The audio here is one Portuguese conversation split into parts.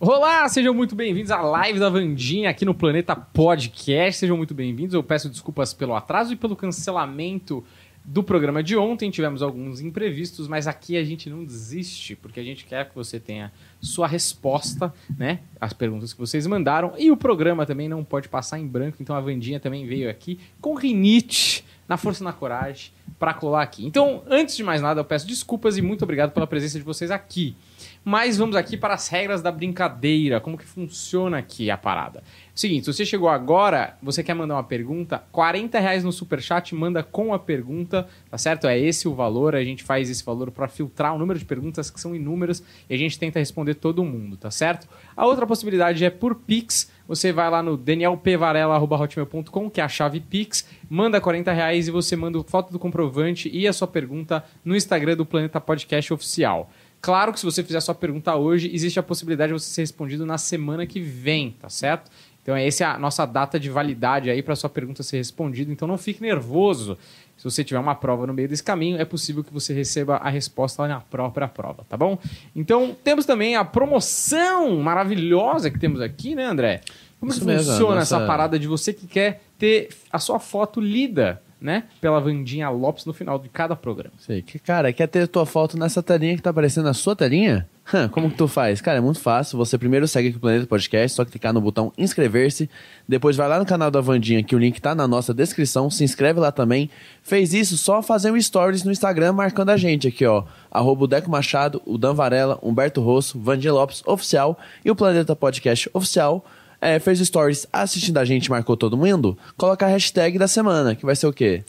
Olá, sejam muito bem-vindos à live da Vandinha aqui no Planeta Podcast. Sejam muito bem-vindos. Eu peço desculpas pelo atraso e pelo cancelamento do programa de ontem. Tivemos alguns imprevistos, mas aqui a gente não desiste, porque a gente quer que você tenha sua resposta, né? As perguntas que vocês mandaram. E o programa também não pode passar em branco, então a Vandinha também veio aqui com rinite, na força e na coragem, para colar aqui. Então, antes de mais nada, eu peço desculpas e muito obrigado pela presença de vocês aqui. Mas vamos aqui para as regras da brincadeira, como que funciona aqui a parada. Seguinte, se você chegou agora, você quer mandar uma pergunta, 40 reais no superchat, manda com a pergunta, tá certo? É esse o valor, a gente faz esse valor para filtrar o número de perguntas que são inúmeras e a gente tenta responder todo mundo, tá certo? A outra possibilidade é por Pix, você vai lá no danielpvarela.hotmail.com, que é a chave Pix, manda 40 reais e você manda foto do comprovante e a sua pergunta no Instagram do Planeta Podcast Oficial. Claro que se você fizer a sua pergunta hoje, existe a possibilidade de você ser respondido na semana que vem, tá certo? Então, essa é a nossa data de validade aí para sua pergunta ser respondida. Então, não fique nervoso. Se você tiver uma prova no meio desse caminho, é possível que você receba a resposta lá na própria prova, tá bom? Então, temos também a promoção maravilhosa que temos aqui, né, André? Como Isso mesmo, funciona a nossa- essa parada de você que quer ter a sua foto lida, né, pela Vandinha Lopes no final de cada programa? Sei. Que, cara, quer ter tua foto nessa telinha que tá aparecendo na sua telinha? Como que tu faz? Cara, é muito fácil. Você primeiro segue aqui o Planeta Podcast, só clicar no botão inscrever-se. Depois vai lá no canal da Vandinha, que o link tá na nossa descrição. Se inscreve lá também. Fez isso, só fazer um stories no Instagram marcando a gente aqui, ó. Arroba o Deco Machado, o Dan Varela, Humberto Rosso, Vandinha Lopes Oficial e o Planeta Podcast Oficial. É, fez stories assistindo a gente, marcou todo mundo. Coloca a hashtag da semana, que vai ser o quê?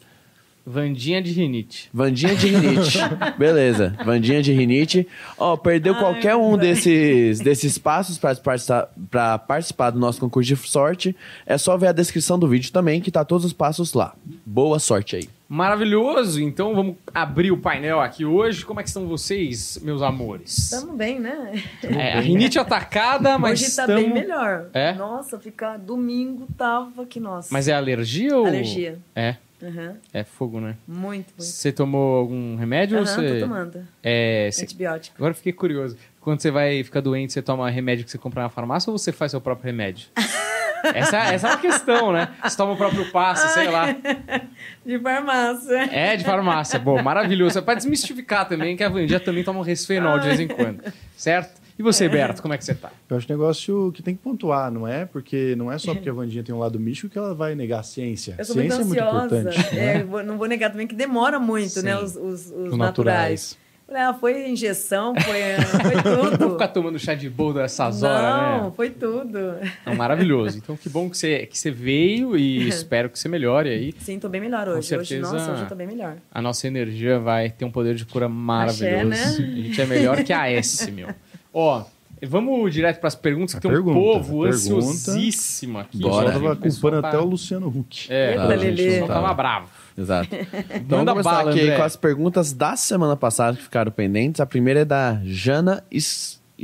Vandinha de rinite. Vandinha de rinite. Beleza, Vandinha de rinite. Ó, perdeu qualquer um desses, desses passos para participar, pra participar do nosso concurso de sorte. É só ver a descrição do vídeo também, que tá todos os passos lá. Boa sorte aí. Maravilhoso! Então vamos abrir o painel aqui hoje. Como é que estão vocês, meus amores? Estamos bem, né? É, a rinite atacada, mas Hoje tá estamos... bem melhor. É? Nossa, ficar domingo tava que nossa. Mas é alergia ou... Alergia. É, Aham. é fogo, né? Muito, muito. Você tomou algum remédio ou Aham, você... tô tomando. É, você- Antibiótico. Agora eu fiquei curioso. Quando você vai ficar doente, você toma remédio que você compra na farmácia ou você faz seu próprio remédio? essa, essa é uma questão, né? Você toma o próprio passo, sei lá. De farmácia. É, de farmácia. Bom, maravilhoso. É pra desmistificar também que a Vandinha também toma um resfenol de vez em quando. Certo? E você, Berto, como é que você tá? Eu acho um negócio que tem que pontuar, não é? Porque não é só porque a Vandinha tem um lado místico que ela vai negar a ciência. Eu sou ciência muito é muito ansiosa. importante. É, né? eu vou- não vou negar também que demora muito, Sim. né? Os, os- os Os naturais. Falei, ah, foi injeção, foi, foi Vou tudo. ficar tomando chá de boldo essas horas, não, né? foi tudo. Não, maravilhoso. Então, que bom que você, que você veio e espero que você melhore aí. Sim, tô bem melhor hoje. certeza. Hoje, nossa, hoje eu tô bem melhor. A nossa energia vai ter um poder de cura maravilhoso. né? A gente é melhor que a S, meu. Ó, vamos direto para as perguntas, que A tem pergunta, um povo a ansiosíssimo aqui. O Bora. pessoal gente. tava culpando tá- até o Luciano Huck. É, Eita, tá, gente, Lelê. o pessoal tava bravo. Exato. Então Manda vamos começar bala, aqui André. com as perguntas da semana passada que ficaram pendentes. A primeira é da Jana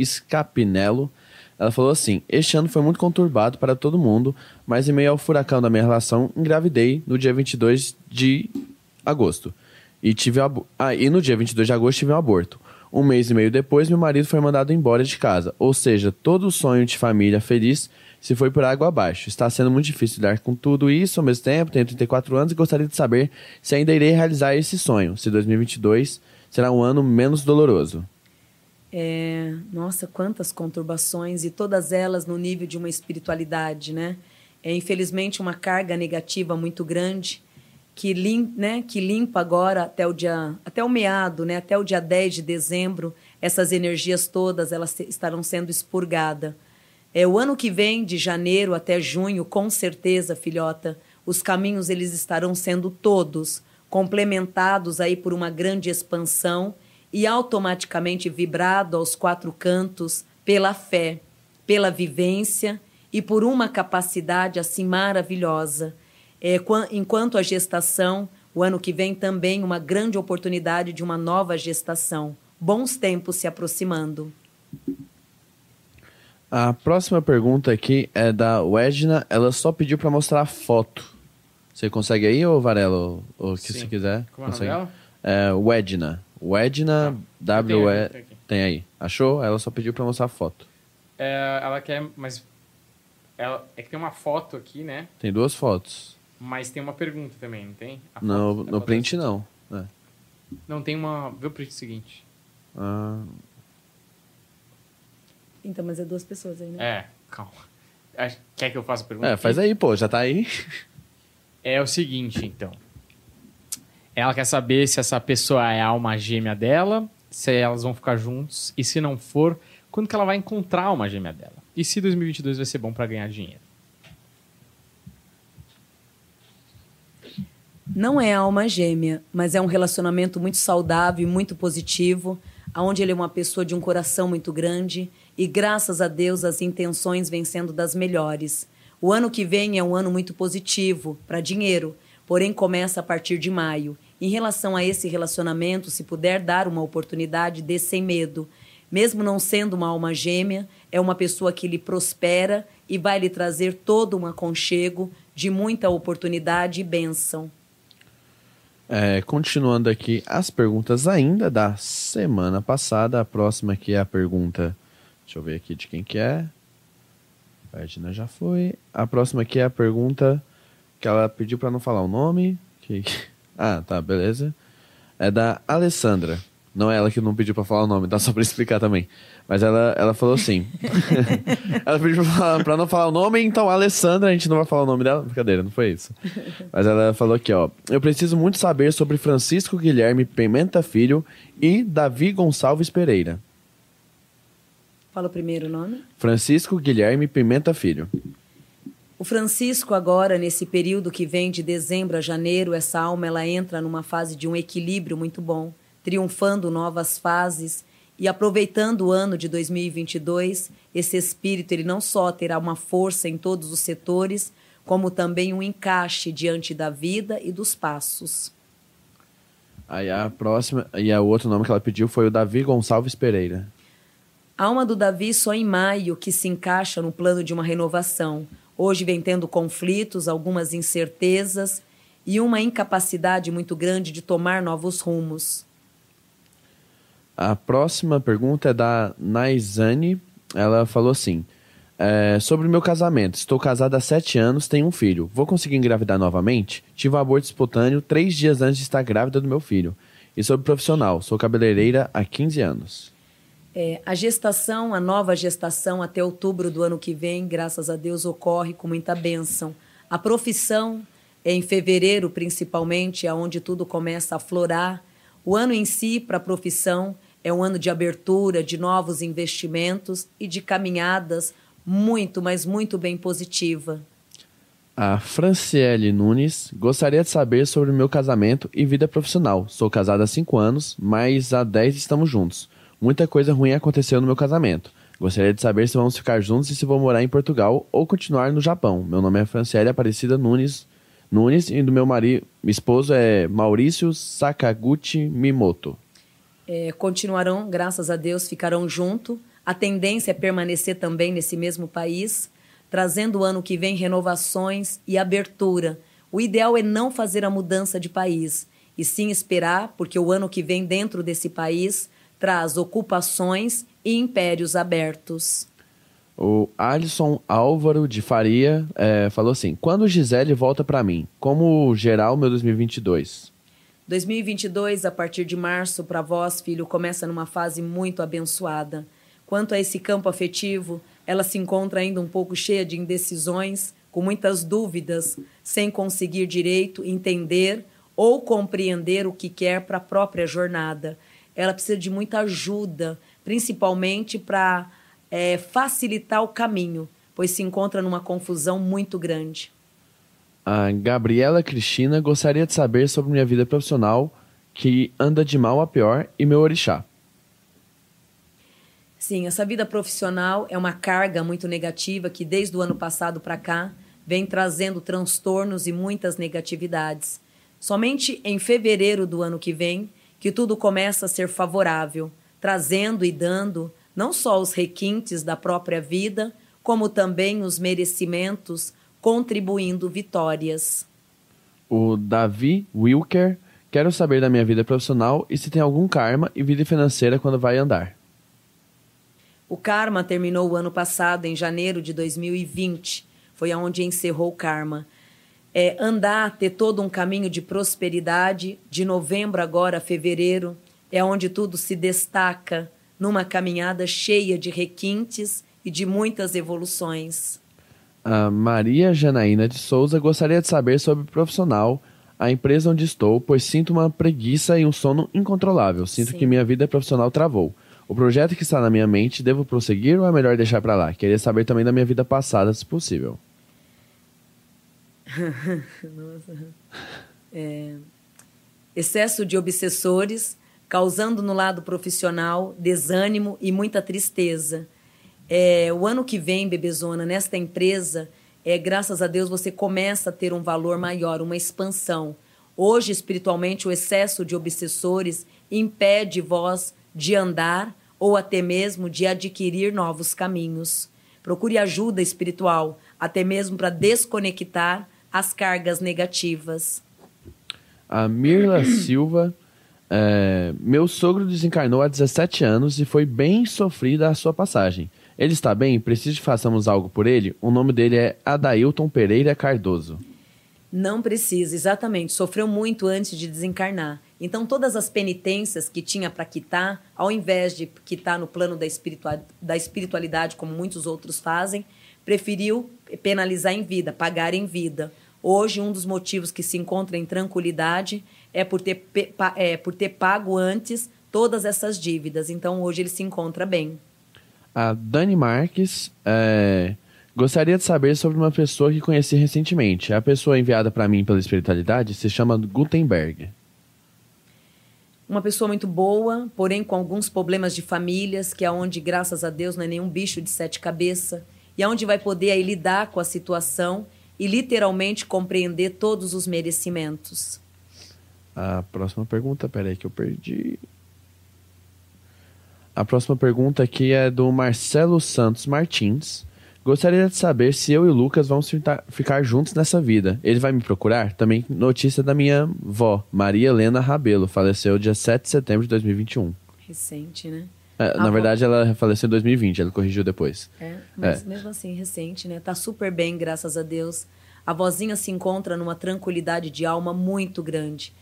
Scapinello. Ela falou assim: Este ano foi muito conturbado para todo mundo, mas em meio ao furacão da minha relação, engravidei no dia 22 de agosto. E, tive abo- ah, e no dia 22 de agosto tive um aborto. Um mês e meio depois, meu marido foi mandado embora de casa. Ou seja, todo o sonho de família feliz se foi por água abaixo. Está sendo muito difícil lidar com tudo isso ao mesmo tempo. Tenho 34 anos e gostaria de saber se ainda irei realizar esse sonho. Se 2022 será um ano menos doloroso. É, nossa, quantas conturbações e todas elas no nível de uma espiritualidade, né? É infelizmente uma carga negativa muito grande que, lim, né, que limpa agora até o dia, até o meado, né, até o dia 10 de dezembro, essas energias todas elas estarão sendo expurgadas. É o ano que vem, de janeiro até junho, com certeza, filhota, os caminhos eles estarão sendo todos complementados aí por uma grande expansão e automaticamente vibrado aos quatro cantos pela fé, pela vivência e por uma capacidade assim maravilhosa. É, quan- enquanto a gestação, o ano que vem também uma grande oportunidade de uma nova gestação. Bons tempos se aproximando. A próxima pergunta aqui é da Wedna. Ela só pediu para mostrar a foto. Você consegue aí, ou Varela? Ou, ou o que Sim. você quiser? Como é o nome consegue? dela? É Wedna. Wedna Tá. W Tem tem aí. Achou? Ela só pediu para mostrar a foto. É, ela quer, mas ela, é que tem uma foto aqui, né? Tem duas fotos. Mas tem uma pergunta também, não tem? A foto- No, print não. É. Não, tem uma. Vê o print seguinte. Ah, Então, mas é duas pessoas aí, né? É, calma. Quer que eu faça a pergunta? é, faz aí, pô, já tá aí. É o seguinte, então. Ela quer saber se essa pessoa é a alma gêmea dela, se elas vão ficar juntos, e se não for, quando que ela vai encontrar a alma gêmea dela. E se 2022 vai ser bom pra ganhar dinheiro. Não é alma gêmea, mas é um relacionamento muito saudável e muito positivo, onde ele é uma pessoa de um coração muito grande e graças a Deus as intenções vêm sendo das melhores. O ano que vem é um ano muito positivo para dinheiro, porém começa a partir de maio. Em relação a esse relacionamento, se puder dar uma oportunidade, dê sem medo. Mesmo não sendo uma alma gêmea, é uma pessoa que lhe prospera e vai lhe trazer todo um aconchego de muita oportunidade e bênção. É, continuando aqui as perguntas ainda da semana passada. A próxima aqui é a pergunta. Deixa eu ver aqui de quem que é. A Edna já foi. A próxima aqui é a pergunta que ela pediu pra não falar o nome. Que... Ah, tá, beleza. É da Alessandra. Não é ela que não pediu pra falar o nome, tá? Só pra explicar também. Mas ela, ela falou assim. ela pediu pra, falar- pra não falar o nome, então a Alessandra, a gente não vai falar o nome dela. Brincadeira, não foi isso. Mas ela falou aqui, ó. Eu preciso muito saber sobre Francisco Guilherme Pimenta Filho e Davi Gonçalves Pereira. Fala o primeiro nome. Francisco Guilherme Pimenta Filho. O Francisco agora, nesse período que vem de dezembro a janeiro, essa alma ela entra numa fase de um equilíbrio muito bom, triunfando novas fases e aproveitando o ano de 2022, esse espírito ele não só terá uma força em todos os setores, como também um encaixe diante da vida e dos passos. Aí a próxima, e o outro nome que ela pediu foi o Davi Gonçalves Pereira. Alma do Davi só em maio que se encaixa no plano de uma renovação. Hoje vem tendo conflitos, algumas incertezas e uma incapacidade muito grande de tomar novos rumos. A próxima pergunta é da Naizane. Ela falou assim: é, Sobre o meu casamento. Estou casada há sete anos, tenho um filho. Vou conseguir engravidar novamente? Tive um aborto espontâneo três dias antes de estar grávida do meu filho. E sobre profissional. Sou cabeleireira há 15 anos. É, a gestação, a nova gestação até outubro do ano que vem, graças a Deus, ocorre com muita bênção. A profissão é em fevereiro, principalmente, é onde tudo começa a florar. O ano em si, para a profissão, é um ano de abertura, de novos investimentos e de caminhadas muito, mas muito bem positiva. A Franciele Nunes gostaria de saber sobre o meu casamento e vida profissional. Sou casada há 5 anos, mas há 10 estamos juntos. Muita coisa ruim aconteceu no meu casamento. Gostaria de saber se vamos ficar juntos e se vou morar em Portugal ou continuar no Japão. Meu nome é Franciele Aparecida Nunes, Nunes e do meu marido, esposo é Maurício Sakaguchi Mimoto. É, continuarão, graças a Deus, ficarão junto. A tendência é permanecer também nesse mesmo país, trazendo o ano que vem renovações e abertura. O ideal é não fazer a mudança de país, e sim esperar, porque o ano que vem dentro desse país traz ocupações e impérios abertos. O Alisson Álvaro de Faria eh, falou assim: Quando Gisele volta pra mim? Como geral meu 2022? 2022, a partir de março, para vós, filho, começa numa fase muito abençoada. Quanto a esse campo afetivo, ela se encontra ainda um pouco cheia de indecisões, com muitas dúvidas, sem conseguir direito entender ou compreender o que quer para a própria jornada. Ela precisa de muita ajuda, principalmente para é, facilitar o caminho, pois se encontra numa confusão muito grande. A Gabriela Cristina gostaria de saber sobre minha vida profissional, que anda de mal a pior, e meu orixá. Sim, essa vida profissional é uma carga muito negativa que desde o ano passado para cá vem trazendo transtornos e muitas negatividades. Somente em fevereiro do ano que vem que tudo começa a ser favorável, trazendo e dando não só os requintes da própria vida, como também os merecimentos, contribuindo vitórias. O Davi Wilker, quero saber da minha vida profissional e se tem algum karma e vida financeira quando vai andar. O karma terminou o ano passado, em janeiro de 2020. Foi aonde encerrou o karma. É, andar, ter todo um caminho de prosperidade, de novembro agora a fevereiro, é onde tudo se destaca numa caminhada cheia de requintes e de muitas evoluções. A Maria Janaína de Souza gostaria de saber sobre o profissional, a empresa onde estou, pois sinto uma preguiça e um sono incontrolável. Sinto Sim. que minha vida profissional travou. O projeto que está na minha mente, devo prosseguir ou é melhor deixar para lá? Queria saber também da minha vida passada, se possível. Excesso de obsessores, causando no lado profissional desânimo e muita tristeza. É, o ano que vem, Bebezona, nesta empresa, é, graças a Deus você começa a ter um valor maior, uma expansão. Hoje, espiritualmente, o excesso de obsessores impede vós de andar ou até mesmo de adquirir novos caminhos. Procure ajuda espiritual, até mesmo para desconectar as cargas negativas. A Mirla Silva. é, meu sogro desencarnou há 17 anos e foi bem sofrida a sua passagem. Ele está bem? Preciso que façamos algo por ele? O nome dele é Adailton Pereira Cardoso. Não precisa, exatamente. Sofreu muito antes de desencarnar. Então, todas as penitências que tinha para quitar, ao invés de quitar no plano da, espiritua- da espiritualidade, como muitos outros fazem, preferiu penalizar em vida, pagar em vida. Hoje, um dos motivos que se encontra em tranquilidade é por ter, é, por ter pago antes todas essas dívidas. Então, hoje ele se encontra bem. A Dani Marques é, gostaria de saber sobre uma pessoa que conheci recentemente. A pessoa enviada para mim pela espiritualidade se chama Gutenberg. Uma pessoa muito boa, porém com alguns problemas de famílias, que é onde, graças a Deus, não é nenhum bicho de sete cabeças, e é onde vai poder aí lidar com a situação e literalmente compreender todos os merecimentos. A próxima pergunta, peraí que eu perdi. A próxima pergunta aqui é do Marcelo Santos Martins. Gostaria de saber se eu e o Lucas vamos ficar juntos nessa vida. Ele vai me procurar? Também notícia da minha vó, Maria Helena Rabelo, faleceu dia 7 de setembro de 2021. Recente, né? É, Ah, na verdade, ela faleceu em 2020, ela corrigiu depois. É, mas É. mesmo assim, recente, né? Tá super bem, graças a Deus. A vozinha se encontra numa tranquilidade de alma muito grande.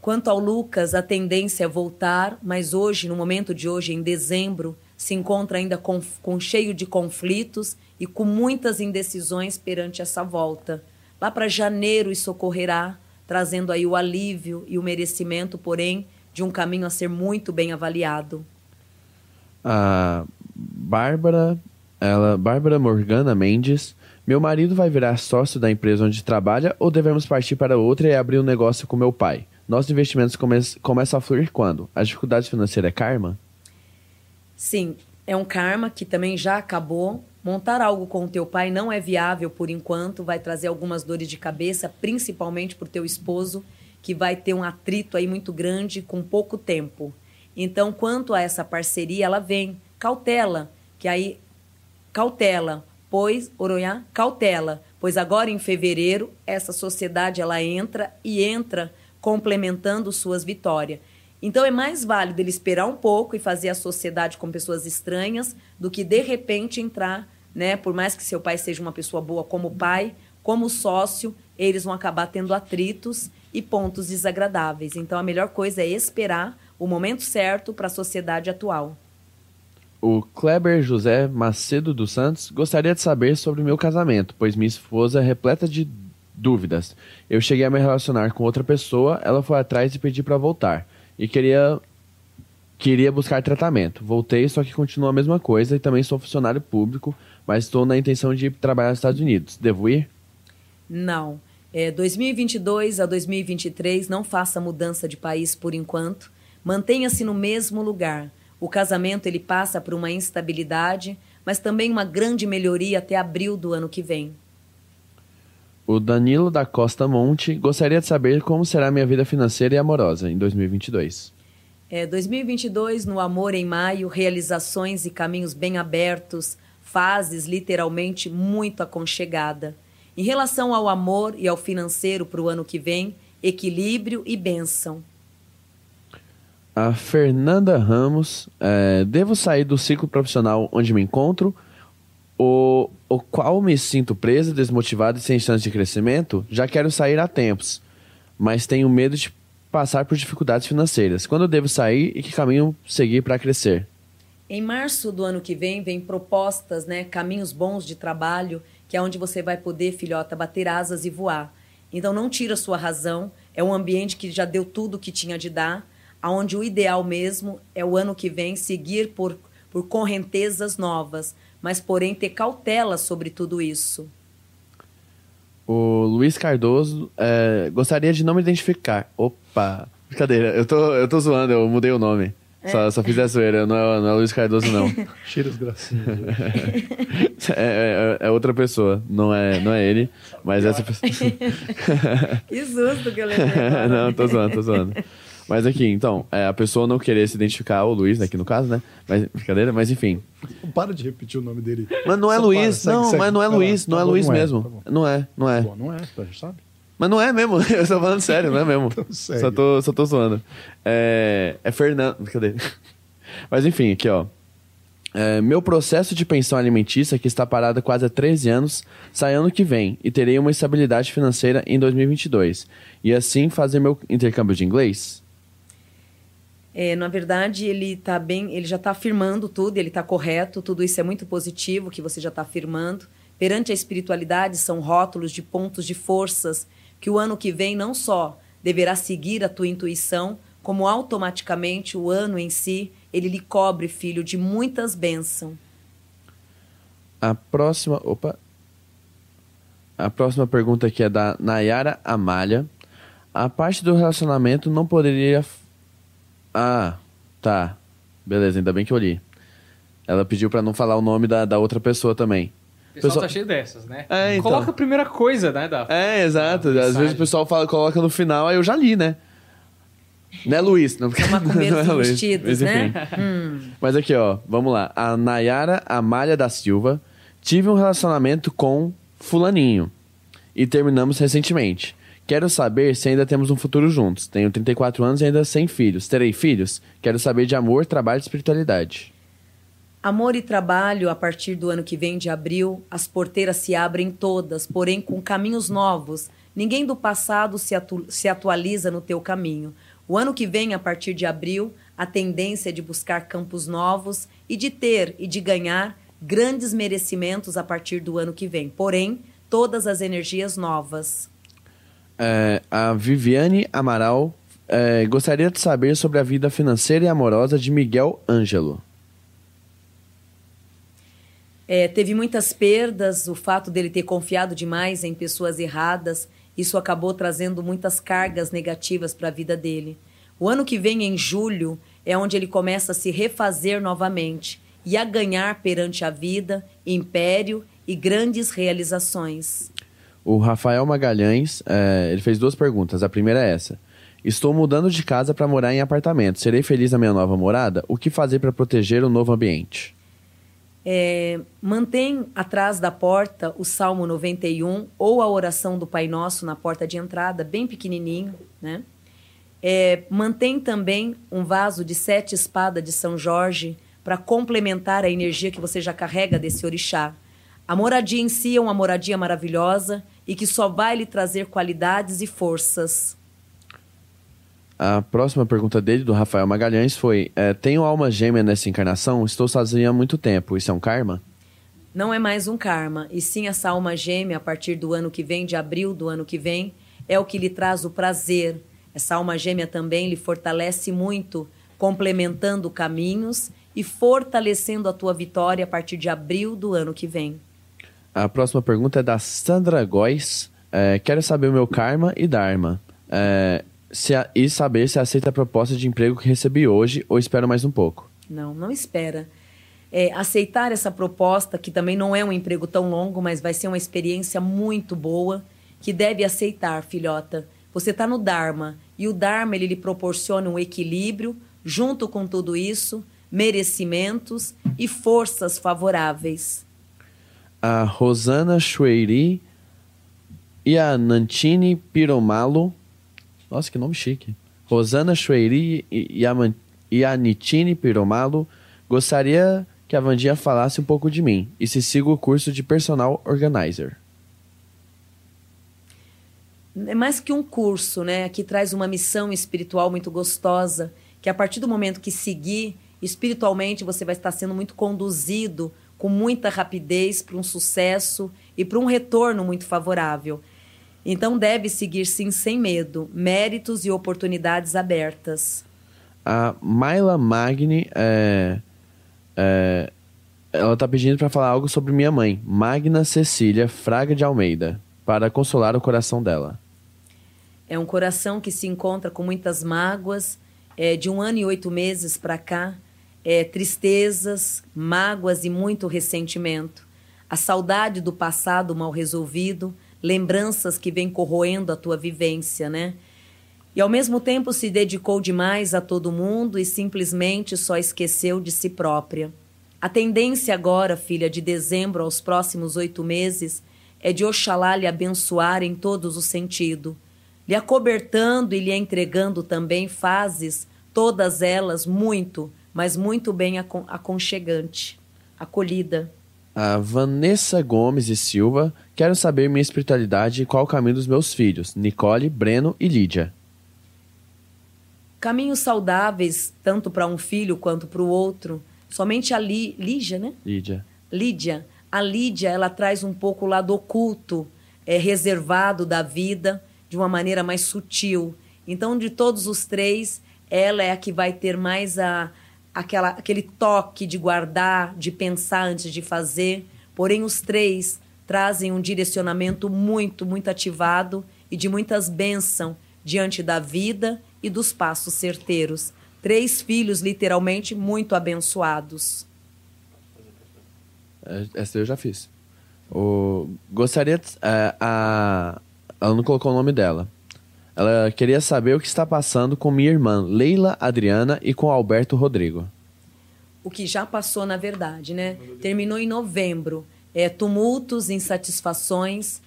Quanto ao Lucas, a tendência é voltar, mas hoje, no momento de hoje, em dezembro, se encontra ainda com, com cheio de conflitos e com muitas indecisões perante essa volta. Lá para janeiro isso ocorrerá, trazendo aí o alívio e o merecimento, porém, de um caminho a ser muito bem avaliado. A Bárbara, ela, Bárbara Morgana Mendes. Meu marido vai virar sócio da empresa onde trabalha ou devemos partir para outra e abrir um negócio com meu pai? Nossos investimentos come começam a fluir quando? A dificuldade financeira é karma? Sim, é um karma que também já acabou. Montar algo com o teu pai não é viável por enquanto, vai trazer algumas dores de cabeça, principalmente por teu esposo, que vai ter um atrito aí muito grande com pouco tempo. Então, quanto a essa parceria, ela vem, cautela, que aí cautela, pois Oroiá, cautela, pois agora em fevereiro essa sociedade ela entra e entra complementando suas vitórias. Então é mais válido ele esperar um pouco e fazer a sociedade com pessoas estranhas do que de repente entrar, né? Por mais que seu pai seja uma pessoa boa como pai, como sócio, eles vão acabar tendo atritos e pontos desagradáveis. Então a melhor coisa é esperar o momento certo para a sociedade atual. O Kleber José Macedo dos Santos gostaria de saber sobre o meu casamento, pois minha esposa é repleta de dúvidas. Eu cheguei a me relacionar com outra pessoa, ela foi atrás e pedi para voltar. E queria queria buscar tratamento. Voltei, só que continua a mesma coisa e também sou funcionário público, mas estou na intenção de ir trabalhar nos Estados Unidos. Devo ir? Não. É, 2022 a 2023, não faça mudança de país por enquanto. Mantenha-se no mesmo lugar. O casamento ele passa por uma instabilidade, mas também uma grande melhoria até abril do ano que vem. O Danilo da Costa Monte gostaria de saber como será minha vida financeira e amorosa em 2022. É, 2022, no amor em maio, realizações e caminhos bem abertos, fases literalmente muito aconchegada. Em relação ao amor e ao financeiro para o ano que vem, equilíbrio e bênção. A Fernanda Ramos, é, devo sair do ciclo profissional onde me encontro? O, o qual me sinto presa, desmotivada e sem chance de crescimento? Já quero sair há tempos, mas tenho medo de passar por dificuldades financeiras. Quando devo sair e que caminho seguir para crescer? Em março do ano que vem, vem propostas, né, caminhos bons de trabalho, que é onde você vai poder, filhota, bater asas e voar. Então não tira sua razão, é um ambiente que já deu tudo o que tinha de dar, aonde o ideal mesmo é o ano que vem seguir por, por correntezas novas, mas porém ter cautela sobre tudo isso. O Luiz Cardoso é, gostaria de não me identificar. Opa, brincadeira, eu tô, eu tô zoando, eu mudei o nome. Só, só fiz a zoeira, não é, não é Luiz Cardoso, não. Cheiros gracinhas. é, é, é outra pessoa, não é, não é ele, mas essa pessoa. que susto que eu agora. não, tô zoando, tô zoando. Mas aqui, então, é, a pessoa não querer se identificar, o Luiz, né, aqui no caso, né? Mas, brincadeira, mas enfim. Para de repetir o nome dele. Mas não é Só Luiz, para, não, segue. mas não é. Luiz, não Tá é bom, Luiz não é, mesmo. tá não é, não é. Bom, não é, a gente sabe. Mas não é mesmo, eu tô falando sério, não é mesmo. segue. só, tô, só tô zoando. É, é Fernando. Cadê? Mas enfim, aqui ó. É, meu processo de pensão alimentícia, que está parado quase há 13 anos, sai ano que vem e terei uma estabilidade financeira em 2022. E assim fazer meu intercâmbio de inglês? É, na verdade, ele tá bem, ele já está afirmando tudo, ele está correto, tudo isso é muito positivo que você já está afirmando. Perante a espiritualidade, são rótulos de pontos de forças que o ano que vem não só deverá seguir a tua intuição, como automaticamente o ano em si, ele lhe cobre, filho, de muitas bênçãos. A próxima. Opa. A próxima pergunta aqui é da Nayara Amália. A parte do relacionamento não poderia. Ah, tá. Beleza, ainda bem que eu li. Ela pediu pra não falar o nome da, da outra pessoa também. O pessoal, Pessoal- tá cheio dessas, né? É, então. Coloca a primeira coisa, né? Da... É, exato. Ah, Às vezes o pessoal fala, coloca no final, aí eu já li, né? Não é Luiz. Não, São macumbeiros não é Luiz, enrustidos, mas né? Hum. Mas aqui, ó, vamos lá. A Nayara Amália da Silva. Tive um relacionamento com Fulaninho. E terminamos recentemente. Quero saber se ainda temos um futuro juntos. Tenho 34 anos e ainda sem filhos. Terei filhos? Quero saber de amor, trabalho e espiritualidade. Amor e trabalho, a partir do ano que vem, de abril, as porteiras se abrem todas, porém com caminhos novos. Ninguém do passado se, atu- se atualiza no teu caminho. O ano que vem, a partir de abril, a tendência é de buscar campos novos e de ter e de ganhar grandes merecimentos a partir do ano que vem. Porém, todas as energias novas. É, a Viviane Amaral é, gostaria de saber sobre a vida financeira e amorosa de Miguel Ângelo. É, teve muitas perdas, o fato dele ter confiado demais em pessoas erradas, isso acabou trazendo muitas cargas negativas para a vida dele. O ano que vem, em julho, é onde ele começa a se refazer novamente e a ganhar perante a vida, império e grandes realizações. O Rafael Magalhães, é, ele fez duas perguntas. A primeira é essa. Estou mudando de casa para morar em apartamento. Serei feliz na minha nova morada? O que fazer para proteger o novo ambiente? É, mantém atrás da porta o Salmo 91 ou a oração do Pai Nosso na porta de entrada, bem pequenininho, né? É, mantém também um vaso de sete espadas de São Jorge para complementar a energia que você já carrega desse orixá. A moradia em si é uma moradia maravilhosa e que só vai lhe trazer qualidades e forças. A próxima pergunta dele, do Rafael Magalhães, foi: é, Tenho alma gêmea nessa encarnação? Estou sozinho há muito tempo. Isso é um karma? Não é mais um karma, e sim essa alma gêmea a partir do ano que vem, de abril do ano que vem, é o que lhe traz o prazer. Essa alma gêmea também lhe fortalece muito, complementando caminhos e fortalecendo a tua vitória a partir de abril do ano que vem. A próxima pergunta é da Sandra Góes. É, quero saber o meu karma e dharma. É, se a- e saber se aceita a proposta de emprego que recebi hoje ou espero mais um pouco. Não, não espera. É, aceitar essa proposta, que também não é um emprego tão longo, mas vai ser uma experiência muito boa, que deve aceitar, filhota. Você está no Dharma, e o Dharma ele lhe proporciona um equilíbrio, junto com tudo isso, merecimentos e forças favoráveis. A Rosana Chueiri e a Nantini Piromalo. Nossa, que nome chique. Rosana Chueiri e, a e a Nitine Piromalo, gostaria que a Vandinha falasse um pouco de mim e se siga o curso de Personal Organizer. É mais que um curso, né? Que traz uma missão espiritual muito gostosa, que a partir do momento que seguir, espiritualmente você vai estar sendo muito conduzido com muita rapidez para um sucesso e para um retorno muito favorável. Então deve seguir sim sem medo, méritos e oportunidades abertas. A Myla Magni é, é, ela está pedindo para falar algo sobre minha mãe, Magna Cecília Fraga de Almeida, para consolar o coração dela. É um coração que se encontra com muitas mágoas, é, de um ano e oito meses para cá, é, tristezas, mágoas e muito ressentimento. A saudade do passado mal resolvido, lembranças que vêm corroendo a tua vivência, né? E ao mesmo tempo se dedicou demais a todo mundo e simplesmente só esqueceu de si própria. A tendência agora, filha, de dezembro aos próximos oito meses, é de Oxalá lhe abençoar em todos os sentidos, lhe acobertando e lhe entregando também fases, todas elas muito, mas muito bem aconchegante, acolhida. A Vanessa Gomes e Silva, quero saber minha espiritualidade e qual o caminho dos meus filhos, Nicole, Breno e Lídia. Caminhos saudáveis, tanto para um filho quanto para o outro. Somente a Lígia, né? Lídia. Lídia. A Lídia, ela traz um pouco o lado oculto, é, reservado da vida, de uma maneira mais sutil. Então, de todos os três, ela é a que vai ter mais a, aquela, aquele toque de guardar, de pensar antes de fazer. Porém, os três trazem um direcionamento muito, muito ativado e de muitas bênçãos diante da vida e dos passos certeiros. Três filhos, literalmente, muito abençoados. É, essa eu já fiz. O, gostaria. É, a, ela não colocou o nome dela. Ela queria saber o que está passando com minha irmã Leila Adriana e com Alberto Rodrigo. O que já passou, na verdade, né? Terminou em novembro. É, tumultos, insatisfações,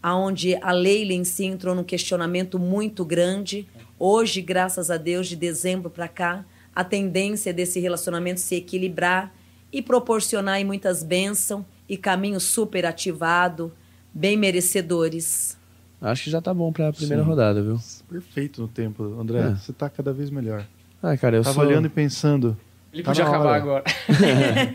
aonde a Leila em si entrou num questionamento muito grande. Hoje, graças a Deus, de dezembro para cá, a tendência desse relacionamento se equilibrar e proporcionar muitas bênçãos e caminhos super ativado, bem merecedores. Acho que já tá bom para a primeira Sim. rodada, viu? Perfeito no tempo, André. É. Você tá cada vez melhor. Ah, cara, eu Tava sou... olhando e pensando, ele tá podia acabar agora.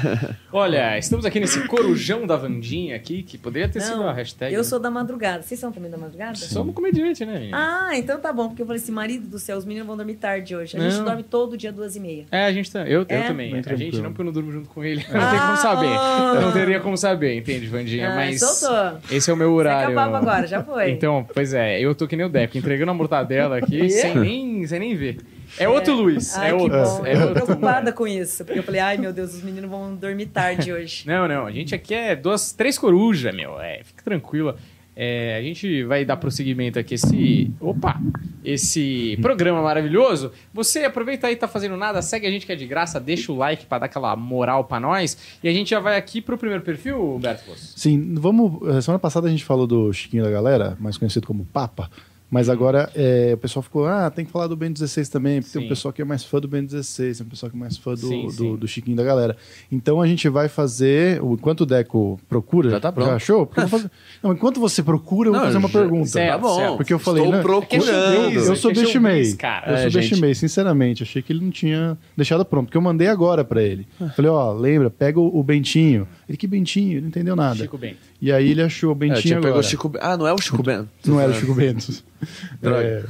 Olha, estamos aqui nesse corujão da Vandinha aqui, que poderia ter Não, sido a hashtag. Eu né? sou da madrugada. Vocês são também da madrugada? Somos comediante, né? Ah, então tá bom, porque eu falei assim, marido do céu, os meninos vão dormir tarde hoje. A não. gente dorme todo dia duas e meia. É, a gente tá. Eu, é? eu também. a gente não, porque eu não durmo junto com ele. Não ah, tem como saber. Oh. Não teria como saber, entende, Vandinha? Ah, Mas. Soltou. Esse é o meu horário. Você acabava agora, já foi. Então, pois é, eu tô que nem o Deco, entregando a mortadela aqui sem, nem, sem nem ver. É outro Luiz. Ai, é outro. É eu tô preocupada com isso. Porque eu falei, ai meu Deus, os meninos vão dormir tarde hoje. Não, não. A gente aqui é duas, três corujas, meu. É, fica tranquila. É, a gente vai dar prosseguimento aqui esse. Opa! Esse programa maravilhoso. Você aproveita aí, tá fazendo nada, segue a gente que é de graça, deixa o like para dar aquela moral para nós. E a gente já vai aqui pro primeiro perfil, Humberto Sim, vamos. Eh, semana passada a gente falou do Chiquinho da Galera, mais conhecido como Papa. Mas agora é, o pessoal ficou, ah, tem que falar do Ben 16 também, porque sim. tem um pessoal que é mais fã do Ben 16, tem um pessoal que é mais fã do, sim, do, sim. do, Chiquinho da galera. Então a gente vai fazer, enquanto o Deco procura, já tá pronto. Já achou? Fazer... Não, enquanto você procura, eu vou fazer uma já... pergunta. Certo, tá bom. Certo. Porque eu falei, Estou né, procurando. Eu, eu, eu. Eu é, sou deste mês, sinceramente. Achei que ele não tinha deixado pronto, porque eu mandei agora para ele. Falei, ó, lembra, pega o, o Bentinho. Ele, que Bentinho? Ele não entendeu nada. Chico Bento. E aí ele achou o Bentinho é, agora. Chico... Ah, não é o Chico Bento. Não era o Chico Bento. é,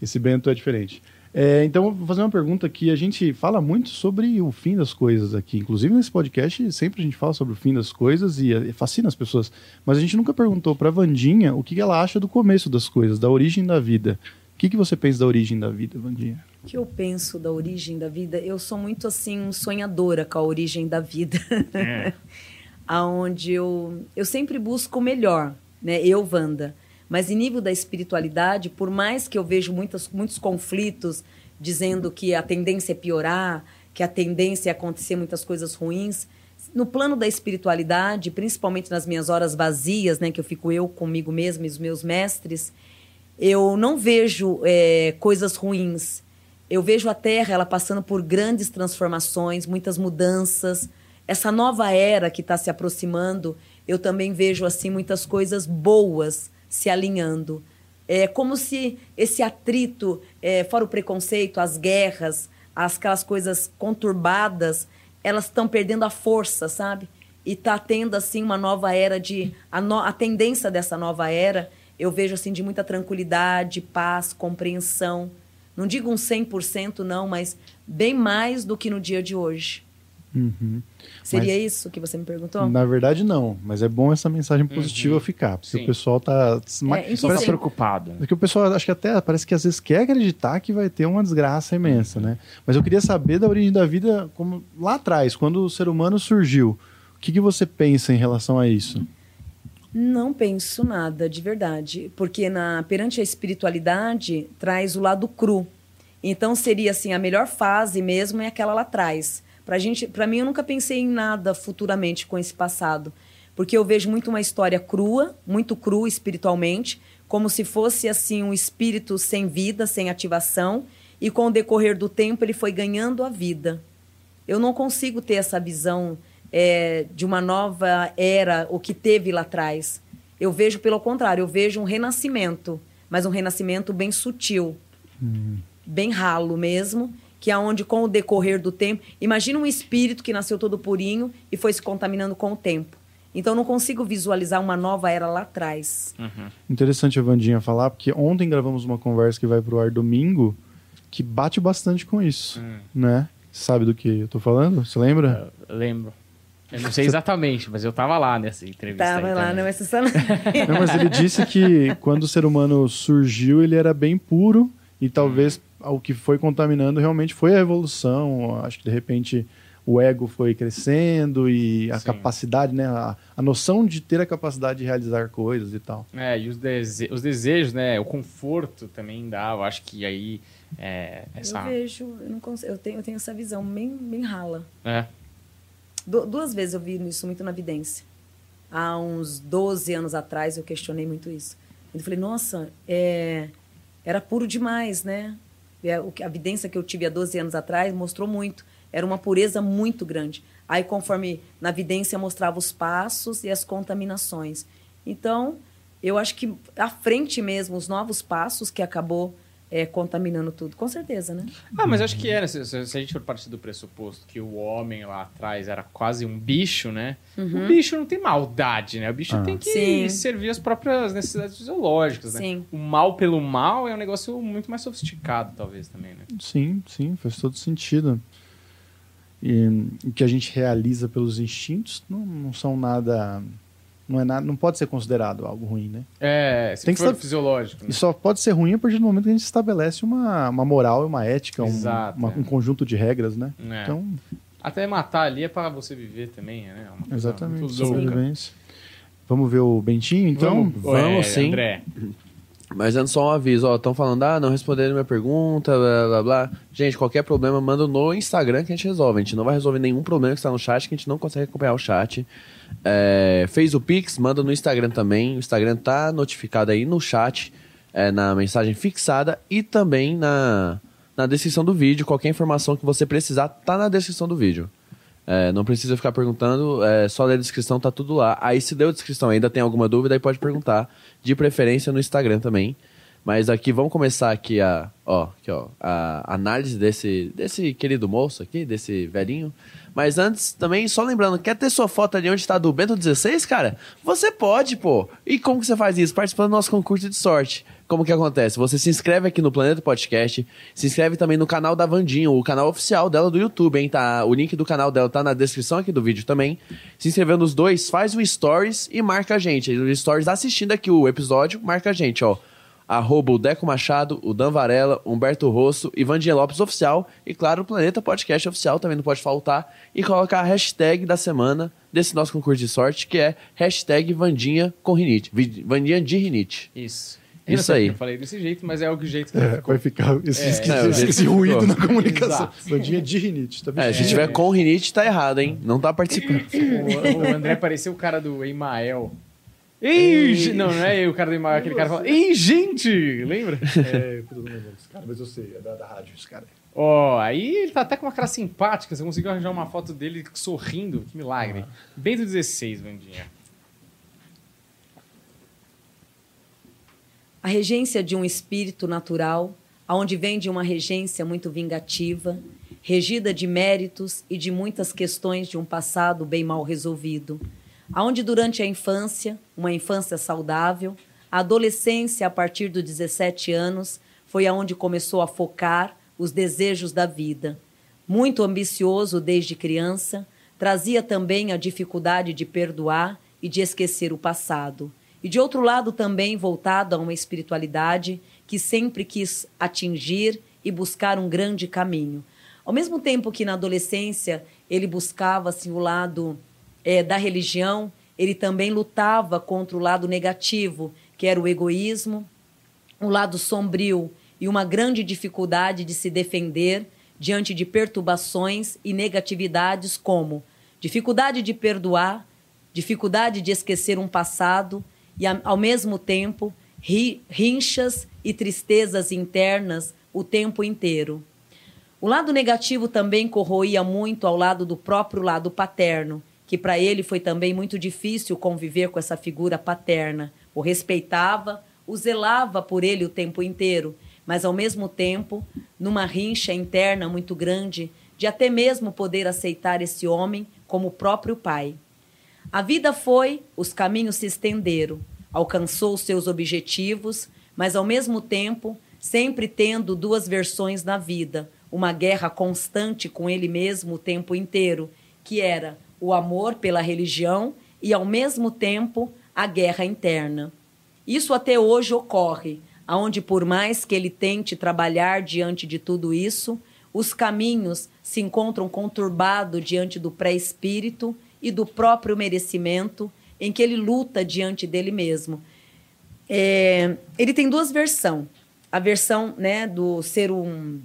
esse Bento é diferente. É, então, vou fazer uma pergunta que a gente fala muito sobre o fim das coisas aqui. Inclusive, nesse podcast, sempre a gente fala sobre o fim das coisas e, e fascina as pessoas. Mas a gente nunca perguntou para Vandinha o que ela acha do começo das coisas, da origem da vida. O que, que você pensa da origem da vida, Vandinha? O que eu penso da origem da vida? Eu sou muito, assim, sonhadora com a origem da vida. É. aonde eu, eu sempre busco o melhor, né? Eu, Wanda. Mas em nível da espiritualidade, por mais que eu vejo muitas, muitos conflitos dizendo que a tendência é piorar, que a tendência é acontecer muitas coisas ruins, no plano da espiritualidade, principalmente nas minhas horas vazias, né, que eu fico eu comigo mesma e os meus mestres, eu não vejo é, coisas ruins. eu vejo a Terra ela passando por grandes transformações, muitas mudanças. Essa nova era que está se aproximando, eu também vejo assim muitas coisas boas se alinhando. É como se esse atrito, é, fora o preconceito, as guerras, as, aquelas coisas conturbadas, elas estão perdendo a força, sabe? E está tendo assim uma nova era de a, no, a tendência dessa nova era, eu vejo assim de muita tranquilidade, paz, compreensão. Não digo um 100% não, mas bem mais do que no dia de hoje. Uhum. Seria Mas- isso que você me perguntou? Na verdade, não. Mas é bom essa mensagem positiva Uhum. ficar. Porque Sim. o pessoal tá. É, tá preocupado. Porque o pessoal, acho que até parece que às vezes quer acreditar que vai ter uma desgraça imensa, né? Mas eu queria saber da origem da vida, como lá atrás, quando o ser humano surgiu. O que, que você pensa em relação a isso? Não penso nada, de verdade. Porque na, perante a espiritualidade, traz o lado cru. Então, seria assim, a melhor fase mesmo é aquela lá atrás. Pra, gente, pra mim, eu nunca pensei em nada futuramente com esse passado. Porque eu vejo muito uma história crua, muito crua espiritualmente, como se fosse assim um espírito sem vida, sem ativação, e com o decorrer do tempo ele foi ganhando a vida. Eu não consigo ter essa visão é, de uma nova era, o que teve lá atrás. Eu vejo pelo contrário, eu vejo um renascimento, mas um renascimento bem sutil, bem ralo mesmo, que é onde com o decorrer do tempo, imagina um espírito que nasceu todo purinho e foi se contaminando com o tempo. Então eu não consigo visualizar uma nova era lá atrás. Interessante a Vandinha falar, porque ontem gravamos uma conversa que vai pro ar domingo que bate bastante com isso, Hum. né? Sabe do que eu tô falando? Você lembra? Eu lembro. Eu não sei exatamente, mas eu tava lá nessa entrevista. Tava aí lá, também. não é só... Não, mas ele disse que quando o ser humano surgiu, ele era bem puro e talvez o que foi contaminando realmente foi a evolução. Acho que de repente o ego foi crescendo e a Sim. capacidade, né? A, a noção de ter a capacidade de realizar coisas e tal. É, e os, dese- os desejos, né? O conforto também dá. Eu acho que aí é, essa. Eu vejo, eu, não consigo, eu, tenho, eu tenho essa visão bem, bem rala. É. Du- duas vezes eu vi isso muito na vidência. Há uns 12 anos atrás eu questionei muito isso. Eu falei, nossa, é, era puro demais, né? É, A vidência que eu tive há 12 anos atrás mostrou muito. Era uma pureza muito grande. Aí, conforme na vidência mostrava os passos e as contaminações. Então, eu acho que à frente mesmo, os novos passos que acabou é, contaminando tudo. Com certeza, né? Ah, mas acho que é, né? Se, se- se a gente for partir do pressuposto que o homem lá atrás era quase um bicho, né? O bicho não tem maldade, né? O bicho Ah. tem que Sim. servir as próprias necessidades fisiológicas, né? Sim. O mal pelo mal é um negócio muito mais sofisticado, talvez, também, né? Sim, sim, faz todo sentido. E o que a gente realiza pelos instintos não, não são nada. Não, é nada, não pode ser considerado algo ruim, né? É, se Tem que saber- fisiológico, né? E só pode ser ruim a partir do momento que a gente estabelece uma, uma moral e uma ética, um, Exato, uma- é. um conjunto de regras, né? É. Então, Até matar ali é pra você viver também, né? É exatamente. sobrevivência. Vamos ver o Bentinho, então? Vamos, vamos é, sim. André. Mas antes só um aviso, ó, estão falando, ah, não responderam minha pergunta, blá, blá, blá. Gente, qualquer problema, manda no Instagram que a gente resolve. A gente não vai resolver nenhum problema que está no chat, que a gente não consegue acompanhar o chat. É, fez o Pix, manda no Instagram também. O Instagram tá notificado aí no chat, é, na mensagem fixada e também na, na descrição do vídeo. Qualquer informação que você precisar, tá na descrição do vídeo. É, não precisa ficar perguntando, é, só ler a descrição, tá tudo lá. Aí se deu a descrição ainda tem alguma dúvida, aí pode perguntar. De preferência no Instagram também. Mas aqui, vamos começar aqui a, ó, aqui, ó, a análise desse, desse querido moço aqui, desse velhinho. Mas antes, também, só lembrando, quer ter sua foto ali onde está do Bento 16, cara? Você pode, pô. E como que você faz isso? Participando do nosso concurso de sorte. Como que acontece? Você se inscreve aqui no Planeta Podcast, se inscreve também no canal da Vandinho, o canal oficial dela do YouTube, hein? Tá, o link do canal dela tá na descrição aqui do vídeo também. Se inscreveu nos dois, faz o stories e marca a gente. O stories assistindo aqui o episódio, marca a gente, ó arroba o Deco Machado, o Dan Varela, Humberto Rosso e Vandinha Lopes Oficial. E claro, o Planeta Podcast Oficial também não pode faltar. E colocar a hashtag da semana desse nosso concurso de sorte, que é hashtag Vandinha com rinite. Vandinha de rinite. Isso. Isso não sei aí. Eu falei desse jeito, mas é o jeito que É, ficou. vai ficar esse, É, esse- é, esse- esse ruído ficou. na comunicação. Bandinha de rinite, tá É, se tiver com rinite, tá errado, hein? Não tá participando. O, o André pareceu o cara do Emael. Ei, não, não é o cara do aquele cara fala, ei, gente! Lembra? É, não lembro desse cara, mas eu sei, é da, da rádio esse cara. Ó, aí ele tá até com uma cara simpática. Você conseguiu arranjar uma foto dele sorrindo. Que milagre. Bento XVI, Vandinha. A regência de um espírito natural, aonde vem de uma regência muito vingativa, regida de méritos e de muitas questões de um passado bem mal resolvido, aonde durante a infância, uma infância saudável, a adolescência a partir dos 17 anos foi aonde começou a focar os desejos da vida. Muito ambicioso desde criança, trazia também a dificuldade de perdoar e de esquecer o passado e de outro lado também voltado a uma espiritualidade que sempre quis atingir e buscar um grande caminho. Ao mesmo tempo que na adolescência ele buscava assim, o lado é, da religião, ele também lutava contra o lado negativo, que era o egoísmo, o lado sombrio e uma grande dificuldade de se defender diante de perturbações e negatividades como dificuldade de perdoar, dificuldade de esquecer um passado, e, ao mesmo tempo, ri, rinchas e tristezas internas o tempo inteiro. O lado negativo também corroía muito ao lado do próprio lado paterno, que para ele foi também muito difícil conviver com essa figura paterna. O respeitava, o zelava por ele o tempo inteiro, mas ao mesmo tempo, numa rincha interna muito grande, de até mesmo poder aceitar esse homem como o próprio pai. A vida foi, os caminhos se estenderam, alcançou seus objetivos, mas ao mesmo tempo sempre tendo duas versões na vida, uma guerra constante com ele mesmo o tempo inteiro, que era o amor pela religião e ao mesmo tempo a guerra interna. Isso até hoje ocorre, aonde por mais que ele tente trabalhar diante de tudo isso, os caminhos se encontram conturbados diante do pré-espírito e do próprio merecimento, em que ele luta diante dele mesmo. É, ele tem duas versões. A versão né, do ser um,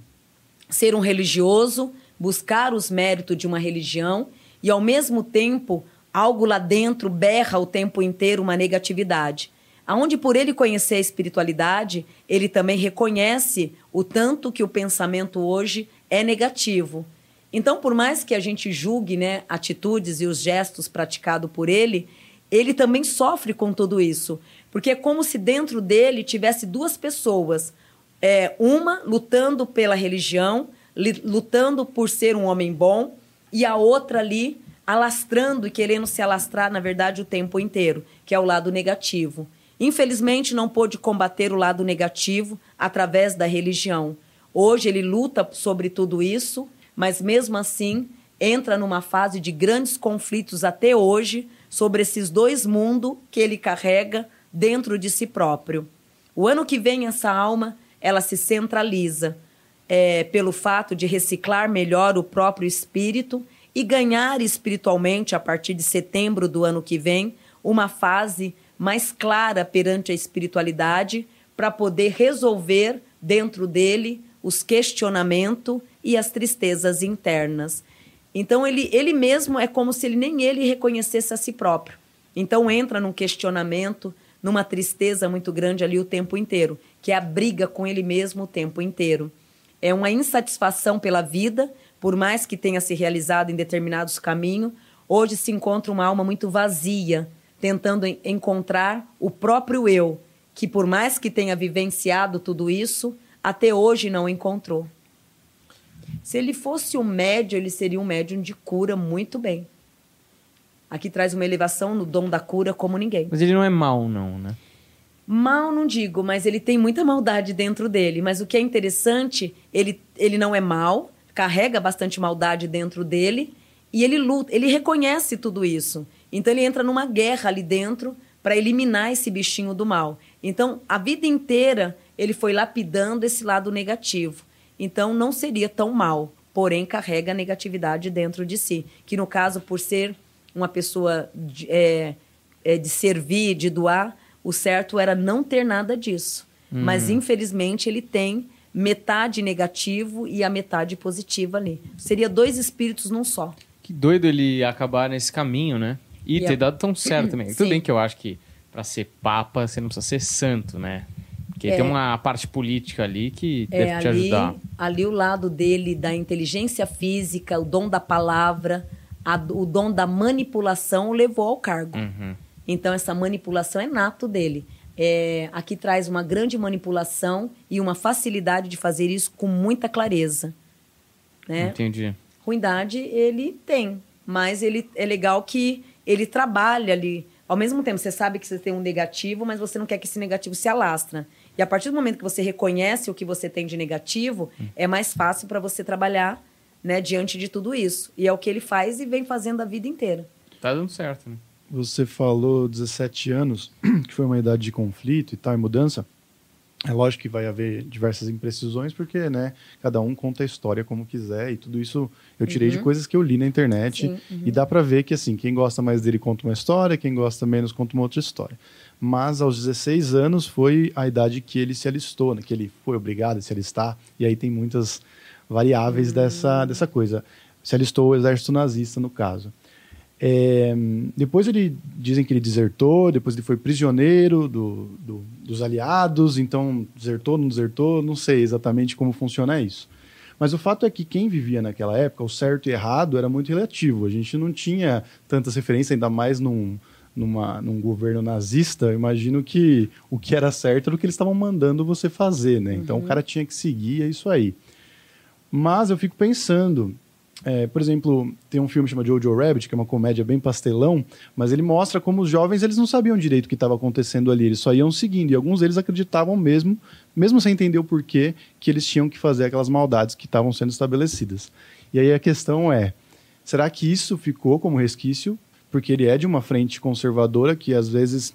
ser um religioso, buscar os méritos de uma religião, e ao mesmo tempo, algo lá dentro berra o tempo inteiro uma negatividade. Aonde por ele conhecer a espiritualidade, ele também reconhece o tanto que o pensamento hoje é negativo então, por mais que a gente julgue né, atitudes e os gestos praticados por ele, ele também sofre com tudo isso. Porque é como se dentro dele tivesse duas pessoas. É, uma lutando pela religião, lutando por ser um homem bom, e a outra ali alastrando e querendo se alastrar, na verdade, o tempo inteiro, que é o lado negativo. Infelizmente, não pôde combater o lado negativo através da religião. Hoje ele luta sobre tudo isso mas mesmo assim entra numa fase de grandes conflitos até hoje sobre esses dois mundos que ele carrega dentro de si próprio. O ano que vem essa alma ela se centraliza é, pelo fato de reciclar melhor o próprio espírito e ganhar espiritualmente a partir de setembro do ano que vem uma fase mais clara perante a espiritualidade para poder resolver dentro dele os questionamentos e as tristezas internas. Então ele, ele mesmo é como se ele nem ele reconhecesse a si próprio. Então entra num questionamento, numa tristeza muito grande ali o tempo inteiro, que é a briga com ele mesmo o tempo inteiro. É uma insatisfação pela vida, por mais que tenha se realizado em determinados caminhos, hoje se encontra uma alma muito vazia, tentando encontrar o próprio eu, que por mais que tenha vivenciado tudo isso, até hoje não encontrou. Se ele fosse um médium, ele seria um médium de cura muito bem. Aqui traz uma elevação no dom da cura como ninguém. Mas ele não é mal, não, né? Mal não digo, mas ele tem muita maldade dentro dele. Mas o que é interessante, ele, ele não é mal, carrega bastante maldade dentro dele e ele luta, ele reconhece tudo isso. Então ele entra numa guerra ali dentro para eliminar esse bichinho do mal. Então a vida inteira ele foi lapidando esse lado negativo. Então não seria tão mal, porém carrega a negatividade dentro de si. Que no caso, por ser uma pessoa de, é, é, de servir, de doar, o certo era não ter nada disso. Hum. Mas infelizmente ele tem metade negativo e a metade positiva ali. Seria dois espíritos num só. Que doido ele acabar nesse caminho, né? E, e ter dado tão certo também. Sim. Tudo bem que eu acho que para ser papa você não precisa ser santo, né? Porque tem uma parte política ali que deve É, te ali, ajudar. ali o lado dele da inteligência física, o dom da palavra, a- o dom da manipulação o levou ao cargo. Uhum. Então, essa manipulação é nato dele. É, aqui traz uma grande manipulação e uma facilidade de fazer isso com muita clareza. Né? Entendi. Ruindade ele tem, mas ele é legal que ele trabalha ali. Ao mesmo tempo, você sabe que você tem um negativo, mas você não quer que esse negativo se alastra. E a partir do momento que você reconhece o que você tem de negativo, é mais fácil para você trabalhar né, diante de tudo isso. E é o que ele faz e vem fazendo a vida inteira. Tá dando certo, né? Você falou 17 anos, que foi uma idade de conflito e tal, e mudança. É lógico que vai haver diversas imprecisões, porque, né, cada um conta a história como quiser, e tudo isso eu tirei de coisas que eu li na internet, Sim, uhum. e dá pra ver que, assim, quem gosta mais dele conta uma história, quem gosta menos conta uma outra história. Mas aos 16 anos foi a idade que ele se alistou, né, que ele foi obrigado a se alistar, e aí tem muitas variáveis dessa, dessa coisa. Se alistou o exército nazista, no caso. É, depois ele dizem que ele desertou, depois ele foi prisioneiro do, do- dos aliados, então desertou, não desertou, não sei exatamente como funciona isso. Mas o fato é que quem vivia naquela época, o certo e errado era muito relativo. A gente não tinha tantas referências, ainda mais num, numa, num governo nazista. Imagino que o que era certo era o que eles estavam mandando você fazer, né? Então o cara tinha que seguir, é isso aí. Mas eu fico pensando, é, por exemplo, tem um filme chamado Jojo Rabbit, que é uma comédia bem pastelão, mas ele mostra como os jovens eles não sabiam direito o que estava acontecendo ali, eles só iam seguindo, e alguns deles acreditavam mesmo, mesmo sem entender o porquê, que eles tinham que fazer aquelas maldades que estavam sendo estabelecidas. E aí a questão é, será que isso ficou como resquício? Porque ele é de uma frente conservadora que às vezes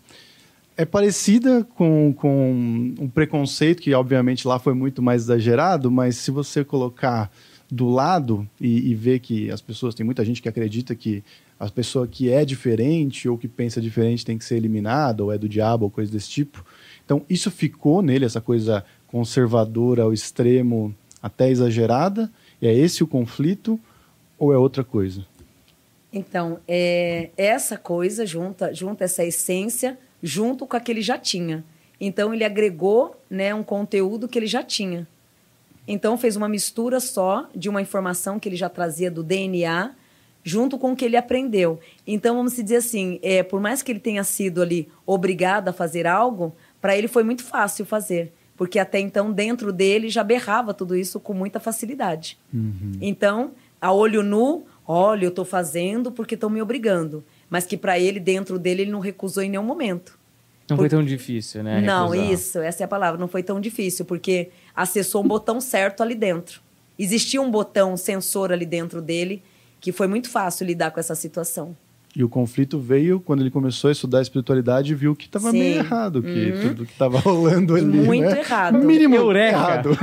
é parecida com, com um preconceito que, obviamente, lá foi muito mais exagerado, mas se você colocar do lado e, e ver que as pessoas, tem muita gente que acredita que a pessoa que é diferente ou que pensa diferente tem que ser eliminada, ou é do diabo, ou coisa desse tipo. Então, isso ficou nele, essa coisa conservadora ao extremo, até exagerada. E é esse o conflito ou é outra coisa? Então, é essa coisa junta, junta essa essência junto com a que ele já tinha. Então, ele agregou né, um conteúdo que ele já tinha. Então, fez uma mistura só de uma informação que ele já trazia do DNA junto com o que ele aprendeu. Então, vamos dizer assim, é, por mais que ele tenha sido ali obrigado a fazer algo, para ele foi muito fácil fazer. Porque até então, dentro dele, já berrava tudo isso com muita facilidade. Então, a olho nu, olha, eu estou fazendo porque estão me obrigando. Mas que para ele, dentro dele, ele não recusou em nenhum momento. Não foi tão difícil, né? não, recusar. isso, essa é a palavra. Não foi tão difícil, porque acessou um botão certo ali dentro. Existia um botão sensor ali dentro dele que foi muito fácil lidar com essa situação. E o conflito veio quando ele começou a estudar a espiritualidade e viu que estava meio errado, que tudo que estava rolando ali. Muito né? errado. No mínimo Eureka. errado.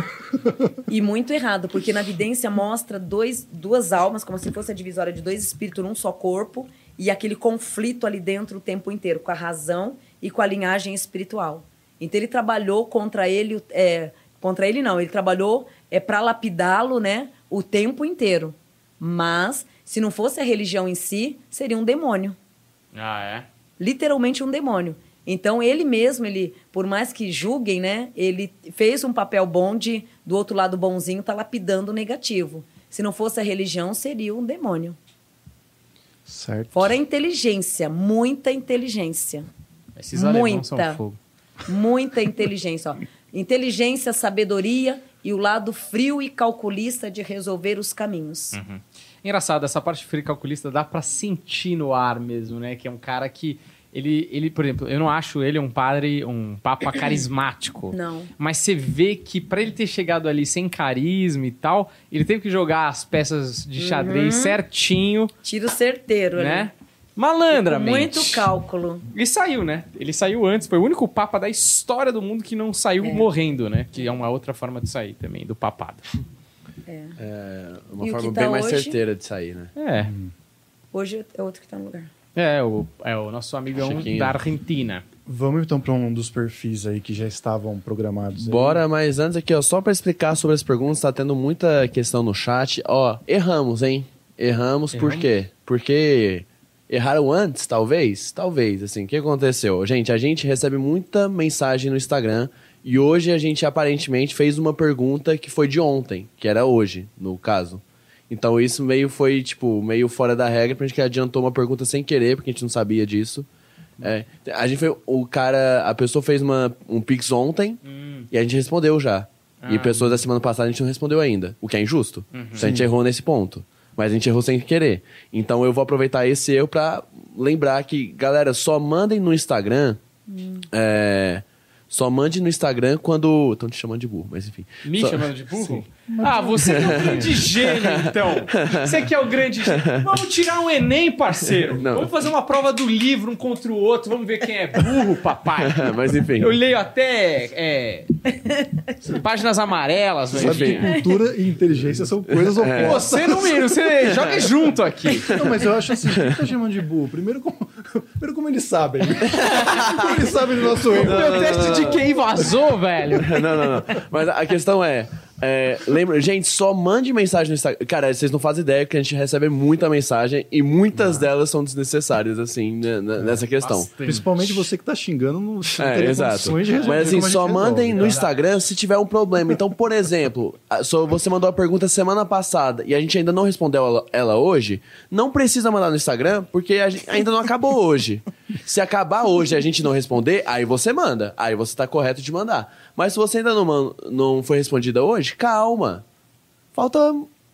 E muito errado, porque na evidência mostra dois, duas almas, como se fosse a divisória de dois espíritos num só corpo, e aquele conflito ali dentro o tempo inteiro, com a razão e com a linhagem espiritual. Então ele trabalhou contra ele, é, contra ele não, ele trabalhou é, para lapidá-lo né, o tempo inteiro. Mas, se não fosse a religião em si, seria um demônio Ah, é? literalmente um demônio. Então ele mesmo, ele, por mais que julguem, né, ele fez um papel bom de do outro lado bonzinho tá lapidando o negativo. Se não fosse a religião, seria um demônio. Certo. Fora a inteligência, muita inteligência. Esses alemãos são Muita. fogo. Muita inteligência, ó. Inteligência, sabedoria e o lado frio e calculista de resolver os caminhos. Engraçado, essa parte fria calculista dá pra sentir no ar mesmo, né? Que é um cara que. Ele, ele, por exemplo, eu não acho ele um padre, um papa carismático. Não. Mas você vê que pra ele ter chegado ali sem carisma e tal, ele teve que jogar as peças de xadrez certinho, Tiro certeiro, né? né? Com Malandramente. muito cálculo. E saiu, né? Ele saiu antes, foi o único papa da história do mundo que não saiu morrendo, né? Que é uma outra forma de sair também, do papado. É uma E forma tá bem mais hoje? certeira de sair, né? É. Hoje é outro que tá no lugar. É, o, é o nosso amigão Chiquinho. da Argentina. Vamos então para um dos perfis aí que já estavam programados. aí. Bora, mas antes aqui, ó, só pra explicar sobre as perguntas, tá tendo muita questão no chat. Ó, erramos, hein? Erramos, por Erramos? quê? Porque erraram antes, talvez? Talvez, assim. O que aconteceu? Gente, a gente recebe muita mensagem no Instagram E hoje a gente aparentemente fez uma pergunta que foi de ontem, que era hoje, no caso. Então isso meio foi, tipo, meio fora da regra, pra gente que adiantou uma pergunta sem querer, porque a gente não sabia disso. É, a gente foi, o cara, a pessoa fez uma, um pix ontem e a gente respondeu já. E Ah. pessoas da semana passada a gente não respondeu ainda, o que é injusto. Então a gente errou nesse ponto. Mas a gente errou sem querer. Então eu vou aproveitar esse erro pra lembrar que, galera, só mandem no Instagram. é, só mande no Instagram quando. Estão te chamando de burro, mas enfim. Me Só- chamando de burro? Ah, você que é o grande gênio, então. Você que é o grande gênio. Vamos tirar um Enem, parceiro. Não. Vamos fazer uma prova do livro um contra o outro. Vamos ver quem é burro, papai. mas enfim. Eu leio até é, páginas amarelas, velho. Sabe que cultura e inteligência são coisas É. opostas. Você não me, você joga junto aqui. Não, mas eu acho assim, quem tá chamando de burro? Primeiro como, primeiro como eles sabem. como eles sabem do nosso erro. Meu teste de QI vazou, velho. não, não, não. Mas a questão é. É, lembra, gente, só mande mensagem no Instagram. Cara, vocês não fazem ideia que a gente recebe muita mensagem e muitas delas são desnecessárias, assim, né, né, nessa questão. Principalmente você que tá xingando, não É, exato. Mas assim, só mandem resolve, no né? Instagram se tiver um problema. Então, por exemplo, só você mandou a pergunta semana passada e a gente ainda não respondeu ela, ela hoje, não precisa mandar no Instagram, porque gente ainda não acabou hoje. Se acabar hoje e a gente não responder, aí você manda. Aí você tá correto de mandar. Mas se você ainda não, não foi respondida hoje, calma. Falta,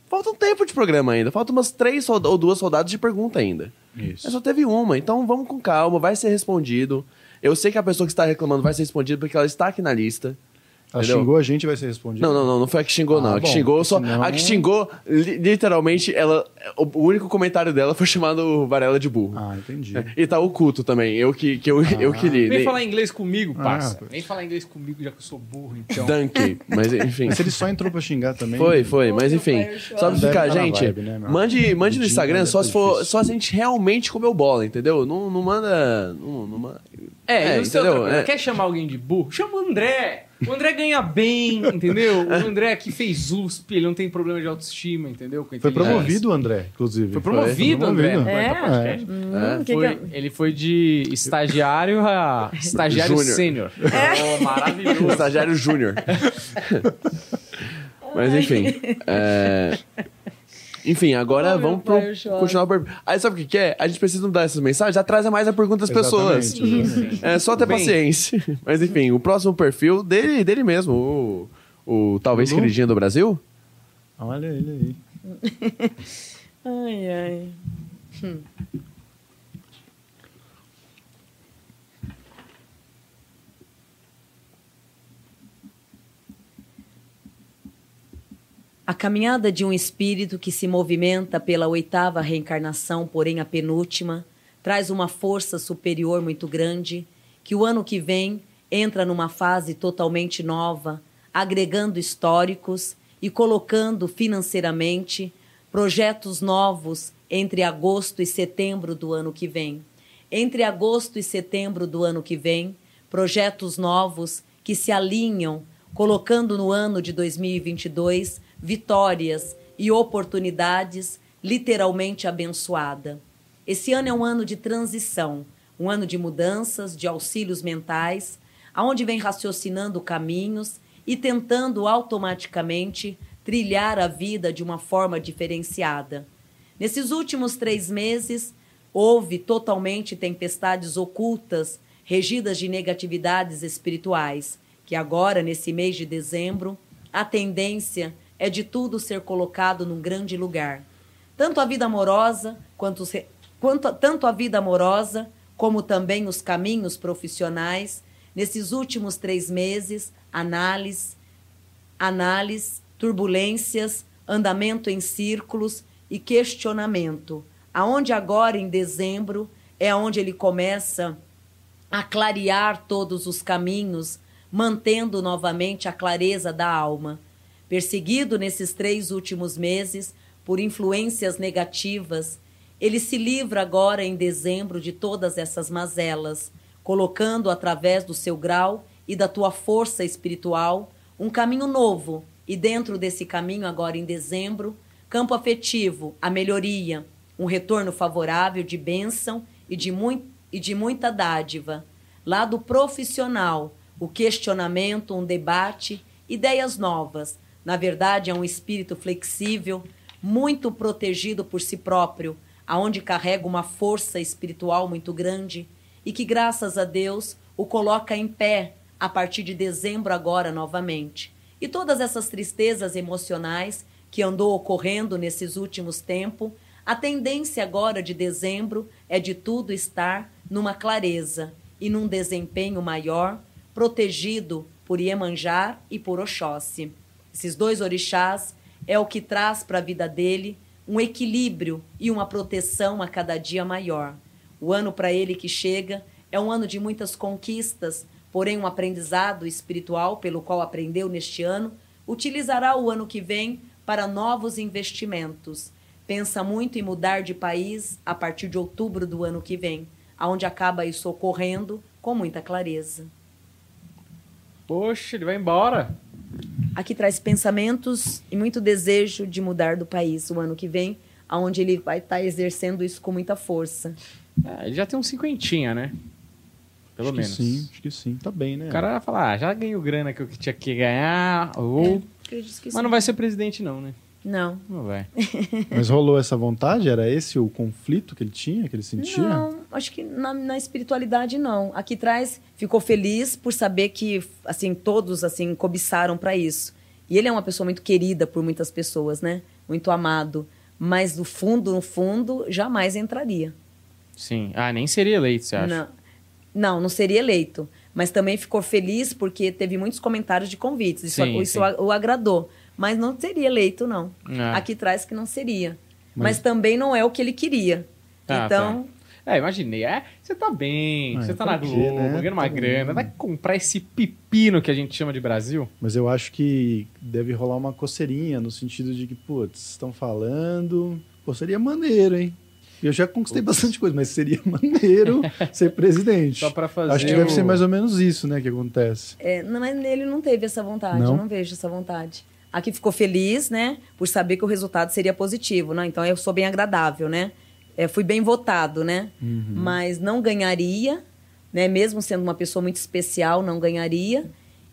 falta um tempo de programa ainda. Falta umas três ou duas soldados de pergunta ainda. Isso. É só teve uma, então vamos com calma, vai ser respondido. Eu sei que a pessoa que está reclamando vai ser respondida porque ela está aqui na lista. Ela entendeu? xingou a gente vai ser respondido. Não, não, não, não foi a que xingou, Ah, não. A que bom, xingou só. senão- A que xingou, li- literalmente, ela. O, único comentário dela foi chamado Varela de burro. Ah, entendi. E tá oculto também. Eu que, que eu, eu que li. Vem Nem- falar inglês comigo, parça. Ah, Vem falar inglês comigo, já que eu sou burro, então. Donkey. Mas enfim. Mas ele só entrou pra xingar também. Foi, foi, mas enfim. Só pra ficar, tá gente, vibe, né, mande, mande no Instagram só tá se, for, só se a gente realmente comeu bola, entendeu? Não, não manda. Não, não manda. É, É, entendeu? outra coisa, É. Quer chamar alguém de burro? Chama o André. O André ganha bem, entendeu? O André que fez USP, ele não tem problema de autoestima, entendeu? Com Foi promovido o André, inclusive. Foi promovido, André. promovido. É? Tá. É, que Foi- que é? Ele foi de estagiário a estagiário sênior. Oh, maravilhoso. Estagiário Júnior. Mas enfim. é, Enfim, agora Oh, vamos pro, continuar. Por... Aí sabe o que, que é? A gente precisa mudar essas mensagens, atrasa mais a pergunta das pessoas. Exatamente. É só ter Bem. paciência. Mas enfim, o próximo perfil dele, dele mesmo, o, o talvez Lulu? queridinho do Brasil. Olha ele aí. Ai, ai. A caminhada de um espírito que se movimenta pela oitava reencarnação, porém a penúltima, traz uma força superior muito grande, que o ano que vem entra numa fase totalmente nova, agregando históricos e colocando financeiramente projetos novos entre agosto e setembro do ano que vem. Entre agosto e setembro do ano que vem, projetos novos que se alinham, colocando no ano de 2022 vitórias e oportunidades literalmente abençoada. Esse ano é um ano de transição, um ano de mudanças, de auxílios mentais, aonde vem raciocinando caminhos e tentando automaticamente trilhar a vida de uma forma diferenciada. Nesses últimos três meses, houve totalmente tempestades ocultas, regidas de negatividades espirituais, que agora, nesse mês de dezembro, a tendência é de tudo ser colocado num grande lugar. Tanto a vida amorosa, quanto, quanto tanto a vida amorosa, como também os caminhos profissionais, nesses últimos três meses, análise, análise, turbulências, andamento em círculos e questionamento. Aonde agora em dezembro é onde ele começa a clarear todos os caminhos, mantendo novamente a clareza da alma. Perseguido nesses três últimos meses por influências negativas, ele se livra agora em dezembro de todas essas mazelas, colocando através do seu grau e da tua força espiritual um caminho novo. E dentro desse caminho, agora em dezembro, campo afetivo, a melhoria, um retorno favorável de bênção e de, mui e de muita dádiva. Lado profissional, o questionamento, um debate, ideias novas. Na verdade, é um espírito flexível, muito protegido por si próprio, aonde carrega uma força espiritual muito grande e que, graças a Deus, o coloca em pé a partir de dezembro agora novamente. E todas essas tristezas emocionais que andou ocorrendo nesses últimos tempos, a tendência agora de dezembro é de tudo estar numa clareza e num desempenho maior, protegido por Iemanjá e por Oxóssi. Esses dois orixás é o que traz para a vida dele um equilíbrio e uma proteção a cada dia maior. O ano para ele que chega é um ano de muitas conquistas, porém um aprendizado espiritual pelo qual aprendeu neste ano, utilizará o ano que vem para novos investimentos. Pensa muito em mudar de país a partir de outubro do ano que vem, aonde acaba isso ocorrendo com muita clareza. Poxa, ele vai embora. Aqui traz pensamentos e muito desejo de mudar do país o ano que vem, aonde ele vai estar tá exercendo isso com muita força. É, ele já tem um cinquentinha, né? Pelo acho menos. Que sim, acho que sim. Tá bem, né? O cara vai falar, ah, já ganhei grana que eu tinha que ganhar, ou... É, Mas não vai ser presidente não, né? Não. Não vai. Mas rolou essa vontade? Era esse o conflito que ele tinha, que ele sentia? Não, acho que na, na, espiritualidade não. Aqui traz, ficou feliz por saber que, assim, todos, assim, cobiçaram para isso. E ele é uma pessoa muito querida por muitas pessoas, né? Muito amado. Mas, no fundo, no fundo, jamais entraria. Sim. Ah, nem seria eleito, você acha? Não, não, não seria eleito. Mas também ficou feliz porque teve muitos comentários de convites. Isso, sim, isso sim. o agradou mas não seria eleito, não. É. Aqui traz que não seria. Mas... mas, também não é o que ele queria. Ah, então. Tá. É, imaginei. É, você tá bem, você tá na Globo, né? ganhando uma tá grana, vai comprar esse pepino que a gente chama de Brasil? Mas eu acho que deve rolar uma coceirinha, no sentido de que, putz, estão falando. Pô, seria maneiro, hein? Eu já conquistei Putz. bastante coisa, mas seria maneiro ser presidente. Só para fazer. Acho que o... deve ser mais ou menos isso, né, que acontece. É, não, mas ele não teve essa vontade, não? eu não vejo essa vontade. Aqui ficou feliz, né? Por saber que o resultado seria positivo, né? Então eu sou bem agradável, né? É, fui bem votado, né? Uhum. Mas não ganharia, né? Mesmo sendo uma pessoa muito especial, não ganharia.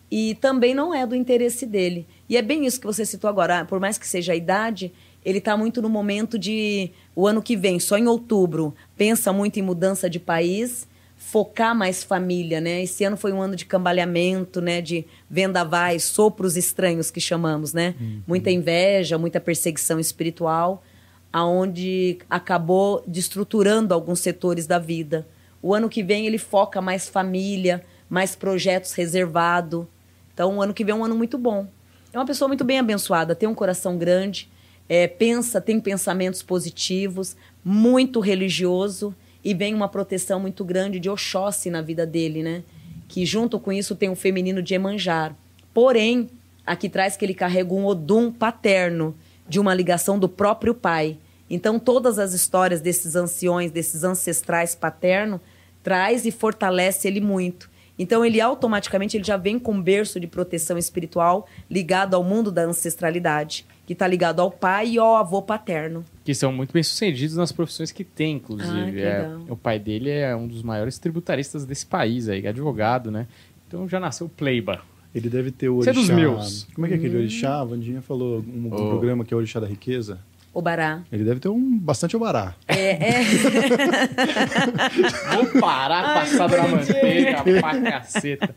E também não é do interesse dele. E é bem isso que você citou agora. Por mais que seja a idade, ele está muito no momento de o ano que vem, só em outubro, pensa muito em mudança de país focar mais família, né? Esse ano foi um ano de cambaleamento, né? De vendavais, sopros estranhos que chamamos, né? Uhum. Muita inveja, muita perseguição espiritual, aonde acabou destruturando alguns setores da vida. O ano que vem ele foca mais família, mais projetos reservado. Então, o ano que vem é um ano muito bom. É uma pessoa muito bem abençoada, tem um coração grande, é, pensa, tem pensamentos positivos, muito religioso e vem uma proteção muito grande de Oxóssi na vida dele, né? Que junto com isso tem o feminino de Emanjar. Porém, aqui traz que ele carrega um Odum paterno, de uma ligação do próprio pai. Então, todas as histórias desses anciões, desses ancestrais paternos, traz e fortalece ele muito. Então, ele automaticamente ele já vem com um berço de proteção espiritual ligado ao mundo da ancestralidade que está ligado ao pai e ao avô paterno. Que são muito bem sucedidos nas profissões que tem, inclusive. Ah, é, o pai dele é um dos maiores tributaristas desse país, aí, advogado, né? Então já nasceu pleiba. Ele deve ter o orixá... Você é dos meus. Como é que é aquele hum. orixá? A Vandinha falou um, oh. programa que é o orixá da riqueza. Obará. Ele deve ter um bastante obará. É, é. Vou parar passado na manteiga pra caceta.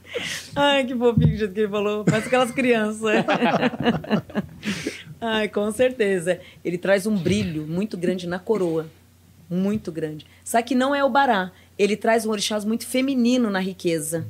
Ai, que fofinho o jeito que ele falou. Parece aquelas crianças. Ai, com certeza. Ele traz um brilho muito grande na coroa. Muito grande. Só que não é o bará. Ele traz um orixás muito feminino na riqueza.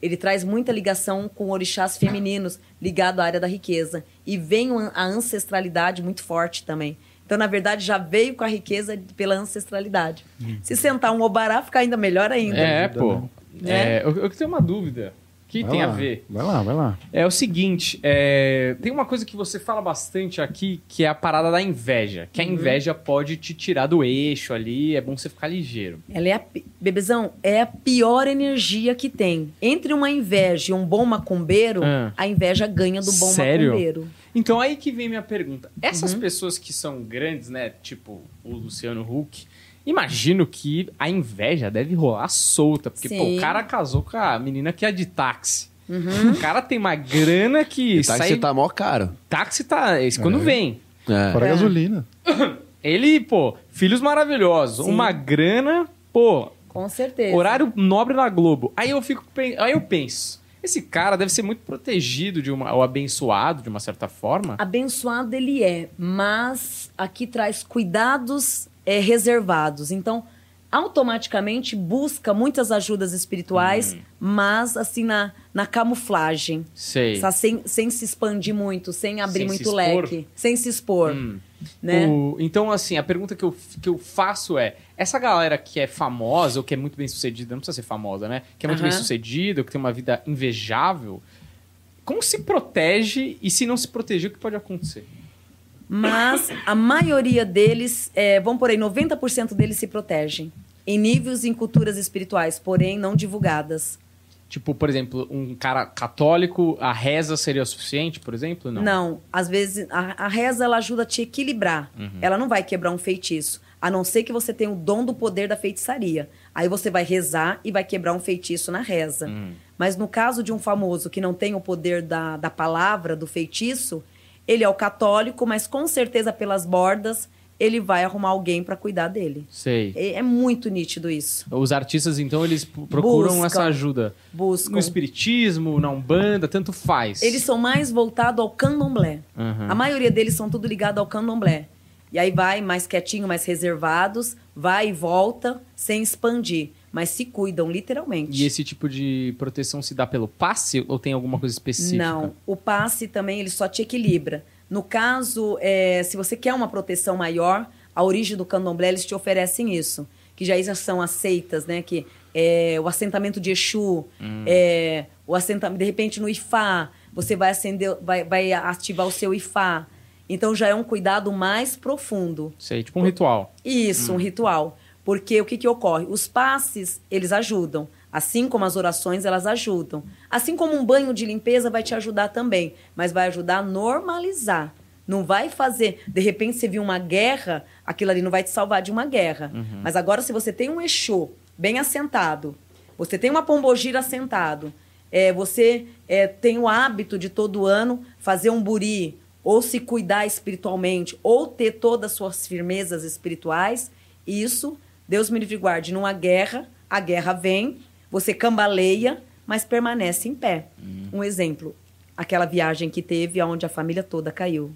Ele traz muita ligação com orixás femininos ligado à área da riqueza. E vem a ancestralidade muito forte também. Então, na verdade, já veio com a riqueza pela ancestralidade. Uhum. Se sentar um obará, fica ainda melhor ainda. É, pô. É. É, eu, eu tenho uma dúvida que vai tem lá, a ver. Vai lá, vai lá. É o seguinte, é, tem uma coisa que você fala bastante aqui, que é a parada da inveja. Que a uhum. inveja pode te tirar do eixo ali, é bom você ficar ligeiro. Ela é a, bebezão, é a pior energia que tem. Entre uma inveja e um bom macumbeiro, ah. a inveja ganha do bom Sério? macumbeiro. Então aí que vem minha pergunta. Essas uhum. pessoas que são grandes, né, tipo o Luciano Huck, Imagino que a inveja deve rolar solta, porque pô, o cara casou com a menina que é de táxi. O cara tem uma grana que E táxi sai... tá mó caro. Táxi tá... Esse quando É. vem. É. Fora a gasolina. Ele, pô, filhos maravilhosos, Sim. uma grana, pô, Com certeza. horário nobre na Globo. Aí eu fico, aí eu penso, esse cara deve ser muito protegido de uma, ou abençoado de uma certa forma. Abençoado ele é, mas aqui traz cuidados é, reservados. Então, automaticamente busca muitas ajudas espirituais, Hum. mas assim na, na camuflagem. Sei. Tá? Sem, sem se expandir muito, sem abrir Sem se muito expor? leque, sem se expor. Hum. Né? O- então, assim, a pergunta que eu, que eu faço é: essa galera que é famosa, ou que é muito bem sucedida, não precisa ser famosa, né? Que é muito bem sucedida, ou que tem uma vida invejável, como se protege e se não se proteger, o que pode acontecer? Mas a maioria deles, é, vamos por aí, 90% deles se protegem. Em níveis e em culturas espirituais, porém não divulgadas. Tipo, por exemplo, um cara católico, a reza seria o suficiente, por exemplo? Não. Não, às vezes a, a reza ela ajuda a te equilibrar. Ela não vai quebrar um feitiço, a não ser que você tenha o dom do poder da feitiçaria. Aí você vai rezar e vai quebrar um feitiço na reza. Hum. Mas no caso de um famoso que não tem o poder da, da palavra, do feitiço, ele é o católico, mas com certeza pelas bordas ele vai arrumar alguém para cuidar dele. Sei. É, é muito nítido isso. Os artistas, então, eles procuram Buscam. essa ajuda. Buscam. No espiritismo, na Umbanda, tanto faz. Eles são mais voltados ao candomblé. Uhum. A maioria deles são tudo ligado ao candomblé. E aí vai mais quietinho, mais reservados, vai e volta, sem expandir. Mas se cuidam, literalmente. E esse tipo de proteção se dá pelo passe ou tem alguma coisa específica? Não, o passe também ele só te equilibra. No caso, é, se você quer uma proteção maior, a origem do candomblé eles te oferecem isso, que já são aceitas, né? Que é, o assentamento de Exu, é, o assentamento de repente no Ifá, você vai acender, vai, vai ativar o seu Ifá. Então já é um cuidado mais profundo. Sei, tipo um ritual. Isso, um ritual. Porque o que, que ocorre? Os passes, eles ajudam. Assim como as orações, elas ajudam. Assim como um banho de limpeza vai te ajudar também. Mas vai ajudar a normalizar. Não vai fazer. De repente, você viu uma guerra, aquilo ali não vai te salvar de uma guerra. Mas agora, se você tem um Exu bem assentado, você tem uma pombogira assentado, é, você é, tem o hábito de todo ano fazer um buri, ou se cuidar espiritualmente, ou ter todas as suas firmezas espirituais, isso, Deus me livre e guarde, numa guerra, a guerra vem, você cambaleia, mas permanece em pé. Um exemplo, aquela viagem que teve onde a família toda caiu.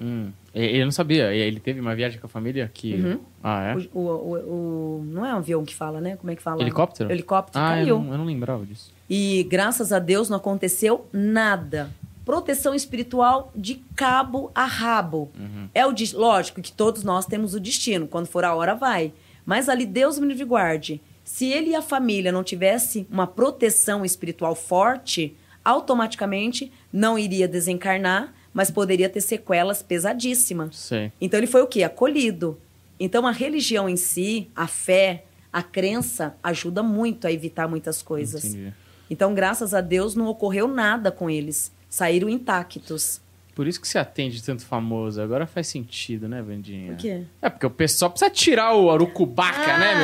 Hum. Ele não sabia. Ele teve uma viagem com a família que. Uhum. Ah, é? O, o- o- o- não é um avião que fala, né? Como é que fala? Helicóptero? Helicóptero Ah, eu caiu. não, eu não lembrava disso. E graças a Deus não aconteceu nada. Proteção espiritual de cabo a rabo. É o lógico que todos nós temos o destino, quando for a hora vai. Mas ali Deus me livre guarde. Se ele e a família não tivesse uma proteção espiritual forte, automaticamente não iria desencarnar, mas poderia ter sequelas pesadíssimas. Sei. Então ele foi o quê? Acolhido. Então a religião em si, a fé, a crença ajuda muito a evitar muitas coisas. Entendi. Então, graças a Deus, não ocorreu nada com eles. Saíram intactos. Por isso que se atende tanto famoso. Agora faz sentido, né, Vandinha? Por quê? É, porque o pessoal precisa tirar o arucubaca, Ah. né,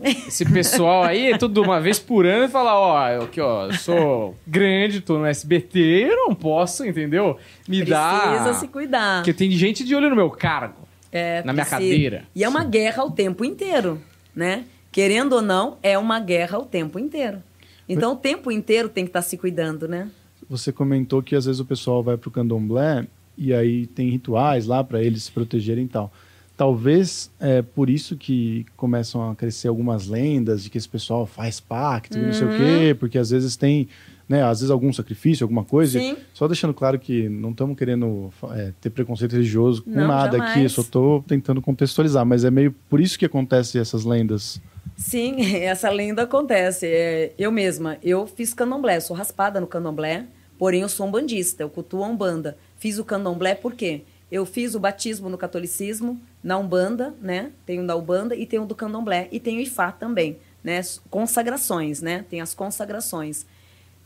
meu? Esse pessoal aí, tudo uma vez por ano, e fala, ó, eu aqui, ó, eu sou grande, tô no SBT, eu não posso, entendeu? Me dá... Precisa se cuidar. Porque tem gente de olho no meu cargo. É, na minha precisa. cadeira. E é uma guerra o tempo inteiro, né? Querendo ou não, é uma guerra o tempo inteiro. Então, o tempo inteiro tem que estar se cuidando, né? Você comentou que às vezes o pessoal vai pro candomblé e aí tem rituais lá para eles se protegerem e tal. Talvez é por isso que começam a crescer algumas lendas de que esse pessoal faz pacto e não sei o Uhum. quê, porque às vezes tem, né, às vezes algum sacrifício, alguma coisa. Sim. Só deixando claro que não estamos querendo é, ter preconceito religioso com Não, nada jamais. aqui, só estou tentando contextualizar, mas é meio por isso que acontece essas lendas. Sim, essa lenda acontece. É, eu mesma, eu fiz candomblé, sou raspada no candomblé, porém eu sou um bandista, eu cultuo a Umbanda. Fiz o candomblé por quê? Eu fiz o batismo no catolicismo, na Umbanda, né? Tenho da Umbanda e tenho do candomblé. E tenho Ifá também, né? Consagrações, né? Tem as consagrações.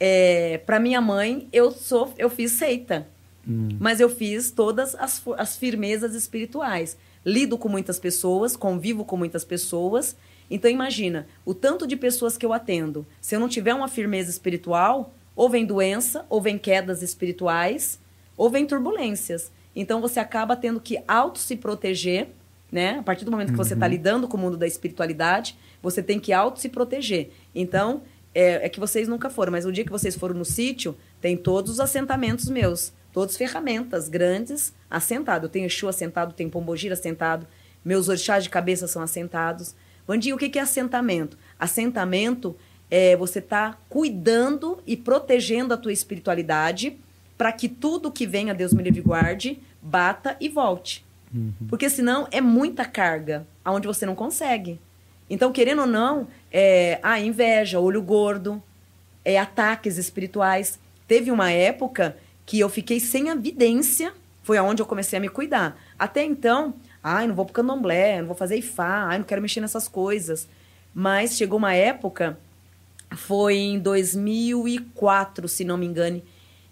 É, Para minha mãe, eu sou, eu fiz seita. Mas eu fiz todas as, as firmezas espirituais. lido com muitas pessoas, convivo com muitas pessoas. Então imagina, o tanto de pessoas que eu atendo. Se eu não tiver uma firmeza espiritual, ou vem doença, ou vem quedas espirituais, ou vem turbulências. Então você acaba tendo que auto se proteger, né? A partir do momento que você está lidando com o mundo da espiritualidade, você tem que auto se proteger. Então, é, é que vocês nunca foram, mas o dia que vocês foram no sítio, tem todos os assentamentos meus, todas ferramentas grandes assentados. Eu tenho Exu assentado, tenho Pombogira assentado, meus orixás de cabeça são assentados. Vandinho, o que que é assentamento? Assentamento é você tá cuidando e protegendo a tua espiritualidade para que tudo que venha, Deus me livre guarde, bata e volte. Porque senão é muita carga, aonde você não consegue. Então, querendo ou não, é a inveja, olho gordo, é ataques espirituais. Teve uma época que eu fiquei sem evidência, foi aonde eu comecei a me cuidar. Até então, ai, não vou pro candomblé, não vou fazer ifá, ai, não quero mexer nessas coisas. Mas chegou uma época, foi em 2004, se não me engane,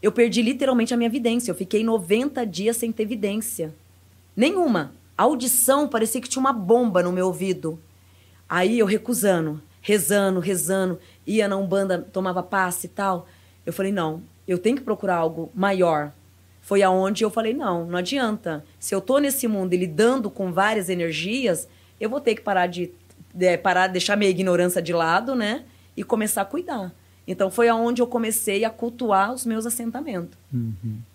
eu perdi literalmente a minha evidência. Eu fiquei 90 dias sem ter evidência. Nenhuma. A audição parecia que tinha uma bomba no meu ouvido. Aí eu recusando, rezando, rezando, ia na Umbanda, tomava passe e tal. Eu falei, não, eu tenho que procurar algo maior. Foi aonde eu falei, não, não adianta. Se eu tô nesse mundo e lidando com várias energias, eu vou ter que parar de, de parar, deixar minha ignorância de lado, né? E começar a cuidar. Então foi aonde eu comecei a cultuar os meus assentamentos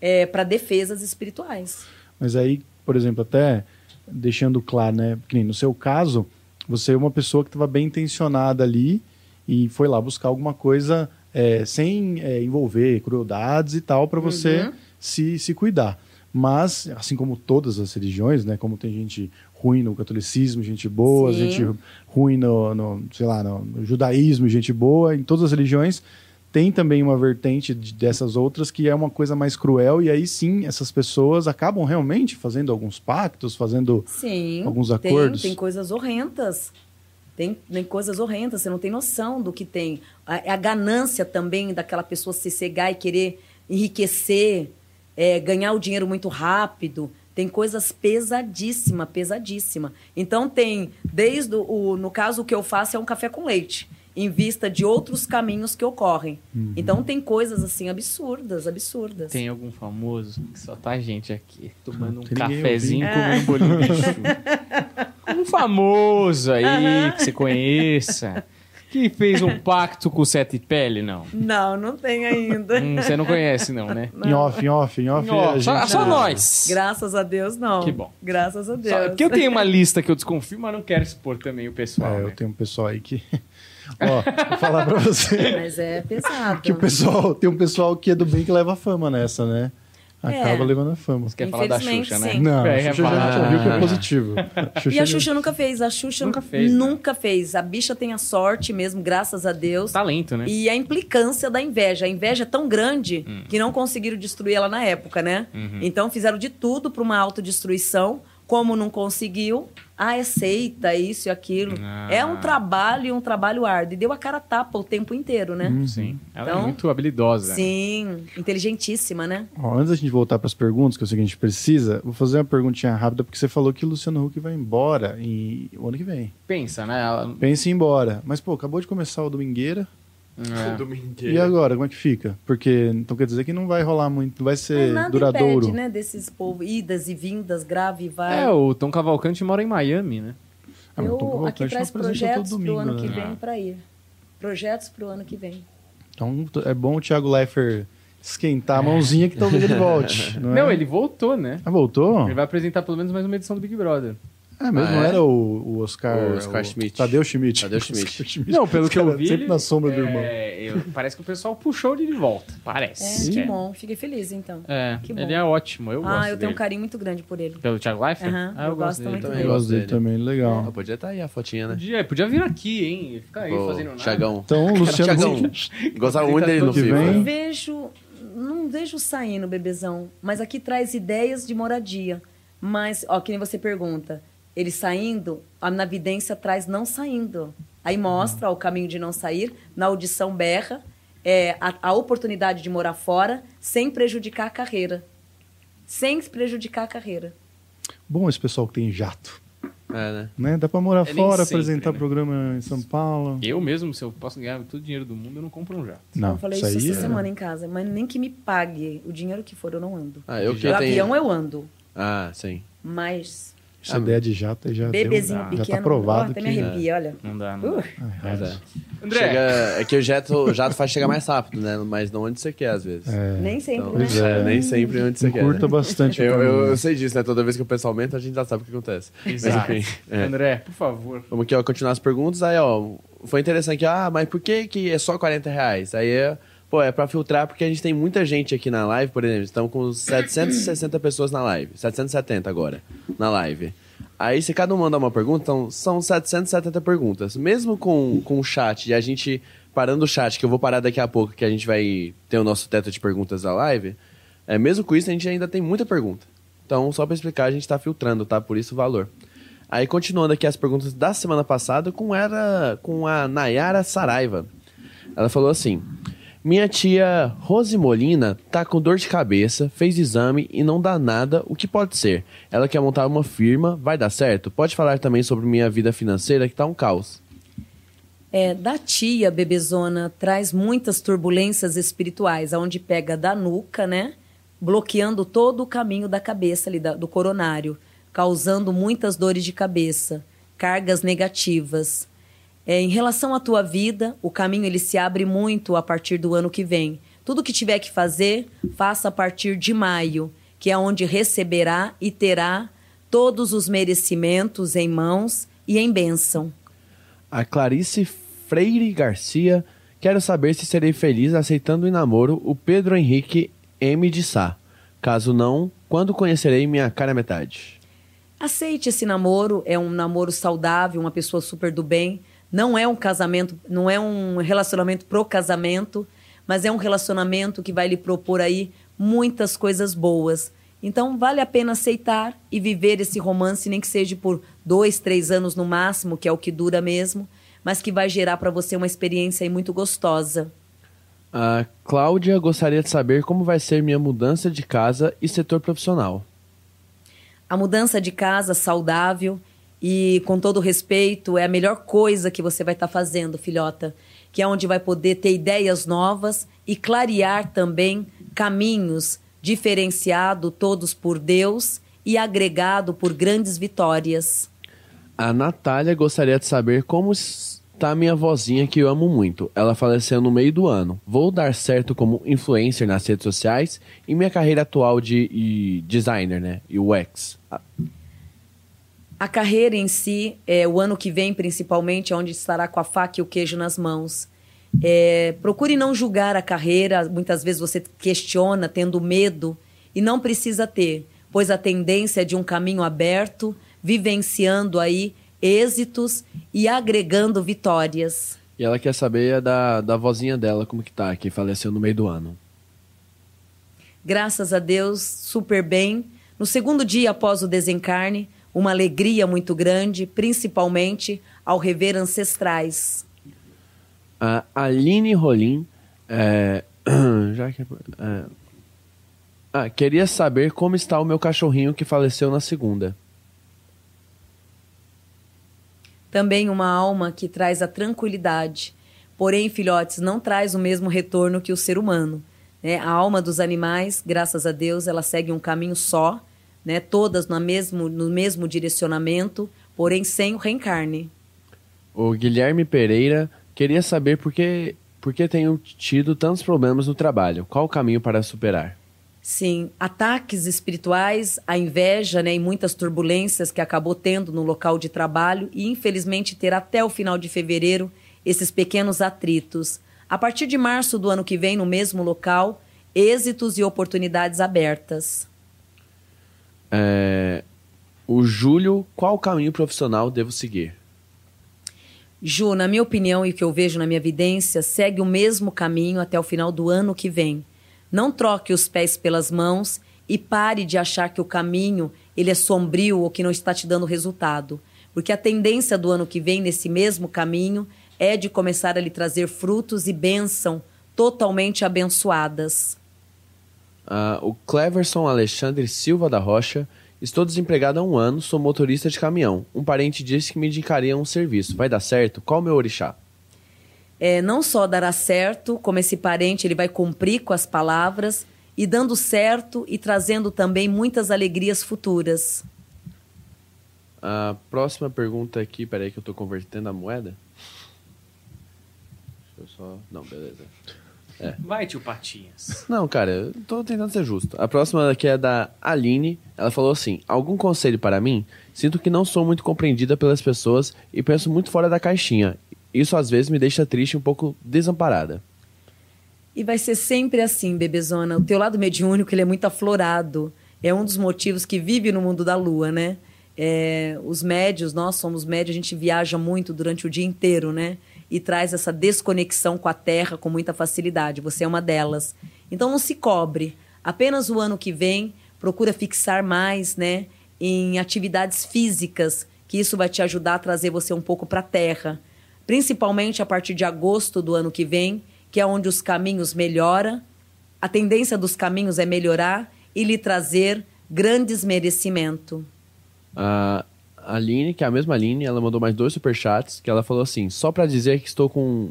é, para defesas espirituais. Mas aí, por exemplo, até deixando claro, né? Que nem no seu caso, você é uma pessoa que estava bem intencionada ali e foi lá buscar alguma coisa é, sem é, envolver crueldades e tal para você Uhum. se, se cuidar. Mas, assim como todas as religiões, né? Como tem gente ruim no catolicismo, gente boa, Sim. gente ruim no, no, sei lá, no, judaísmo, gente boa, em todas as religiões tem também uma vertente de- dessas outras que é uma coisa mais cruel e aí sim essas pessoas acabam realmente fazendo alguns pactos, fazendo Sim. Alguns tem- acordos? Tem, coisas horrendas. Tem, tem coisas horrendas, você não tem noção do que tem. A, a ganância também daquela pessoa se cegar e querer enriquecer, é, ganhar o dinheiro muito rápido. Tem coisas pesadíssima, pesadíssima. Então tem, desde o, no caso o que eu faço é um café com leite, em vista de outros caminhos que ocorrem. Uhum. Então tem coisas assim absurdas, absurdas. Tem algum famoso que só tá a gente aqui tomando um Tem ninguém cafezinho comendo um bolinho de chuva. Um famoso aí que você conheça. Que fez um pacto com o Sete Pele, não. Não, não tem ainda. Hum, você não conhece, não, né? em off, em off, em off. Ó, a só, gente- só nós. Graças a Deus, não. Que bom. Graças a Deus. Só, porque eu tenho uma lista que eu desconfio, mas não quero expor também o pessoal. É, né? eu tenho um pessoal aí que. Ó, vou falar pra você Mas é pesado. que o pessoal tem um pessoal que é do bem que leva fama nessa, né? Acaba É. levando a fama. Quer falar da Xuxa, né? sim. Não, É, a Xuxa já, falar- já viu que é positivo. E a Xuxa nunca fez. A Xuxa Nunca fez, né? Nunca fez. A bicha tem a sorte mesmo, graças a Deus. Talento, né? E a implicância da inveja. A inveja é tão grande Hum. que não conseguiram destruir ela na época, né? Uhum. Então fizeram de tudo para uma autodestruição. Como não conseguiu, ah, é seita, isso e aquilo. Ah. É um trabalho e um trabalho árduo. E deu a cara a tapa o tempo inteiro, né? Sim. Ela é Então, muito habilidosa. Sim, inteligentíssima, né? Ó, antes da gente voltar para as perguntas, que é o seguinte, precisa, vou fazer uma perguntinha rápida, porque você falou que o Luciano Huck vai embora em, o ano que vem. Pensa, né? Ela... Pense em ir embora. Mas, pô, acabou de começar o Domingueira. É. E agora, como é que fica? Porque, então quer dizer que não vai rolar muito, vai ser nada duradouro. impede, né? Desses povos, idas e vindas, grave e vai. É, o Tom Cavalcante mora em Miami, né? Ah, Tom Eu aqui traz projetos todo pro domingo, ano que né? vem para ir. Projetos pro ano que vem. Então é bom o Thiago Leifert esquentar a mãozinha que talvez ele volte. Não, é? Não, ele voltou, né? Ah, voltou? Ele vai apresentar pelo menos mais uma edição do Big Brother. É mesmo, Ah, não é? era o, o Oscar... O Oscar Schmidt. Tadeu Schmidt. Tadeu Schmidt. Oscar Não, pelo que eu vi. Sempre ele- na sombra do irmão. É, eu- parece que o pessoal puxou ele de volta. É, Parece. que É. bom. Fiquei feliz, então. É, Que bom. ele é ótimo. Eu gosto ah, eu tenho dele. um carinho muito grande por ele. Pelo Thiago Leifert? Aham, ah, eu gosto muito também Eu dele. gosto dele dele. também, legal. Ah, podia estar aí a fotinha, né? Podia, podia vir aqui, hein? Fica aí Ô, fazendo nada. Thiagão. Então, o Luciano Thiagão. Gostava muito dele no Que filme. vem. Eu vejo. Não vejo saindo, bebezão. Mas aqui traz ideias de moradia. Mas, ó, que nem você pergunta. Ele saindo, a na vidência traz não saindo. Aí mostra ó, o caminho de não sair, na audição berra, é, a, a oportunidade de morar fora sem prejudicar a carreira. Sem prejudicar a carreira. Bom esse pessoal que tem jato. É, né? Né? Dá pra morar É fora, sempre, apresentar né? programa em São Paulo. Eu mesmo, se eu posso ganhar todo o dinheiro do mundo, eu não compro um jato. Não, eu falei isso isso, aí essa é- semana em casa, mas nem que me pague o dinheiro que for, eu não ando. Ah, eu que o eu avião tenho... eu ando, Ah, sim. mas Essa ideia de jato já bebezinho deu, pequeno, já tá provado até que... me arrepia, olha. Não dá, não. Uh, é. André, Chega- é que o jato, o jato faz chegar mais rápido, né? Mas não onde você quer, às vezes. É, nem sempre, Então, né? É. nem sempre onde você quer. curta né? bastante. Eu, eu, caminho. eu sei disso, né? Toda vez que o preço aumenta, a gente já sabe o que acontece. Exato. Mas enfim. é. André, por favor. Vamos aqui, ó, continuar as perguntas. Aí, ó, foi interessante. Ah, mas por que, que é só 40 reais? Aí é. Pô, é pra filtrar porque a gente tem muita gente aqui na live, por exemplo. Estamos com 760 pessoas na live. 770 agora, na live. Aí, se cada um mandar uma pergunta, então são 770 perguntas. Mesmo com, com o chat e a gente parando o chat, que eu vou parar daqui a pouco, que a gente vai ter o nosso teto de perguntas da live. É, mesmo com isso, a gente ainda tem muita pergunta. Então, só pra explicar, a gente tá filtrando, tá? Por isso o valor. Aí, continuando aqui as perguntas da semana passada, com, era, com a Nayara Saraiva. Ela falou assim: Minha tia Rose Molina tá com dor de cabeça, fez exame e não dá nada, o que pode ser? Ela quer montar uma firma, vai dar certo? Pode falar também sobre minha vida financeira, que tá um caos. É, da tia bebezona traz muitas turbulências espirituais, aonde pega da nuca, né? Bloqueando todo o caminho da cabeça ali, da- do coronário, causando muitas dores de cabeça, cargas negativas. É, em relação à tua vida, o caminho ele se abre muito a partir do ano que vem. Tudo que tiver que fazer, faça a partir de maio, que é onde receberá e terá todos os merecimentos em mãos e em bênção. A Clarice Freire Garcia, quero saber se serei feliz aceitando em namoro o Pedro Henrique M. de Sá. Caso não, quando conhecerei minha cara metade? Aceite esse namoro, é um namoro saudável, uma pessoa super do bem. Não é um casamento, não é um relacionamento pro casamento, mas é um relacionamento que vai lhe propor aí muitas coisas boas. Então vale a pena aceitar e viver esse romance, nem que seja por dois, três anos no máximo, que é o que dura mesmo, mas que vai gerar para você uma experiência aí muito gostosa. A Cláudia gostaria de saber como vai ser minha mudança de casa e setor profissional. A mudança de casa saudável e com todo respeito é a melhor coisa que você vai estar fazendo, filhota, que é onde vai poder ter ideias novas e clarear também caminhos diferenciado todos por Deus e agregado por grandes vitórias. A Natália gostaria de saber como está minha vozinha que eu amo muito. Ela faleceu no meio do ano. Vou dar certo como influencer nas redes sociais e minha carreira atual de e designer, né? UX. A carreira em si, é, o ano que vem principalmente, é onde estará com a faca e o queijo nas mãos. É, procure não julgar a carreira, muitas vezes você questiona tendo medo, e não precisa ter, pois a tendência é de um caminho aberto, vivenciando aí êxitos e agregando vitórias. E ela quer saber da, da vozinha dela, como que tá, que faleceu no meio do ano. Graças a Deus, super bem. No segundo dia após o desencarne, uma alegria muito grande, principalmente ao rever ancestrais. A Aline Rolim, é, já que, é, ah, queria saber como está o meu cachorrinho que faleceu na segunda. Também uma alma que traz a tranquilidade. Porém, filhotes, não traz o mesmo retorno que o ser humano. Né? A alma dos animais, graças a Deus, ela segue um caminho só, né? todas no mesmo, no mesmo direcionamento, porém sem o reencarne. O Guilherme Pereira queria saber por que, por que tenho tido tantos problemas no trabalho. Qual o caminho para superar? Sim, ataques espirituais, a inveja né, e muitas turbulências que acabou tendo no local de trabalho e infelizmente terá até o final de fevereiro esses pequenos atritos. A partir de março do ano que vem, no mesmo local, êxitos e oportunidades abertas. É, o Júlio, qual caminho profissional devo seguir? Ju, na minha opinião e o que eu vejo na minha evidência, segue o mesmo caminho até o final do ano que vem. Não troque os pés pelas mãos e pare de achar que o caminho ele é sombrio ou que não está te dando resultado. Porque a tendência do ano que vem, nesse mesmo caminho, é de começar a lhe trazer frutos e bênção totalmente abençoadas. Ah, o Cleverson Alexandre Silva da Rocha Estou desempregado há um ano, sou motorista de caminhão. Um parente disse que me indicaria um serviço. Vai dar certo? Qual o meu orixá? É, não só dará certo, como esse parente ele vai cumprir com as palavras e dando certo e trazendo também muitas alegrias futuras. A próxima pergunta aqui, peraí que eu tô convertendo a moeda. Deixa eu só. Não, beleza. É. Vai, tio Patinhas. Não, cara, eu tô tentando ser justo. A próxima aqui é da Aline. Ela falou assim: Algum conselho para mim? Sinto que não sou muito compreendida pelas pessoas e penso muito fora da caixinha. Isso às vezes me deixa triste e um pouco desamparada. E vai ser sempre assim, bebezona. O teu lado mediúnico ele é muito aflorado. É um dos motivos que vive no mundo da lua, né? É, os médios, nós somos médios, a gente viaja muito durante o dia inteiro, né? E traz essa desconexão com a Terra com muita facilidade. Você é uma delas. Então não se cobre. Apenas o ano que vem, procura fixar mais, né? Em atividades físicas, que isso vai te ajudar a trazer você um pouco para a Terra. Principalmente a partir de agosto do ano que vem, que é onde os caminhos melhoram. A tendência dos caminhos é melhorar e lhe trazer grandes merecimentos. A Aline, que é a mesma Aline, ela mandou mais dois superchats, que ela falou assim, só pra dizer que estou com...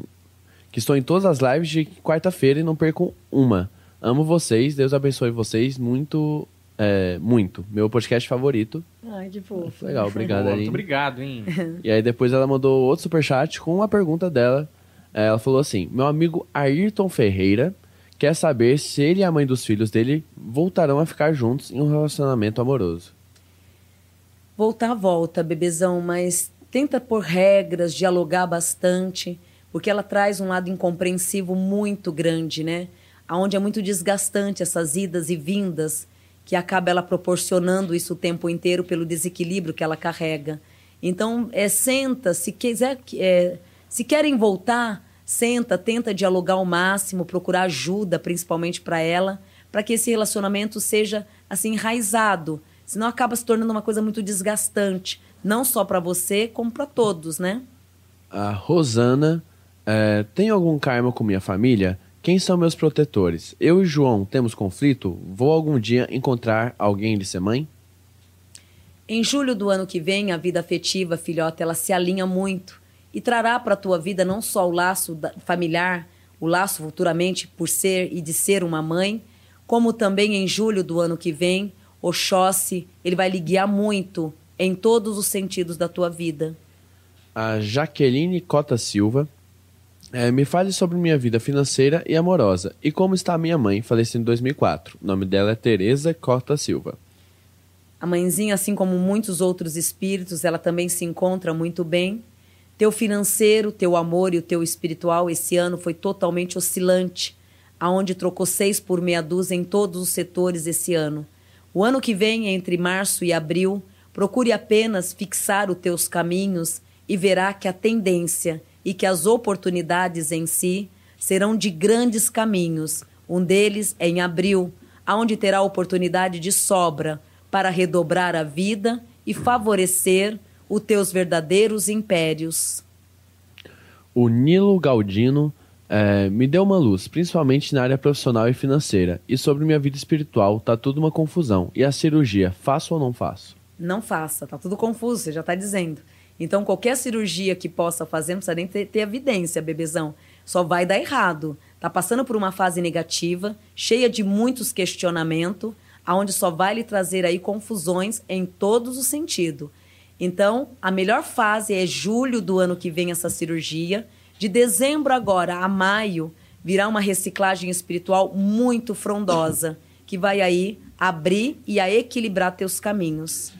que estou em todas as lives de quarta-feira e não perco uma. Amo vocês, Deus abençoe vocês muito, é, muito. Meu podcast favorito. Ai, que fofo. Legal, obrigado, Muito Aline. obrigado, hein? E aí depois ela mandou outro superchat com uma pergunta dela. É, Ela falou assim, meu amigo Ayrton Ferreira quer saber se ele e a mãe dos filhos dele voltarão a ficar juntos em um relacionamento amoroso. Voltar, volta, bebezão, mas tenta por regras, dialogar bastante, porque ela traz um lado incompreensivo muito grande, né? Aonde é muito desgastante essas idas e vindas, que acaba ela proporcionando isso o tempo inteiro pelo desequilíbrio que ela carrega. Então, é, senta, se quiser, é, se querem voltar, senta, tenta dialogar ao máximo, procurar ajuda, principalmente para ela, para que esse relacionamento seja assim enraizado. Senão acaba se tornando uma coisa muito desgastante, não só para você, como para todos, né? A Rosana, é, tem algum karma com minha família? Quem são meus protetores? Eu e João temos conflito? Vou algum dia encontrar alguém de ser mãe? Em julho do ano que vem, a vida afetiva, filhota, ela se alinha muito e trará para a tua vida não só o laço familiar, o laço futuramente por ser e de ser uma mãe, como também em julho do ano que vem, Oxóssi, ele vai lhe guiar muito em todos os sentidos da tua vida. A Jaqueline Cota Silva, é, me fale sobre minha vida financeira e amorosa e como está a minha mãe, falecida em 2004. O nome dela é Teresa Cota Silva. A mãezinha, assim como muitos outros espíritos, ela também se encontra muito bem. Teu financeiro, teu amor e o teu espiritual esse ano foi totalmente oscilante, aonde trocou seis por meia dúzia em todos os setores esse ano. O ano que vem, entre março e abril, procure apenas fixar os teus caminhos e verá que a tendência e que as oportunidades em si serão de grandes caminhos. Um deles é em abril, aonde terá oportunidade de sobra para redobrar a vida e favorecer os teus verdadeiros impérios. O Nilo Galdino é, me deu uma luz, principalmente na área profissional e financeira. E sobre minha vida espiritual, tá tudo uma confusão. E a cirurgia, faço ou não faço? Não faça, tá tudo confuso, você já tá dizendo. Então, qualquer cirurgia que possa fazer, não precisa nem ter, ter evidência, bebezão. Só vai dar errado. Tá passando por uma fase negativa, cheia de muitos questionamentos, aonde só vai lhe trazer aí confusões em todos os sentidos. Então, a melhor fase é julho do ano que vem essa cirurgia. De dezembro agora a maio, virá uma reciclagem espiritual muito frondosa, que vai aí abrir e a equilibrar teus caminhos.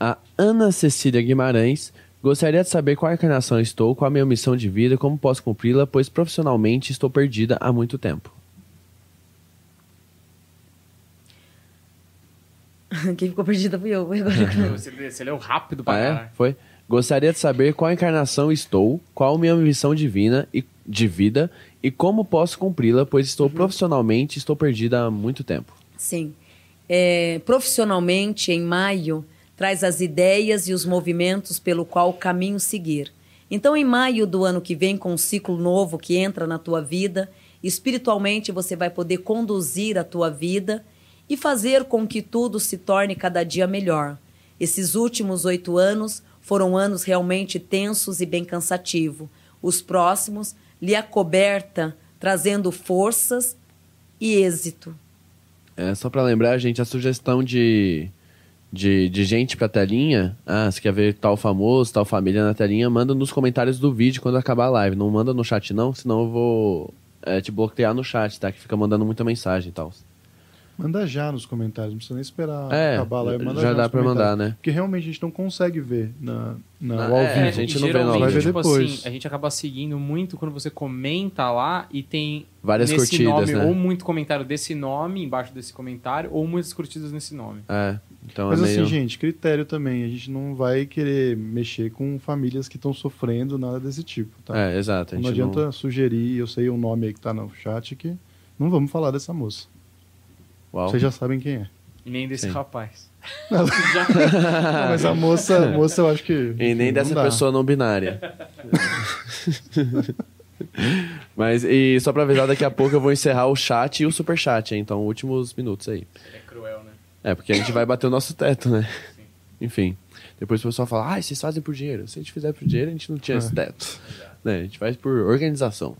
A Ana Cecília Guimarães gostaria de saber qual encarnação estou, qual a minha missão de vida, como posso cumpri-la, pois profissionalmente estou perdida há muito tempo. Quem ficou perdida fui eu. Agora Você, você leu rápido pra Ah, é? Foi? Gostaria de saber qual encarnação estou, qual a minha missão divina e de vida e como posso cumpri-la, pois estou profissionalmente estou perdida há muito tempo. Sim. É, profissionalmente, em maio, traz as ideias e os movimentos pelo qual o caminho seguir. Então, em maio do ano que vem, com um ciclo novo que entra na tua vida, espiritualmente você vai poder conduzir a tua vida e fazer com que tudo se torne cada dia melhor. Esses últimos oito anos foram anos realmente tensos e bem cansativos. Os próximos lhe acoberta, trazendo forças e êxito. É, só para lembrar, gente, a sugestão de, de, de gente pra telinha, ah, se quer ver tal famoso, tal família na telinha, manda nos comentários do vídeo quando acabar a live. Não manda no chat não, senão eu vou é, te bloquear no chat, tá? Que fica mandando muita mensagem e tal. Manda já nos comentários, não precisa nem esperar É, acabar live. Manda já nos dá pra comentários. mandar, né? Porque realmente a gente não consegue ver na, na, Ah, ao é, vivo. a gente não vê, não. geralmente, Vai ver tipo depois. assim, a gente acaba seguindo muito quando você comenta lá e tem Várias curtidas, nome, né? ou muito comentário desse nome embaixo desse comentário, ou muitas curtidas nesse nome. É, então Mas é meio... assim, gente, critério também. A gente não vai querer mexer com famílias que estão sofrendo, nada desse tipo, tá? É, exato. Não adianta sugerir, eu sei o nome aí que tá no chat, que não vamos falar dessa moça. Uau. Vocês já sabem quem é. E nem desse Sim. rapaz. Não, mas a moça, a moça eu acho que. E nem dessa não dá. pessoa não binária. Mas, e só pra avisar, daqui a pouco eu vou encerrar o chat e o superchat, hein? Então, últimos minutos aí. Ele é cruel, né? É, porque a gente vai bater o nosso teto, né? Enfim. Depois o pessoal fala, ah, vocês fazem por dinheiro. Se a gente fizer por dinheiro, a gente não tinha esse É. teto. Né? A gente faz por organização.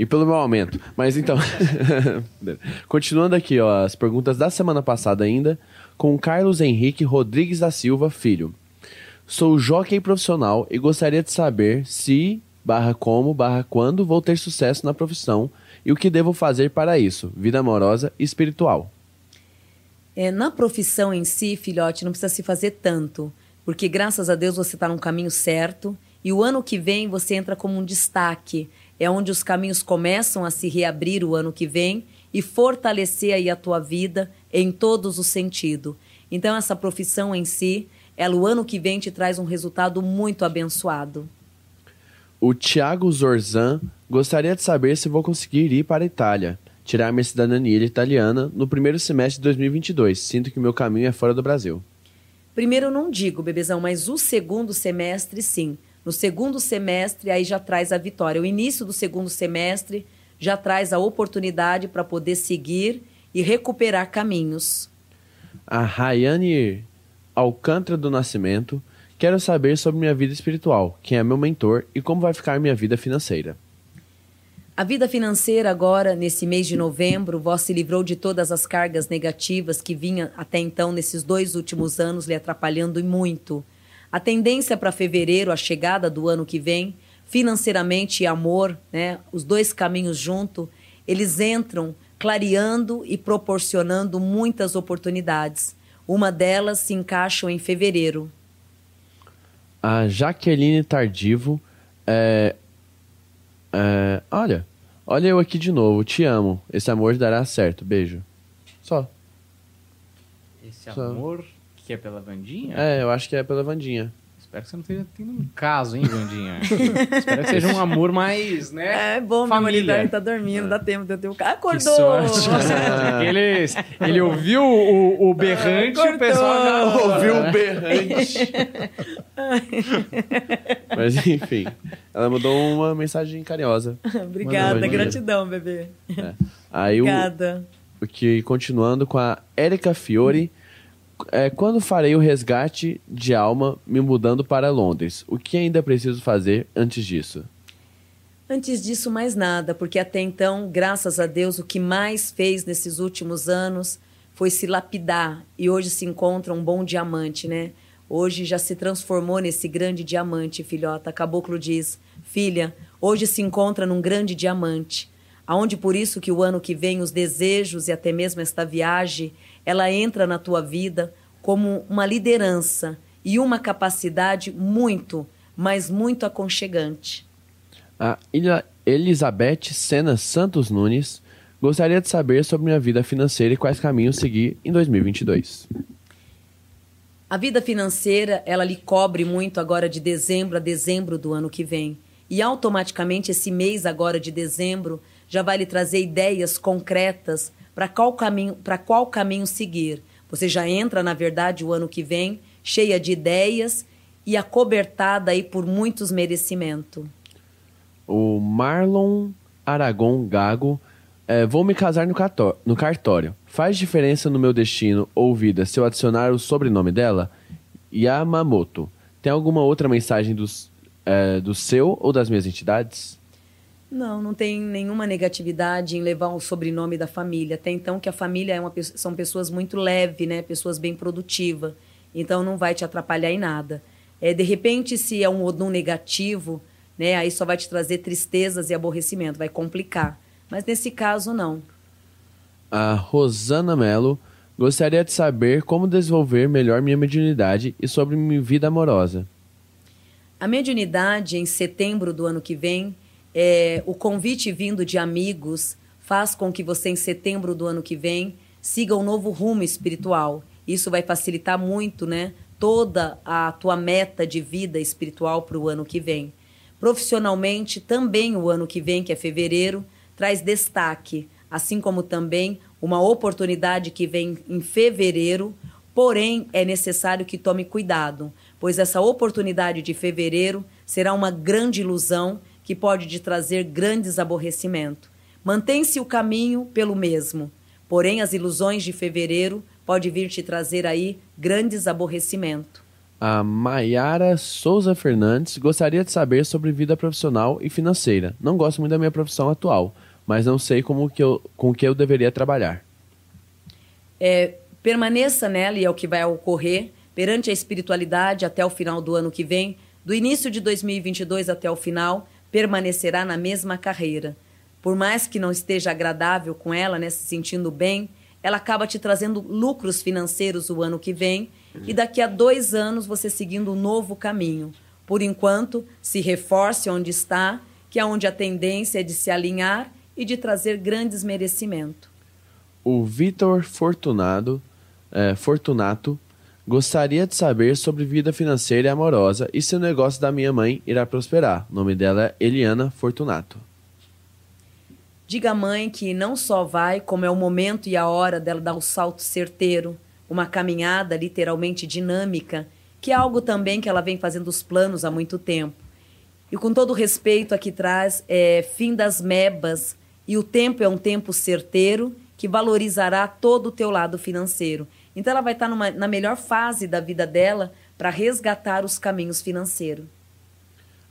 E pelo meu aumento. Mas então. Continuando aqui, ó, as perguntas da semana passada ainda, com Carlos Henrique Rodrigues da Silva, filho. Sou jockey profissional e gostaria de saber se, barra como, barra quando vou ter sucesso na profissão e o que devo fazer para isso, vida amorosa e espiritual. É, na profissão em si, filhote, não precisa se fazer tanto, porque graças a Deus você está no caminho certo e o ano que vem você entra como um destaque. É onde os caminhos começam a se reabrir o ano que vem e fortalecer aí a tua vida em todos os sentidos. Então, essa profissão em si, ela o ano que vem te traz um resultado muito abençoado. O Thiago Zorzan gostaria de saber se vou conseguir ir para a Itália, tirar minha cidadania italiana no primeiro semestre de 2022. Sinto que meu caminho é fora do Brasil. Primeiro não digo, bebezão, mas o segundo semestre sim. No segundo semestre aí já traz a vitória. O início do segundo semestre já traz a oportunidade para poder seguir e recuperar caminhos. A Rayane Alcântara do Nascimento quero saber sobre minha vida espiritual, quem é meu mentor e como vai ficar minha vida financeira. A vida financeira agora, nesse mês de novembro, vós se livrou de todas as cargas negativas que vinha até então nesses dois últimos anos lhe atrapalhando muito. A tendência para fevereiro, a chegada do ano que vem, financeiramente e amor, né, os dois caminhos junto, eles entram clareando e proporcionando muitas oportunidades. Uma delas se encaixa em fevereiro. A Jaqueline Tardivo é, é, olha, olha eu aqui de novo, te amo. Esse amor dará certo. Beijo. Só. Esse Só. amor que é pela Vandinha? É, eu acho que é pela Vandinha. Espero que você não esteja tendo um caso, hein, Vandinha? Espero que seja um amor mais, né? É bom, família. meu marido tá dormindo, dá tempo de eu ter um... Que Acordou! sorte. ele, ele ouviu o, o berrante e o pessoal já Ouviu o berrante. Mas enfim, ela mandou uma mensagem carinhosa. Obrigada, gratidão, bebê. Aí o, Obrigada. o que continuando com a Erika Fiore, é, quando farei o resgate de alma me mudando para Londres? O que ainda preciso fazer antes disso? Antes disso, mais nada, porque até então, graças a Deus, o que mais fez nesses últimos anos foi se lapidar e hoje se encontra um bom diamante, né? Hoje já se transformou nesse grande diamante, filhota. Caboclo diz: Filha, hoje se encontra num grande diamante. Aonde por isso que o ano que vem os desejos e até mesmo esta viagem, ela entra na tua vida como uma liderança e uma capacidade muito, mas muito aconchegante. A Ilha- Elizabeth Sena Santos Nunes gostaria de saber sobre minha vida financeira e quais caminhos seguir em 2022. A vida financeira, ela lhe cobre muito agora de dezembro a dezembro do ano que vem. E automaticamente esse mês agora de dezembro já vai lhe trazer ideias concretas para qual caminho, para qual caminho seguir. Você já entra, na verdade, o ano que vem cheia de ideias e acobertada aí por muitos merecimentos. O Marlon Aragon Gago É, vou me casar no, no cartório. Faz diferença no meu destino ou vida se eu adicionar o sobrenome dela? Yamamoto. Tem alguma outra mensagem dos, é, do seu ou das minhas entidades? Não, não tem nenhuma negatividade em levar o sobrenome da família. Até então que a família é uma, são pessoas muito leves, né? Pessoas bem produtivas. Então não vai te atrapalhar em nada. É, de repente, se é um odum negativo, né? Aí só vai te trazer tristezas e aborrecimento, vai complicar. Mas nesse caso, não. A Rosana Mello gostaria de saber como desenvolver melhor minha mediunidade e sobre minha vida amorosa. A mediunidade, em setembro do ano que vem, é, o convite vindo de amigos faz com que você, em setembro do ano que vem, siga um novo rumo espiritual. Isso vai facilitar muito, né? Toda a tua meta de vida espiritual para o ano que vem. Profissionalmente, também o ano que vem, que é fevereiro, traz destaque, assim como também uma oportunidade que vem em fevereiro, porém é necessário que tome cuidado, pois essa oportunidade de fevereiro será uma grande ilusão que pode te trazer grandes aborrecimentos. Mantém-se o caminho pelo mesmo, porém as ilusões de fevereiro pode vir te trazer aí grandes aborrecimentos. A Maiara Souza Fernandes gostaria de saber sobre vida profissional e financeira. Não gosto muito da minha profissão atual, mas não sei como que eu, com que eu deveria trabalhar. É, permaneça nela e é o que vai ocorrer perante a espiritualidade até o final do ano que vem, do início de 2022 até o final, permanecerá na mesma carreira. Por mais que não esteja agradável com ela, né, se sentindo bem, ela acaba te trazendo lucros financeiros o ano que vem e daqui a dois anos você seguindo um novo caminho. Por enquanto, se reforce onde está, que é onde a tendência é de se alinhar e de trazer grandes merecimentos. O Vitor Fortunado, é, Fortunato gostaria de saber sobre vida financeira e amorosa e se o negócio da minha mãe irá prosperar. O nome dela é Eliana Fortunato. Diga à mãe que não só vai, como é o momento e a hora dela dar o salto certeiro, uma caminhada literalmente dinâmica, que é algo também que ela vem fazendo os planos há muito tempo. E com todo respeito aqui traz é fim das mebas e o tempo é um tempo certeiro que valorizará todo o teu lado financeiro. Então ela vai estar numa, na melhor fase da vida dela para resgatar os caminhos financeiros.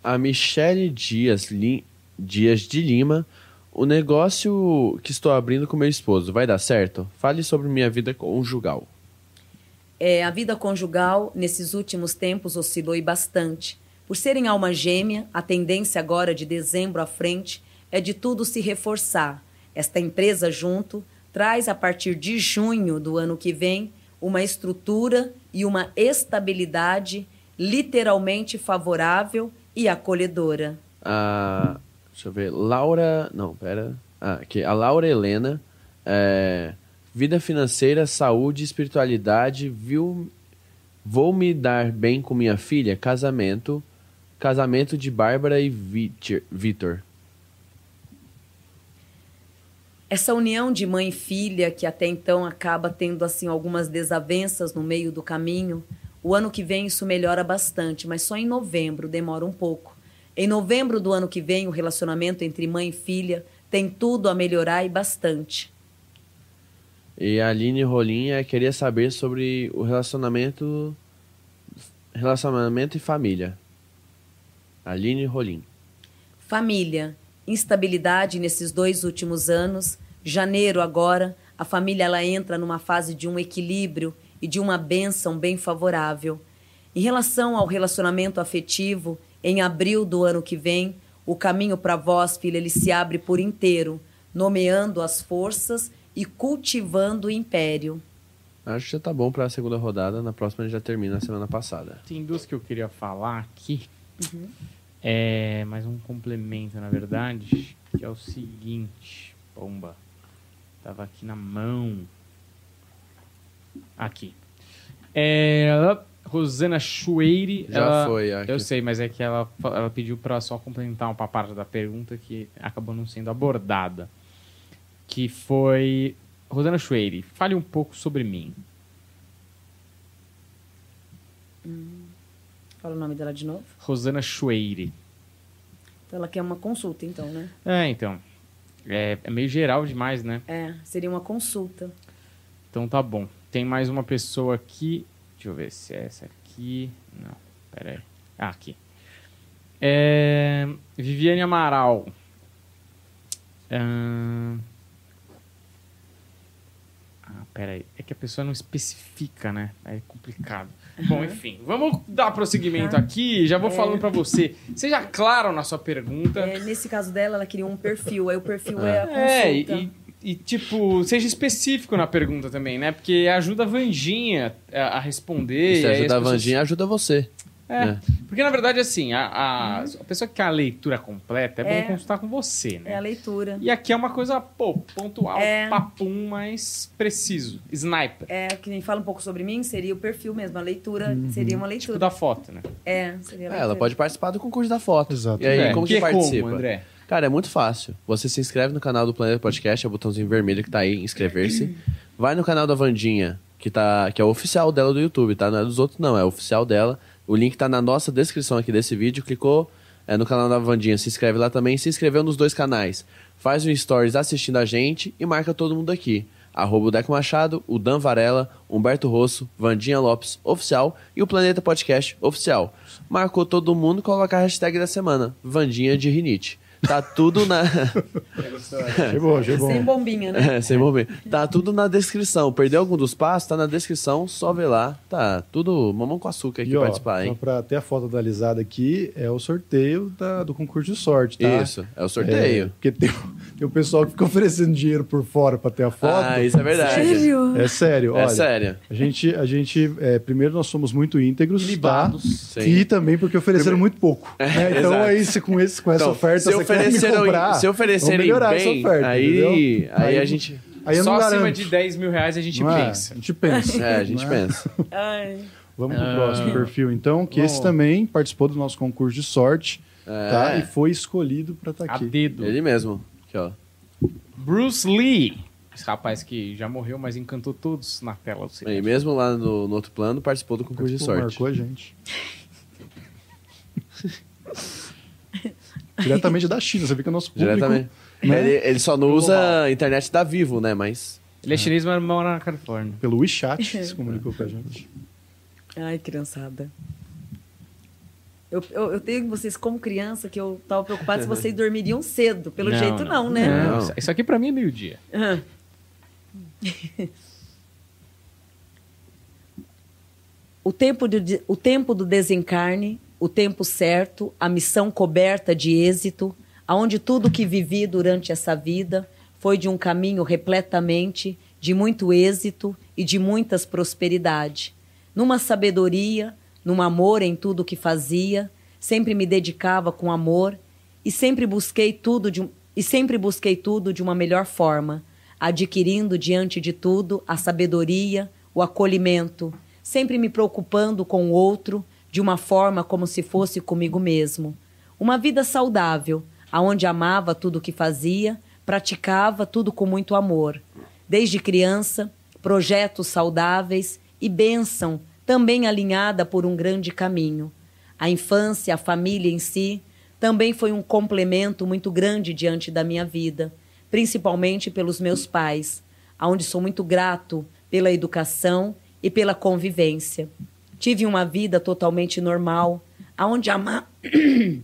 A Michele Dias, Dias de Lima, o negócio que estou abrindo com meu esposo vai dar certo? Fale sobre minha vida conjugal. É, a vida conjugal, nesses últimos tempos, oscilou bastante. Por serem alma gêmea, a tendência agora de dezembro à frente é de tudo se reforçar. Esta empresa junto traz, a partir de junho do ano que vem, uma estrutura e uma estabilidade literalmente favorável e acolhedora. A, deixa eu ver, Laura, não, pera, ah, aqui, a Laura Helena, é, vida financeira, saúde, espiritualidade, viu, vou me dar bem com minha filha, casamento, casamento de Bárbara e Vitor- Vitor. Essa união de mãe e filha, que até então acaba tendo assim algumas desavenças no meio do caminho, o ano que vem isso melhora bastante, mas só em novembro demora um pouco. Em novembro do ano que vem, o relacionamento entre mãe e filha tem tudo a melhorar e bastante. E a Aline Rolinha queria saber sobre o relacionamento, relacionamento e família. Aline Rolim. Família, instabilidade nesses dois últimos anos. Janeiro agora, a família ela entra numa fase de um equilíbrio e de uma bênção bem favorável. Em relação ao relacionamento afetivo, em abril do ano que vem, o caminho para vós, filha, ele se abre por inteiro, nomeando as forças e cultivando o império. Acho que já tá bom para a segunda rodada. Na próxima a gente já termina a semana passada. Tem duas que eu queria falar aqui. É mais um complemento, na verdade, que é o seguinte. Pomba. Tava aqui na mão. Aqui. É, Rosana Chueire. Já ela- foi, aqui. Eu sei, mas é que ela, ela pediu para só complementar uma parte da pergunta que acabou não sendo abordada. Que foi. Rosana Chueire, fale um pouco sobre mim. Fala o nome dela de novo. Rosana Chueire. Então ela quer uma consulta, então, né? É, então. É, é meio geral demais, né? É, seria uma consulta. Então tá bom. Tem mais uma pessoa aqui. Deixa eu ver se é essa aqui. Não, pera aí. Ah, aqui. É... Viviane Amaral. Ahn, Ah, pera aí. É que a pessoa não especifica, né? É complicado. Bom, enfim. Vamos dar prosseguimento aqui. Já vou falando pra você. Seja claro na sua pergunta. É, nesse caso dela, ela queria um perfil. Aí o perfil é, a consulta. É, e, e, tipo, seja específico na pergunta também, né? Porque ajuda a Vandinha a, a responder. Se e ajuda a as pessoas- Vandinha, ajuda você. É, É. porque na verdade, assim, a, a, a pessoa que quer a leitura completa é, É. bom consultar com você, né? É a leitura. E aqui é uma coisa, pô, pontual, É. papum, mas preciso. Sniper. É, que nem fala um pouco sobre mim, seria o perfil mesmo. A leitura Uhum. seria uma Tipo leitura. da foto, né? É, seria a É, ela pode participar do concurso da foto. Exato. E aí, É, como que, é participa? como, André? Cara, é muito fácil. Você se inscreve no canal do Planeta Podcast, é o botãozinho vermelho que tá aí, inscrever-se. Vai no canal da Vandinha, que, tá, que é o oficial dela do YouTube, tá? Não é dos outros, não, é o oficial dela. O link tá na nossa descrição aqui desse vídeo. Clicou é, no canal da Vandinha, se inscreve lá também. Se inscreveu nos dois canais. Faz um stories assistindo a gente e marca todo mundo aqui. Arroba o Deco Machado, o Dan Varela, Humberto Rosso, Vandinha Lopes Oficial e o Planeta Podcast Oficial. Marcou todo mundo, coloca a hashtag da semana, Vandinha de Rinite. Tá tudo na. Achei bom, achei bom. Sem bombinha, né? É, sem momento. Tá tudo na descrição. Perdeu algum dos passos? Tá na descrição, só vê lá. Tá tudo mamão com açúcar aqui E ó, participar, só hein? pra ter a foto atualizada aqui, é o sorteio da- do concurso de sorte, tá? Isso, é o sorteio. É, porque tem, tem o pessoal que fica oferecendo dinheiro por fora pra ter a foto. Ah, isso é verdade. Sério? É sério, É olha. sério. A gente, a gente é, primeiro nós somos muito íntegros, Libados. tá? E também porque ofereceram muito pouco. né? Então aí, se com, esse, com essa Então, oferta se você ofereceram, comprar, se oferecerem bem, essa oferta, aí, entendeu? aí, a gente. Aí Só acima de 10 mil reais a gente é? pensa. A gente pensa. É, a gente é? pensa. Vamos pro Ah. próximo perfil, então, que Vamos. esse também participou do nosso concurso de sorte, É. tá? E foi escolhido pra estar A aqui. dedo. Ele mesmo. Aqui, ó. Bruce Lee. Esse rapaz que já morreu, mas encantou todos na tela do cinema. Aí mesmo lá no, no outro plano, participou do concurso de sorte. Marcou a gente. Diretamente da China, você vê que o nosso público... Diretamente. né? Ele, ele só não usa a internet da Vivo, né? Mas. Ele é chinês, mas mora na Califórnia. Pelo WeChat se comunicou com a gente. Ai, criançada. Eu, eu, eu tenho vocês como criança que eu tava preocupada se vocês dormiriam cedo. Pelo jeito, não, né? Não. Isso- Isso aqui pra mim é meio-dia. Ah. o, tempo do, o tempo do desencarne, o tempo certo, a missão coberta de êxito, aonde tudo que vivi durante essa vida foi de um caminho repletamente de muito êxito e de muitas prosperidade. Numa sabedoria, num amor em tudo que fazia, sempre me dedicava com amor e sempre busquei tudo de e sempre busquei tudo de uma melhor forma, adquirindo diante de tudo a sabedoria, o acolhimento, sempre me preocupando com o outro de uma forma como se fosse comigo mesmo. Uma vida saudável, aonde amava tudo o que fazia, praticava tudo com muito amor. Desde criança, projetos saudáveis e bênção, também alinhada por um grande caminho. A infância, a família em si, também foi um complemento muito grande diante da minha vida, principalmente pelos meus pais, aonde sou muito grato pela educação e pela convivência. Tive uma vida totalmente normal, aonde ama...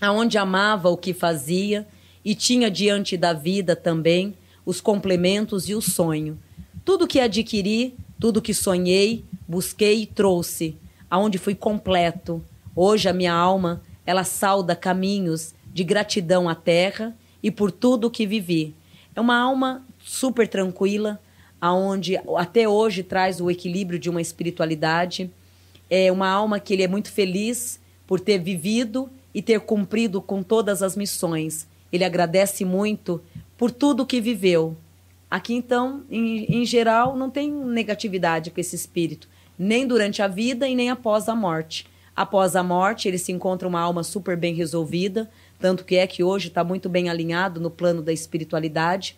aonde amava o que fazia e tinha diante da vida também os complementos e o sonho. Tudo que adquiri, tudo que sonhei, busquei e trouxe, aonde fui completo. Hoje a minha alma, ela sauda caminhos de gratidão à terra e por tudo que vivi. É uma alma super tranquila, aonde até hoje traz o equilíbrio de uma espiritualidade. É uma alma que ele é muito feliz por ter vivido e ter cumprido com todas as missões. Ele agradece muito por tudo que viveu. Aqui, então, em, em geral, não tem negatividade com esse espírito, nem durante a vida e nem após a morte. Após a morte, ele se encontra uma alma super bem resolvida, tanto que é que hoje está muito bem alinhado no plano da espiritualidade.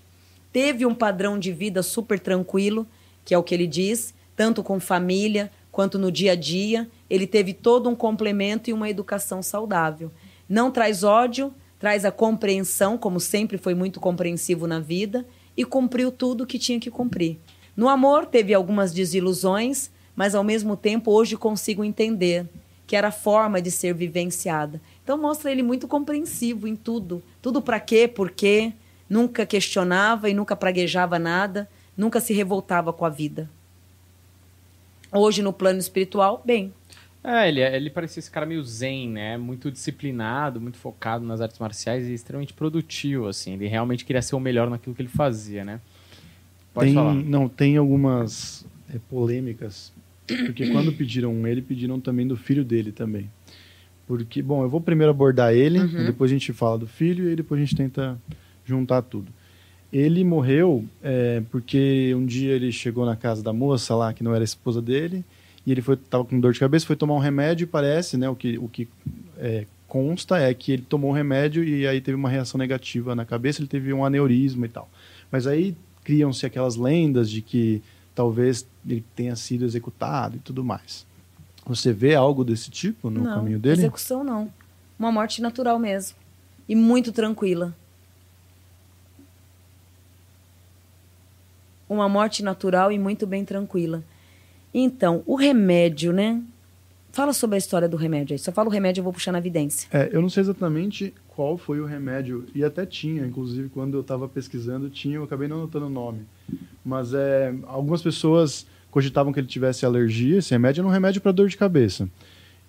Teve um padrão de vida super tranquilo, que é o que ele diz, tanto com família quanto no dia a dia. Ele teve todo um complemento e uma educação saudável. Não traz ódio, traz a compreensão, como sempre foi muito compreensivo na vida, e cumpriu tudo o que tinha que cumprir. No amor, teve algumas desilusões, mas ao mesmo tempo hoje consigo entender que era a forma de ser vivenciada. Então mostra ele muito compreensivo em tudo. Tudo para quê, por quê. Nunca questionava e nunca praguejava nada, nunca se revoltava com a vida. Hoje, no plano espiritual, bem. É, ele, ele parecia esse cara meio zen, né? Muito disciplinado, muito focado nas artes marciais e extremamente produtivo, assim. Ele realmente queria ser o melhor naquilo que ele fazia, né? Pode tem, falar. Não, tem algumas é, polêmicas, porque quando pediram ele, pediram também do filho dele também. Porque, bom, eu vou primeiro abordar ele, uhum. depois a gente fala do filho e depois a gente tenta juntar tudo. Ele morreu é, porque um dia ele chegou na casa da moça lá, que não era a esposa dele, e ele foi tava com dor de cabeça, foi tomar um remédio e parece, né, o que, o que é, consta é que ele tomou o um remédio e aí teve uma reação negativa na cabeça, ele teve um aneurisma e tal. Mas aí criam-se aquelas lendas de que talvez ele tenha sido executado e tudo mais. Você vê algo desse tipo no não, caminho dele? Execução não. Uma morte natural mesmo. E muito tranquila. Uma morte natural e muito bem tranquila. Então, o remédio, né? Fala sobre a história do remédio aí. Só fala o remédio, eu vou puxar na evidência. É, eu não sei exatamente qual foi o remédio, e até tinha, inclusive, quando eu estava pesquisando, tinha, eu acabei não anotando o nome. Mas é, algumas pessoas cogitavam que ele tivesse alergia. Esse remédio era um remédio para dor de cabeça.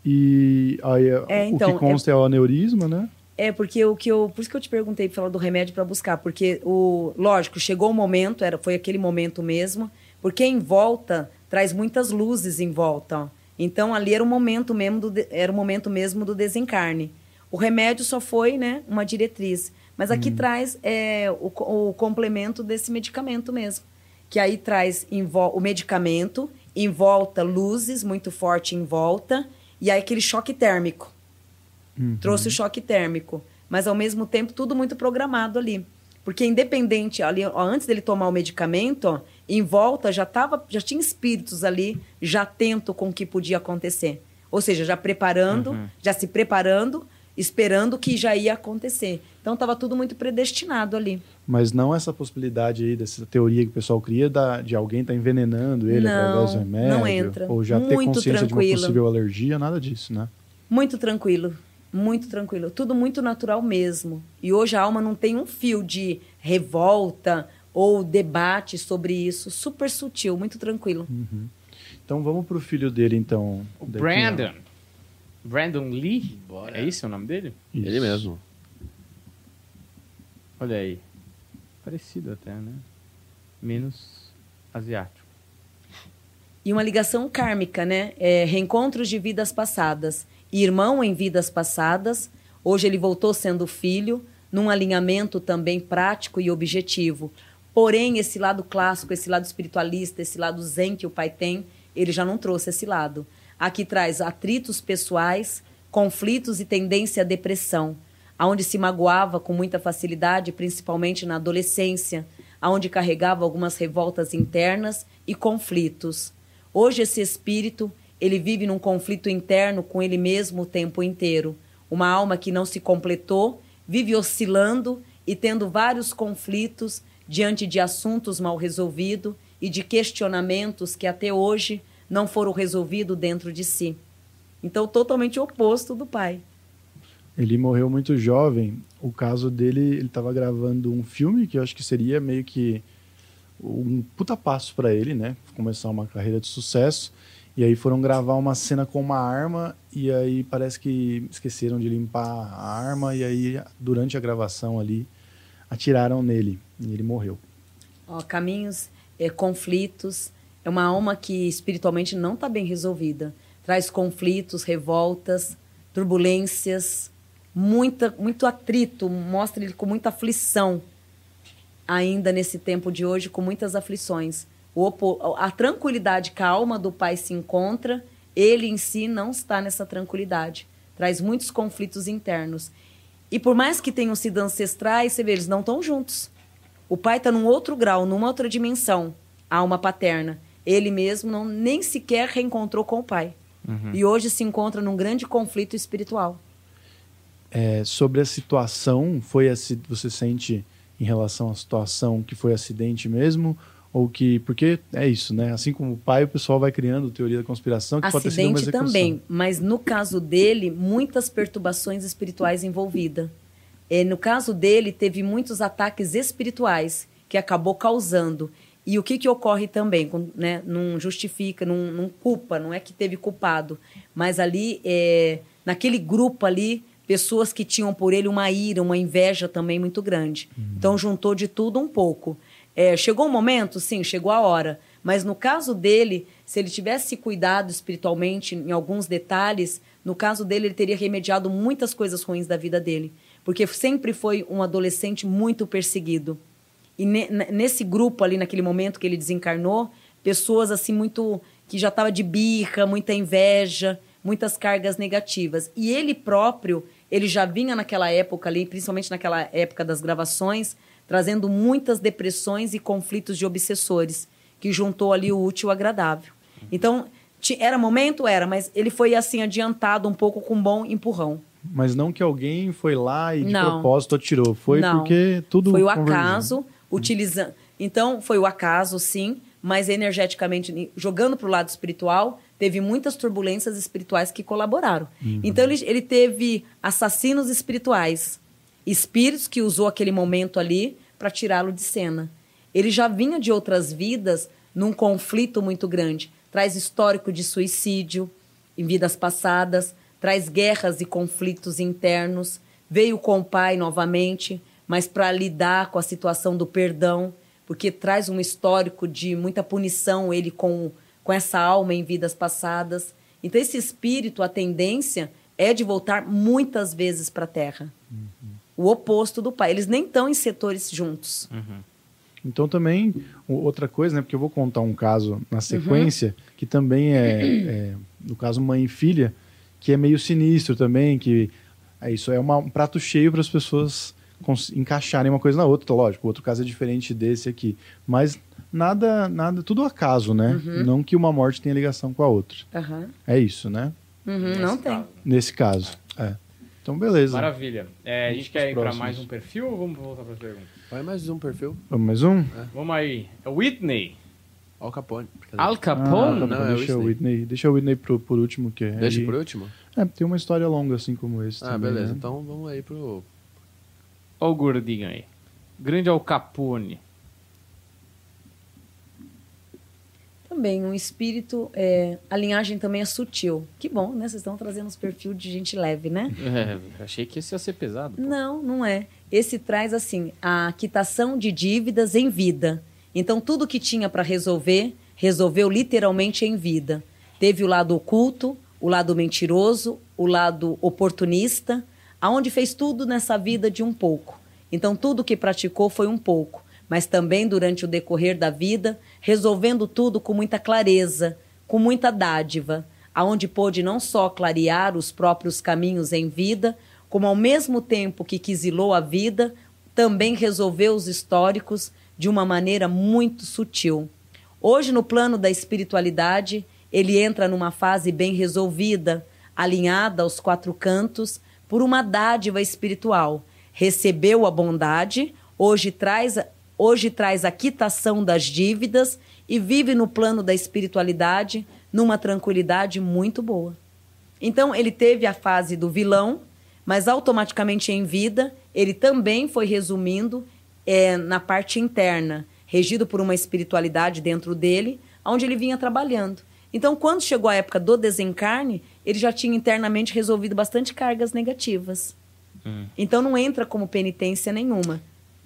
E aí, é, então, o que consta é... é o aneurisma, né? É, porque o que eu. Por isso que eu te perguntei falar do remédio para buscar. Porque, o, lógico, chegou o momento, era, foi aquele momento mesmo, porque em volta traz muitas luzes em volta. Então ali era o momento mesmo do, era o momento mesmo do desencarne. O remédio só foi, né, uma diretriz. Mas aqui hum. traz é, o, o, complemento desse medicamento mesmo. Que aí traz o medicamento, em volta luzes, muito forte em volta, e aí aquele choque térmico. Uhum. Trouxe o choque térmico. Mas ao mesmo tempo, tudo muito programado ali. Porque independente, ali, ó, antes dele tomar o medicamento, ó, em volta já tava, já tinha espíritos ali, já atento com o que podia acontecer. Ou seja, já preparando, uhum. já se preparando, esperando que já ia acontecer. Então estava tudo muito predestinado ali. Mas não essa possibilidade aí, dessa teoria que o pessoal cria da, de alguém estar tá envenenando ele não, através do remédio. Não entra. Ou já muito ter consciência tranquilo. de uma possível alergia, nada disso, né? Muito tranquilo. Muito tranquilo. Tudo muito natural mesmo. E hoje a alma não tem um fio de revolta ou debate sobre isso. Super sutil, muito tranquilo. Uhum. Então vamos para o filho dele, então. O Brandon. Brandon Lee? Bora. É isso o nome dele? Isso. Ele mesmo. Olha aí. Parecido até, né? Menos asiático. E uma ligação kármica, né? É, reencontros de vidas passadas. Irmão em vidas passadas. Hoje ele voltou sendo filho, num alinhamento também prático e objetivo. Porém, esse lado clássico, esse lado espiritualista, esse lado zen que o pai tem, ele já não trouxe esse lado. Aqui traz atritos pessoais, conflitos e tendência à depressão, aonde se magoava com muita facilidade, principalmente na adolescência, aonde carregava algumas revoltas internas e conflitos. Hoje esse espírito, ele vive num conflito interno com ele mesmo o tempo inteiro. Uma alma que não se completou, vive oscilando e tendo vários conflitos diante de assuntos mal resolvidos e de questionamentos que até hoje não foram resolvidos dentro de si. Então, totalmente oposto do pai. Ele morreu muito jovem. O caso dele, ele estava gravando um filme que eu acho que seria meio que um puta passo para ele, né? Começar uma carreira de sucesso. E aí foram gravar uma cena com uma arma e aí parece que esqueceram de limpar a arma e aí durante a gravação ali atiraram nele e ele morreu. Ó, caminhos, é, conflitos, é uma alma que espiritualmente não está bem resolvida. Traz conflitos, revoltas, turbulências, muita, muito atrito, mostra ele com muita aflição, ainda nesse tempo de hoje, com muitas aflições. O, a tranquilidade que a alma do pai se encontra, ele em si não está nessa tranquilidade. Traz muitos conflitos internos. E por mais que tenham sido ancestrais, você vê, eles não estão juntos. O pai está num outro grau, numa outra dimensão, a alma paterna. Ele mesmo não, nem sequer reencontrou com o pai. Uhum. E hoje se encontra num grande conflito espiritual. É, sobre a situação, foi assim, você sente em relação à situação que foi acidente mesmo? Ou que. Porque é isso, né? Assim como o pai, o pessoal vai criando teoria da conspiração que Acidente pode ter sido uma execução. também, mas no caso dele, muitas perturbações espirituais envolvidas. É, no caso dele, teve muitos ataques espirituais que acabou causando. E o que, que ocorre também? Né? Não justifica, não, não culpa, não é que teve culpado. Mas ali, é, naquele grupo ali, pessoas que tinham por ele uma ira, uma inveja também muito grande. Então juntou de tudo um pouco. É, chegou um momento, sim, chegou a hora. Mas no caso dele, se ele tivesse cuidado espiritualmente em alguns detalhes, no caso dele, ele teria remediado muitas coisas ruins da vida dele. Porque sempre foi um adolescente muito perseguido. E ne- ne- nesse grupo ali, naquele momento que ele desencarnou, pessoas assim muito que já estava de birra, muita inveja, muitas cargas negativas. E ele próprio, ele já vinha naquela época ali, principalmente naquela época das gravações, trazendo muitas depressões e conflitos de obsessores, que juntou ali o útil ao agradável. Então, era momento? Era, mas ele foi assim adiantado um pouco com um bom empurrão. Mas não que alguém foi lá e de Não. propósito atirou. Foi Não. porque tudo. Foi o acaso, utilizando. Então, foi o acaso, sim, mas energeticamente, jogando para o lado espiritual, teve muitas turbulências espirituais que colaboraram. Então, ele, ele teve assassinos espirituais, espíritos que usou aquele momento ali para tirá-lo de cena. Ele já vinha de outras vidas num conflito muito grande. Traz histórico de suicídio em vidas passadas, traz guerras e conflitos internos. Veio com o pai novamente, mas para lidar com a situação do perdão, porque traz um histórico de muita punição ele com, com essa alma em vidas passadas. Então, esse espírito, a tendência é de voltar muitas vezes para a Terra. O oposto do pai. Eles nem estão em setores juntos. Então também, outra coisa, né? Porque eu vou contar um caso na sequência, que também é, é, no caso, mãe e filha, que é meio sinistro também, que é isso, é uma- um prato cheio para as pessoas encaixarem uma coisa na outra. Então, lógico, o outro caso é diferente desse aqui. Mas nada, nada, tudo acaso, né? Não que uma morte tenha ligação com a outra. É isso, né? Uhum, não tem. Nesse caso. É. Então, beleza. Maravilha. É, a gente quer ir para mais um perfil ou vamos voltar para a pergunta? Vai mais um perfil. Vamos mais um? Vamos aí. É Whitney. Al Capone. Al Ah, Capone? bom, Não, é o deixa o Whitney. Whitney. Deixa o Whitney pro, por último, que Deixa ele- por último? É, tem uma história longa assim como esse. Ah, também, beleza. né? Então vamos aí pro. Olha o gordinho aí. Grande Al Capone. Também, um espírito. é, a linhagem também é sutil. Que bom, né? Vocês estão trazendo os perfis de gente leve, né? É, achei que esse ia ser pesado. pô. Não, não é. Esse traz, assim, a quitação de dívidas em vida. Então, tudo que tinha para resolver, resolveu literalmente em vida. Teve o lado oculto, o lado mentiroso, o lado oportunista, aonde fez tudo nessa vida de um pouco. Então, tudo que praticou foi um pouco, mas também durante o decorrer da vida, resolvendo tudo com muita clareza, com muita dádiva, aonde pôde não só clarear os próprios caminhos em vida, como ao mesmo tempo que quisilou a vida, também resolveu os históricos de uma maneira muito sutil. Hoje, no plano da espiritualidade, ele entra numa fase bem resolvida, alinhada aos quatro cantos, por uma dádiva espiritual. Recebeu a bondade, hoje traz, hoje traz a quitação das dívidas e vive no plano da espiritualidade numa tranquilidade muito boa. Então, ele teve a fase do vilão, mas automaticamente em vida, ele também foi resumindo é, na parte interna, regido por uma espiritualidade dentro dele, onde ele vinha trabalhando. Então, quando chegou a época do desencarne, ele já tinha internamente resolvido bastante cargas negativas. Então, não entra como penitência nenhuma.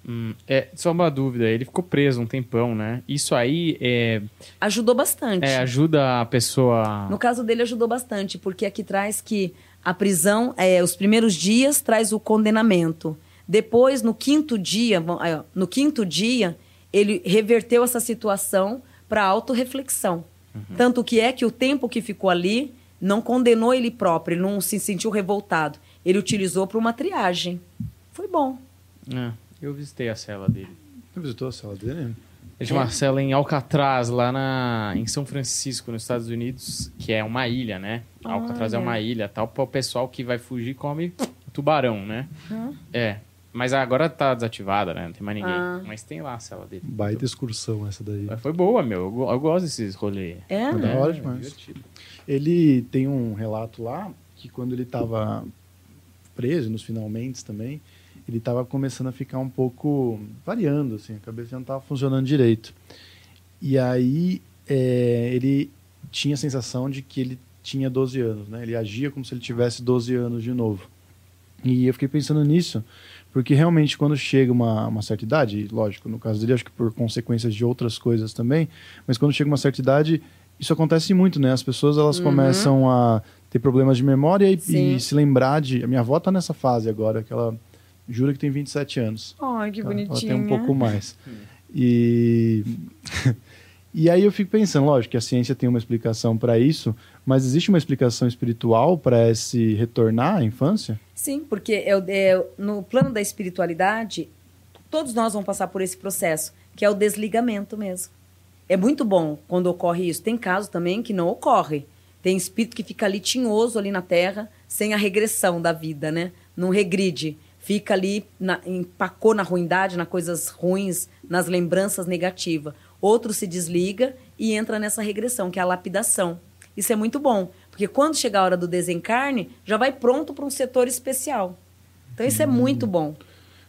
Hum, é, só uma dúvida. Ele ficou preso um tempão, né? Isso aí é, Ajudou bastante. é, ajuda a pessoa. No caso dele, ajudou bastante, porque aqui traz que a prisão, é, os primeiros dias, traz o condenamento. Depois, no quinto dia, no quinto dia, ele reverteu essa situação para autorreflexão. Tanto que é que o tempo que ficou ali não condenou ele próprio, ele não se sentiu revoltado. Ele utilizou para uma triagem. Foi bom. É, eu visitei a cela dele. Você visitou a cela dele? Ele tinha uma cela em Alcatraz, lá na, em São Francisco, nos Estados Unidos, que é uma ilha, né? Alcatraz é Olha. uma ilha, tal. Para o pessoal que vai fugir, come tubarão, né? Hã? É. Mas agora tá desativada, né? Não tem mais ninguém. Ah. Mas tem lá a cela dele. Baita excursão essa daí. Mas Foi boa, meu. Eu, eu gosto desses rolês. É? Da hora demais. divertido. Ele tem um relato lá que quando ele estava preso, nos finalmente também, ele estava começando a ficar um pouco variando, assim, a cabeça não estava funcionando direito. E aí é, ele tinha a sensação de que ele tinha 12 anos, né? Ele agia como se ele tivesse 12 anos de novo. E eu fiquei pensando nisso, porque realmente quando chega uma, uma certa idade, lógico, no caso dele, acho que por consequências de outras coisas também, mas quando chega uma certa idade, isso acontece muito, né? As pessoas elas começam a ter problemas de memória e, e se lembrar de. A minha avó tá nessa fase agora, que ela jura que tem 27 anos. Ai, que Tá? bonitinha. Ela tem um pouco mais. E. E aí eu fico pensando, lógico que a ciência tem uma explicação para isso, mas existe uma explicação espiritual para esse retornar à infância? Sim, porque é, o- é, no plano da espiritualidade, todos nós vamos passar por esse processo, que é o desligamento mesmo. É muito bom quando ocorre isso. Tem casos também que não ocorre. Tem espírito que fica ali tinhoso ali na Terra, sem a regressão da vida, né? Não regride. Fica ali, na, empacou na ruindade, nas coisas ruins, nas lembranças negativas. Outro se desliga e entra nessa regressão, que é a lapidação. Isso é muito bom, porque quando chegar a hora do desencarne, já vai pronto para um setor especial. Então isso é muito bom.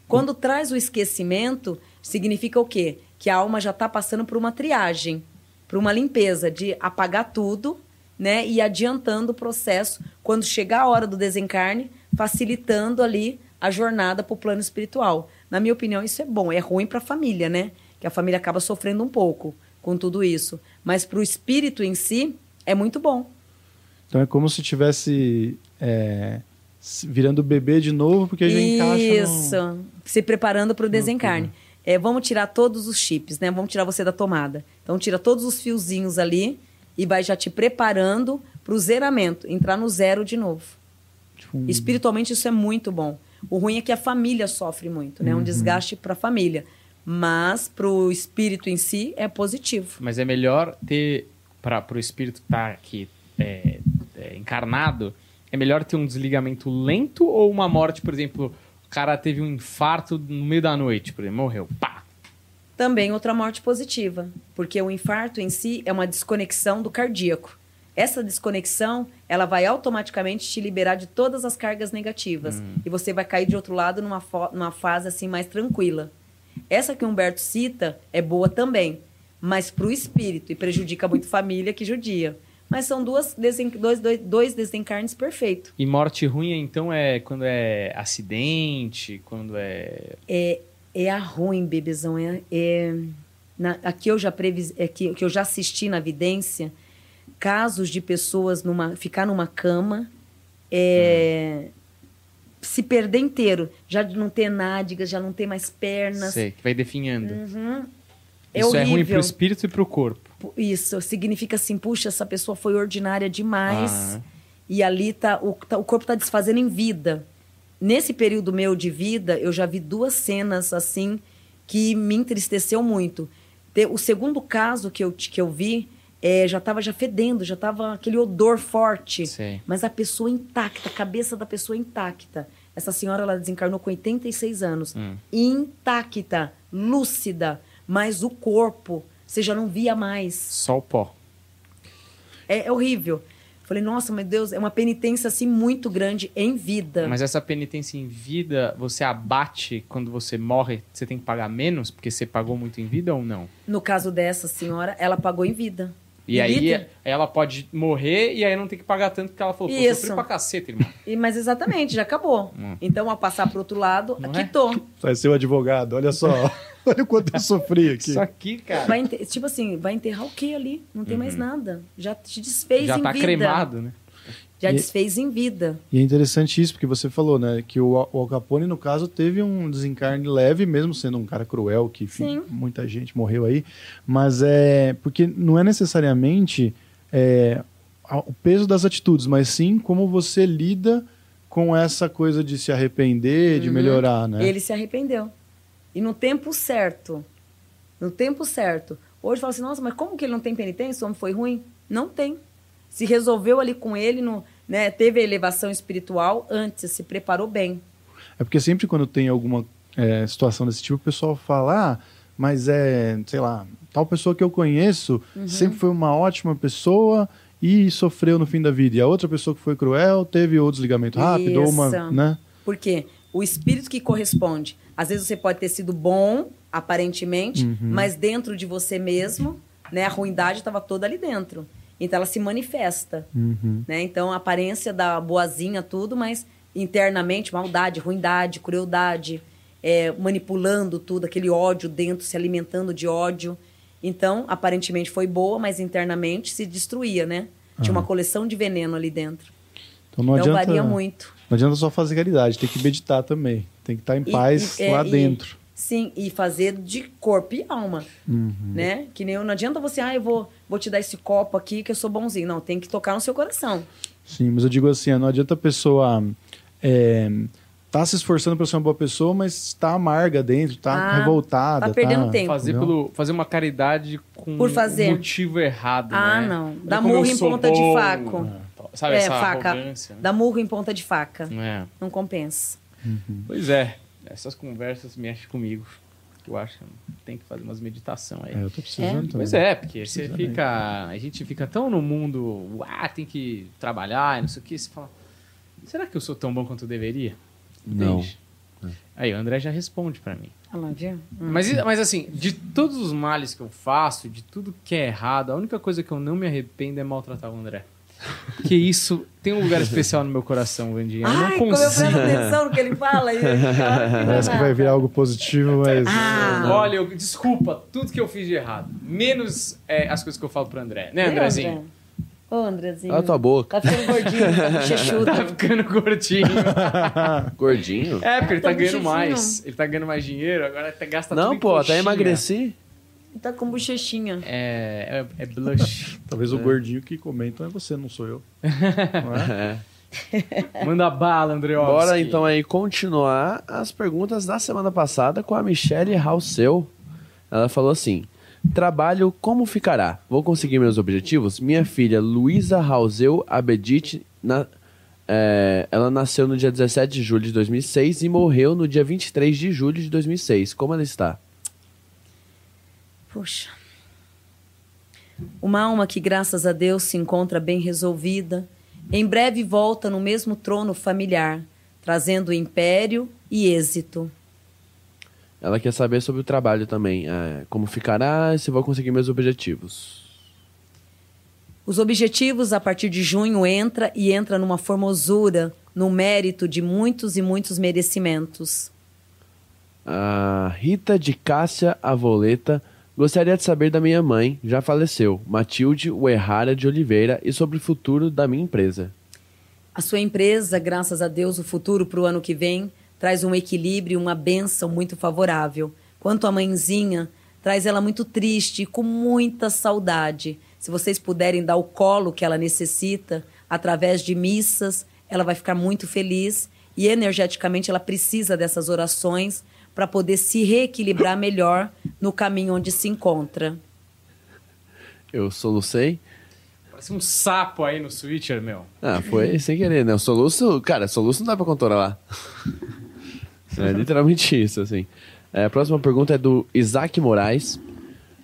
Quando traz o esquecimento, significa o quê? Que a alma já está passando por uma triagem, por uma limpeza, de apagar tudo, né? E adiantando o processo quando chegar a hora do desencarne, facilitando ali a jornada para o plano espiritual. Na minha opinião, isso é bom. É ruim para a família, né? Que a família acaba sofrendo um pouco com tudo isso. Mas para o espírito em si, é muito bom. Então é como se tivesse é, virando bebê de novo, porque já encaixa Isso. no... Se preparando para o desencarne. É, vamos tirar todos os chips, né? Vamos tirar você da tomada. Então, tira todos os fiozinhos ali e vai já te preparando para o zeramento, entrar no zero de novo. Tipo, um- Espiritualmente, isso é muito bom. O ruim é que a família sofre muito, né? Um desgaste para a família. Mas para o espírito em si é positivo. Mas é melhor ter, para o espírito que tá aqui é, é, encarnado, é melhor ter um desligamento lento ou uma morte, por exemplo, o cara teve um infarto no meio da noite, por exemplo, morreu, pá. Também outra morte positiva, porque o infarto em si é uma desconexão do cardíaco. Essa desconexão, ela vai automaticamente te liberar de todas as cargas negativas e você vai cair de outro lado numa, numa fase assim mais tranquila. Essa que o Humberto cita é boa também, mas para o espírito e prejudica muito família que judia. Mas são duas desen- dois, dois, dois desencarnes perfeitos. E morte ruim, então, é quando é acidente, quando é... É, é a ruim, bebezão. É, é, na, aqui eu já previs, é que, que eu já assisti na vidência casos de pessoas numa, ficar numa cama, é, se perder inteiro, já não ter nádegas, já não ter mais pernas. Sei, que vai definhando. Uhum. É Isso é ruim horrível. pro espírito e pro corpo. Isso significa assim, puxa, essa pessoa foi ordinária demais Ah. e ali tá o, tá- o corpo tá desfazendo em vida. Nesse período meu de vida, eu já vi duas cenas assim que me entristeceu muito. O segundo caso que eu, que eu vi é, já estava já fedendo, já estava aquele odor forte. Sei. Mas a pessoa intacta, a cabeça da pessoa intacta. Essa senhora ela desencarnou com 86 anos. Hum. Intacta, lúcida, mas o corpo você já não via mais. Só o pó. É, é horrível. Falei, nossa, meu Deus, é uma penitência assim muito grande em vida. Mas essa penitência em vida, você abate quando você morre, você tem que pagar menos porque você pagou muito em vida ou não? No caso dessa senhora, ela pagou em vida. E aí liter- ela pode morrer e aí não tem que pagar tanto porque ela falou, pô, Isso. sofri pra caceta, irmão. E, mas exatamente, já acabou. Hum. Então, ao passar para outro lado, Não é? quitou. Vai ser o advogado, olha só. olha o quanto eu sofri aqui. Isso aqui, cara, Vai tipo assim, vai enterrar o quê ali? Não tem mais nada. Já te desfez Uhum. já em tá vida. cremado, né? Já E- desfez em vida. E é interessante isso, porque você falou, né, que o, Al- o Al Capone, no caso, teve um desencarne leve, mesmo sendo um cara cruel, que enfim, muita gente morreu aí, mas é porque não é necessariamente é, o peso das atitudes, mas sim como você lida com essa coisa de se arrepender, de Uhum. melhorar, né? Ele se arrependeu. E no tempo certo. No tempo certo. Hoje fala assim, nossa, mas como que ele não tem penitência? O homem foi ruim? Não tem. Se resolveu ali com ele, no, né, teve a elevação espiritual antes, se preparou bem. É porque sempre quando tem alguma é, situação desse tipo, o pessoal fala, ah, mas é, sei lá, tal pessoa que eu conheço Uhum. sempre foi uma ótima pessoa e sofreu no fim da vida. E a outra pessoa que foi cruel teve o desligamento rápido, ou uma, Isso. né? Porque o espírito que corresponde, às vezes você pode ter sido bom, aparentemente, Uhum. mas dentro de você mesmo, né, a ruindade estava toda ali dentro. Então ela se manifesta, Uhum. né? Então a aparência da boazinha tudo, mas internamente maldade, ruindade, crueldade, é, manipulando tudo, aquele ódio dentro, se alimentando de ódio. Então, aparentemente foi boa, mas internamente se destruía, né? Tinha uma coleção de veneno ali dentro. Então não então adianta, varia muito. não adianta só fazer caridade, tem que meditar também. Tem que estar em E- paz e- é, lá e- dentro. Sim, e fazer de corpo e alma, Uhum. né? Que nem eu, não adianta você, ah, eu vou, vou te dar esse copo aqui que eu sou bonzinho. Não, tem que tocar no seu coração. Sim, mas eu digo assim, não adianta a pessoa é, tá se esforçando para ser uma boa pessoa, mas está amarga dentro, tá Ah, revoltada. tá perdendo tempo. Fazer, Entendeu? pelo, fazer uma caridade com Por fazer. um motivo errado, Ah, né? não. Olha Dá murro em ponta de bom. faco. Sabe é, essa faca. arrogância? né? Dá murro em ponta de faca. É. Não compensa. Pois é, essas conversas mexem comigo. Eu acho que tem que fazer umas meditação aí. É, eu tô precisando também. Pois é, porque você fica. A gente fica tão no mundo, ah, tem que trabalhar e não sei o que. Você fala, será que eu sou tão bom quanto eu deveria? Não. Entende? Aí o André já responde pra mim. Viu? Hum. Mas, mas assim, de todos os males que eu faço, de tudo que é errado, a única coisa que eu não me arrependo é maltratar o André. Porque isso tem um lugar especial no meu coração, Vandinha. Eu não Ai, como eu consigo. presto atenção no que ele fala. e- Parece que vai virar algo positivo, mas. Ah. Olha, eu, desculpa tudo que eu fiz de errado. Menos é, as coisas que eu falo pro André. Né, Né, Andrezinho? André? Ô, Andrezinho. Cala tua boca. Tá ficando gordinho, tá bochechudo. Tá ficando gordinho. Gordinho? É, porque ele tá Tá ganhando mais. Ele tá ganhando mais dinheiro, agora até gasta tudo Não, em pô, até emagreci. Tá com bochechinha. É, é, é blush. Talvez o gordinho que comentam é você, não sou eu. Não é? É. Manda bala, Andreovski. Bora então aí continuar as perguntas da semana passada com a Michelle Halseu. Ela falou assim: Trabalho como ficará? Vou conseguir meus objetivos? Minha filha Luísa Halseu Abedite, na- é, ela nasceu no dia 17 de julho de 2006 e morreu no dia 23 de julho de 2006. Como ela está? Uma alma que, graças a Deus, se encontra bem resolvida, em breve volta no mesmo trono familiar, trazendo império e êxito. Ela quer saber sobre o trabalho também. é, como ficará e se vou conseguir meus objetivos. Os objetivos, a partir de junho, entra e entra numa formosura, no mérito de muitos e muitos merecimentos. A Rita de Cássia Avoleta gostaria de saber da minha mãe, já faleceu, Matilde Uerrara de Oliveira, e sobre o futuro da minha empresa. A sua empresa, graças a Deus, o futuro para o ano que vem traz um equilíbrio uma benção muito favorável. Quanto à mãezinha, traz ela muito triste com muita saudade. Se vocês puderem dar o colo que ela necessita, através de missas, ela vai ficar muito feliz e energeticamente ela precisa dessas orações para poder se reequilibrar melhor no caminho onde se encontra. Eu solucei. Parece um sapo aí no switcher, meu. Ah, foi sem querer, né? O soluço, cara, soluço não dá pra controlar. é literalmente isso, assim. É, a próxima pergunta é do Isaac Moraes.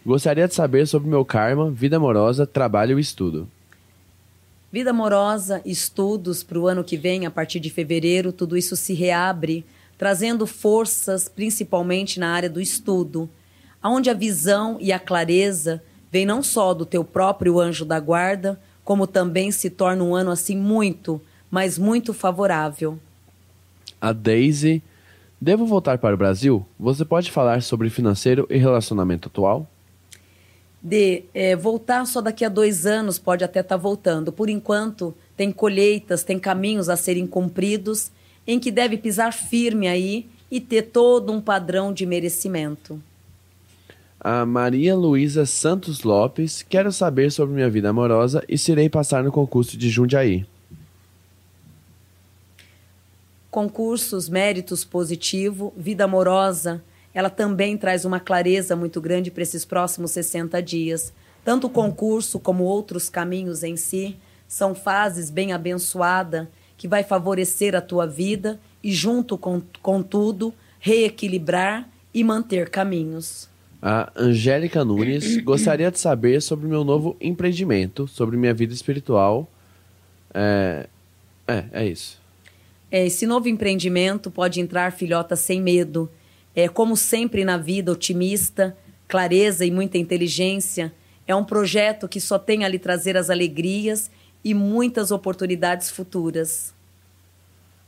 Gostaria de saber sobre meu karma, vida amorosa, trabalho e estudo. Vida amorosa, estudos para o ano que vem, a partir de fevereiro, tudo isso se reabre, trazendo forças, principalmente na área do estudo, onde a visão e a clareza vem não só do teu próprio anjo da guarda, como também se torna um ano assim muito, mas muito favorável. A Daisy. Devo voltar para o Brasil? Você pode falar sobre financeiro e relacionamento atual? de eh, voltar só daqui a dois anos, pode até estar voltando. Por enquanto, tem colheitas, tem caminhos a serem cumpridos, em que deve pisar firme aí e ter todo um padrão de merecimento. A Maria Luísa Santos Lopes. Quero saber sobre minha vida amorosa e se irei passar no concurso de Jundiaí. Concursos, méritos positivo, vida amorosa, ela também traz uma clareza muito grande para esses próximos 60 dias. Tanto o concurso como outros caminhos em si São fases bem abençoadas que vai favorecer a tua vida e, junto com, com tudo, reequilibrar e manter caminhos. A Angélica Nunes gostaria de saber sobre meu novo empreendimento, sobre minha vida espiritual. É, é, é isso. É, esse novo empreendimento pode entrar, filhota, sem medo. É, como sempre na vida, otimista, clareza e muita inteligência. É um projeto que só tem a lhe trazer as alegrias e muitas oportunidades futuras.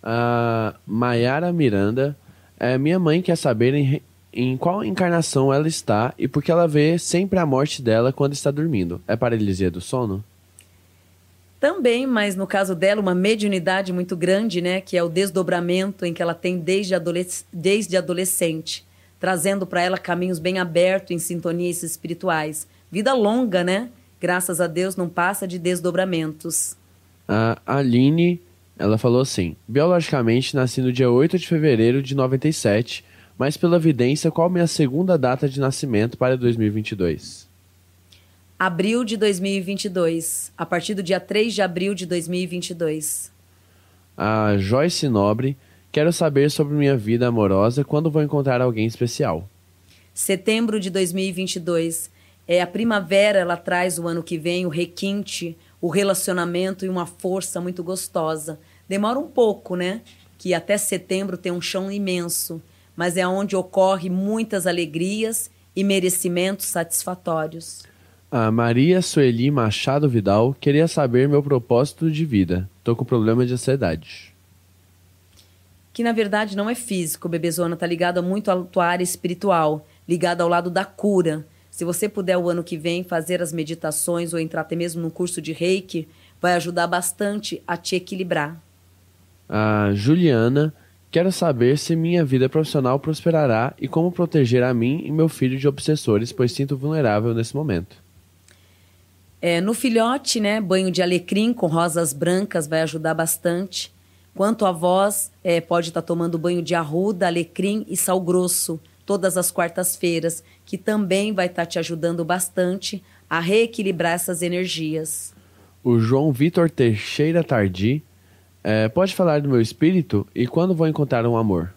A Mayara Miranda, é, minha mãe quer saber em, em qual encarnação ela está e por que ela vê sempre a morte dela quando está dormindo. É paralisia do sono? Também, mas no caso dela, uma mediunidade muito grande, né? Que é o desdobramento em que ela tem desde, adolesc desde adolescente, trazendo para ela caminhos bem abertos em sintonias espirituais. Vida longa, né? Graças a Deus não passa de desdobramentos. A Aline, ela falou assim: biologicamente nasci no dia 8 de fevereiro de 97, mas pela evidência, qual minha segunda data de nascimento para 2022? Abril de 2022. A partir do dia 3 de abril de 2022. A Joyce Nobre. Quero saber sobre minha vida amorosa quando vou encontrar alguém especial. Setembro de 2022. É a primavera, ela traz o ano que vem o requinte, o relacionamento e uma força muito gostosa. Demora um pouco, né? Que até setembro tem um chão imenso, mas é onde ocorre muitas alegrias e merecimentos satisfatórios. A Maria Sueli Machado Vidal queria saber meu propósito de vida. Tô com problema de ansiedade. Que na verdade não é físico, bebezona, tá ligado muito à tua área espiritual, ligado ao lado da cura. Se você puder o ano que vem fazer as meditações ou entrar até mesmo no curso de Reiki, vai ajudar bastante a te equilibrar. A Juliana Quero saber se minha vida profissional prosperará e como proteger a mim e meu filho de obsessores, pois sinto vulnerável nesse momento. É, no filhote, né, banho de alecrim com rosas brancas vai ajudar bastante. Quanto a voz, é, pode estar tá tomando banho de arruda, alecrim e sal grosso todas as quartas-feiras, que também vai estar tá te ajudando bastante a reequilibrar essas energias. O João Vitor Teixeira Tardi é, pode falar do meu espírito e quando vou encontrar um amor?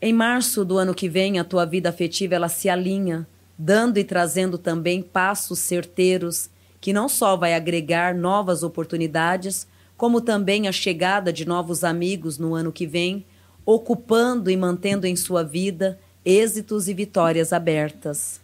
Em março do ano que vem, a tua vida afetiva ela se alinha dando e trazendo também passos certeiros que não só vai agregar novas oportunidades, como também a chegada de novos amigos no ano que vem, ocupando e mantendo em sua vida êxitos e vitórias abertas.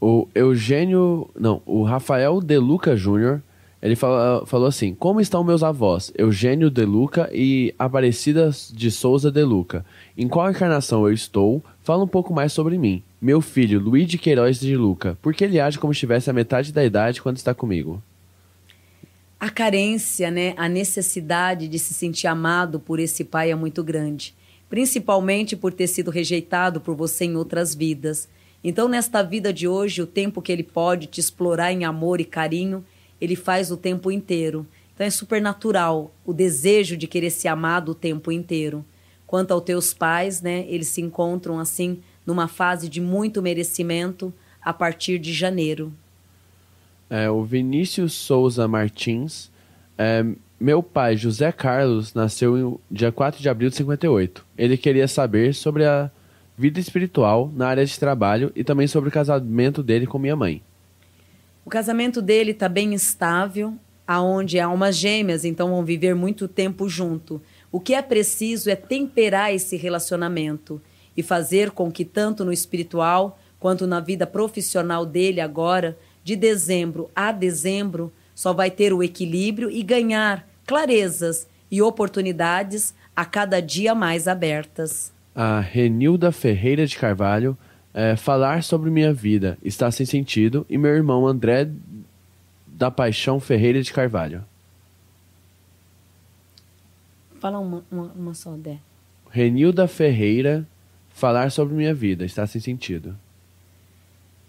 O Eugênio, não, o Rafael Deluca Júnior ele fala, falou assim: Como estão meus avós, Eugênio De Luca e Aparecida de Souza De Luca? Em qual encarnação eu estou? Fala um pouco mais sobre mim. Meu filho, Luiz de Queiroz de Luca. Por que ele age como se tivesse a metade da idade quando está comigo? A carência, né, a necessidade de se sentir amado por esse pai é muito grande, principalmente por ter sido rejeitado por você em outras vidas. Então, nesta vida de hoje, o tempo que ele pode te explorar em amor e carinho ele faz o tempo inteiro. Então é super natural o desejo de querer ser amado o tempo inteiro. Quanto aos teus pais, né, eles se encontram assim numa fase de muito merecimento a partir de janeiro. É, o Vinícius Souza Martins, é, meu pai José Carlos nasceu no dia 4 de abril de 58. Ele queria saber sobre a vida espiritual na área de trabalho e também sobre o casamento dele com minha mãe. O casamento dele está bem estável, aonde há almas gêmeas, então vão viver muito tempo junto. O que é preciso é temperar esse relacionamento e fazer com que tanto no espiritual quanto na vida profissional dele agora, de dezembro a dezembro, só vai ter o equilíbrio e ganhar clarezas e oportunidades a cada dia mais abertas. A Renilda Ferreira de Carvalho é, falar sobre minha vida está sem sentido e meu irmão André da Paixão Ferreira de Carvalho. Fala uma, uma, uma só, Dé. Renilda Ferreira, falar sobre minha vida está sem sentido.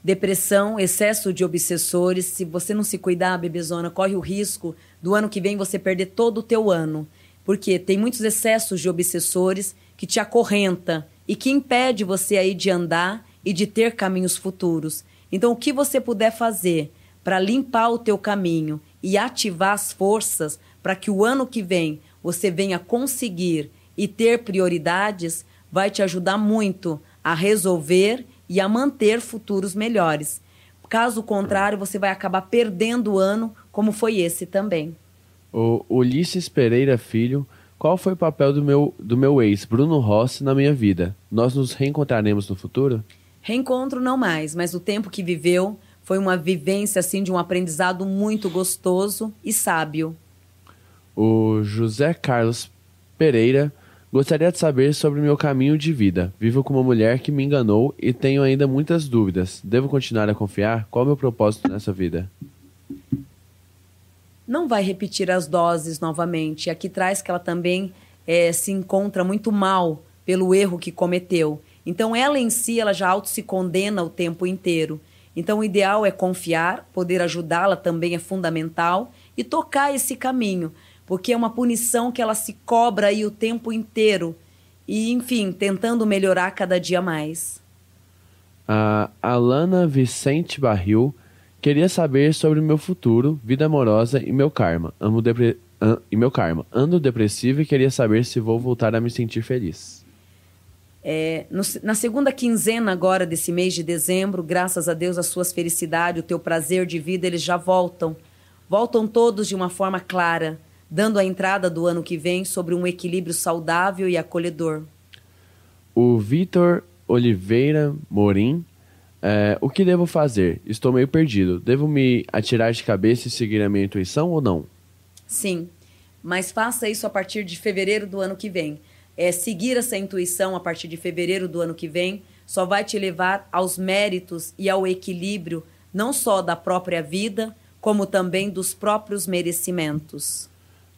Depressão, excesso de obsessores. Se você não se cuidar, bebezona, corre o risco do ano que vem você perder todo o teu ano. Porque tem muitos excessos de obsessores que te acorrenta e que impede você aí de andar e de ter caminhos futuros. Então, o que você puder fazer para limpar o teu caminho e ativar as forças para que o ano que vem você venha conseguir e ter prioridades, vai te ajudar muito a resolver e a manter futuros melhores. Caso contrário, você vai acabar perdendo o ano, como foi esse também. O Ulisses Pereira Filho, qual foi o papel do meu, do meu ex, Bruno Rossi, na minha vida? Nós nos reencontraremos no futuro? Reencontro não mais, mas o tempo que viveu foi uma vivência assim de um aprendizado muito gostoso e sábio. O José Carlos Pereira gostaria de saber sobre meu caminho de vida. Vivo com uma mulher que me enganou e tenho ainda muitas dúvidas. Devo continuar a confiar? Qual é o meu propósito nessa vida? Não vai repetir as doses novamente. Aqui traz que ela também é, se encontra muito mal pelo erro que cometeu. Então ela em si, ela já auto se condena o tempo inteiro. Então o ideal é confiar, poder ajudá-la também é fundamental e tocar esse caminho, porque é uma punição que ela se cobra aí o tempo inteiro e, enfim, tentando melhorar cada dia mais. A Alana Vicente Barril queria saber sobre o meu futuro, vida amorosa e meu karma. Amo depre... An... e meu karma. Ando depressivo e queria saber se vou voltar a me sentir feliz. É, no, na segunda quinzena agora desse mês de dezembro, graças a Deus, as suas felicidades, o teu prazer de vida, eles já voltam. Voltam todos de uma forma clara, dando a entrada do ano que vem sobre um equilíbrio saudável e acolhedor. O Vitor Oliveira Morim. É, o que devo fazer? Estou meio perdido. Devo me atirar de cabeça e seguir a minha intuição ou não? Sim, mas faça isso a partir de fevereiro do ano que vem é, seguir essa intuição a partir de fevereiro do ano que vem só vai te levar aos méritos e ao equilíbrio não só da própria vida, como também dos próprios merecimentos.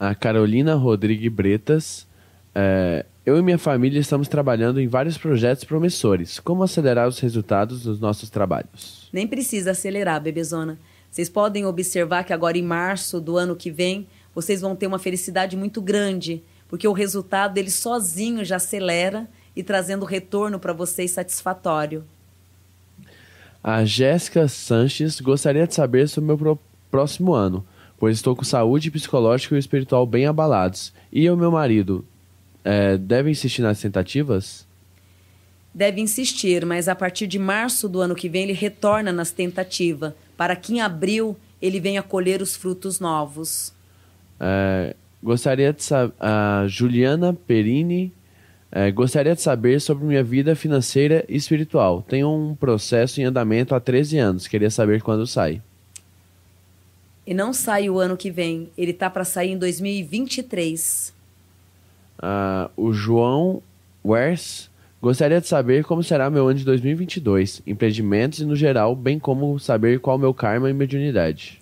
A Carolina Rodrigues Bretas. É, eu e minha família estamos trabalhando em vários projetos promissores. Como acelerar os resultados dos nossos trabalhos? Nem precisa acelerar, bebezona. Vocês podem observar que agora em março do ano que vem, vocês vão ter uma felicidade muito grande porque o resultado dele sozinho já acelera e trazendo retorno para vocês satisfatório. A Jéssica Sanches gostaria de saber sobre o meu próximo ano, pois estou com saúde psicológica e espiritual bem abalados. E o meu marido é, deve insistir nas tentativas? Deve insistir, mas a partir de março do ano que vem ele retorna nas tentativas, para que em abril ele venha colher os frutos novos. É, Gostaria de saber. A Juliana Perini. É, gostaria de saber sobre minha vida financeira e espiritual. Tenho um processo em andamento há 13 anos. Queria saber quando sai. E não sai o ano que vem. Ele tá para sair em 2023. Ah, o João Wers gostaria de saber como será meu ano de 2022, empreendimentos e no geral, bem como saber qual meu karma e mediunidade.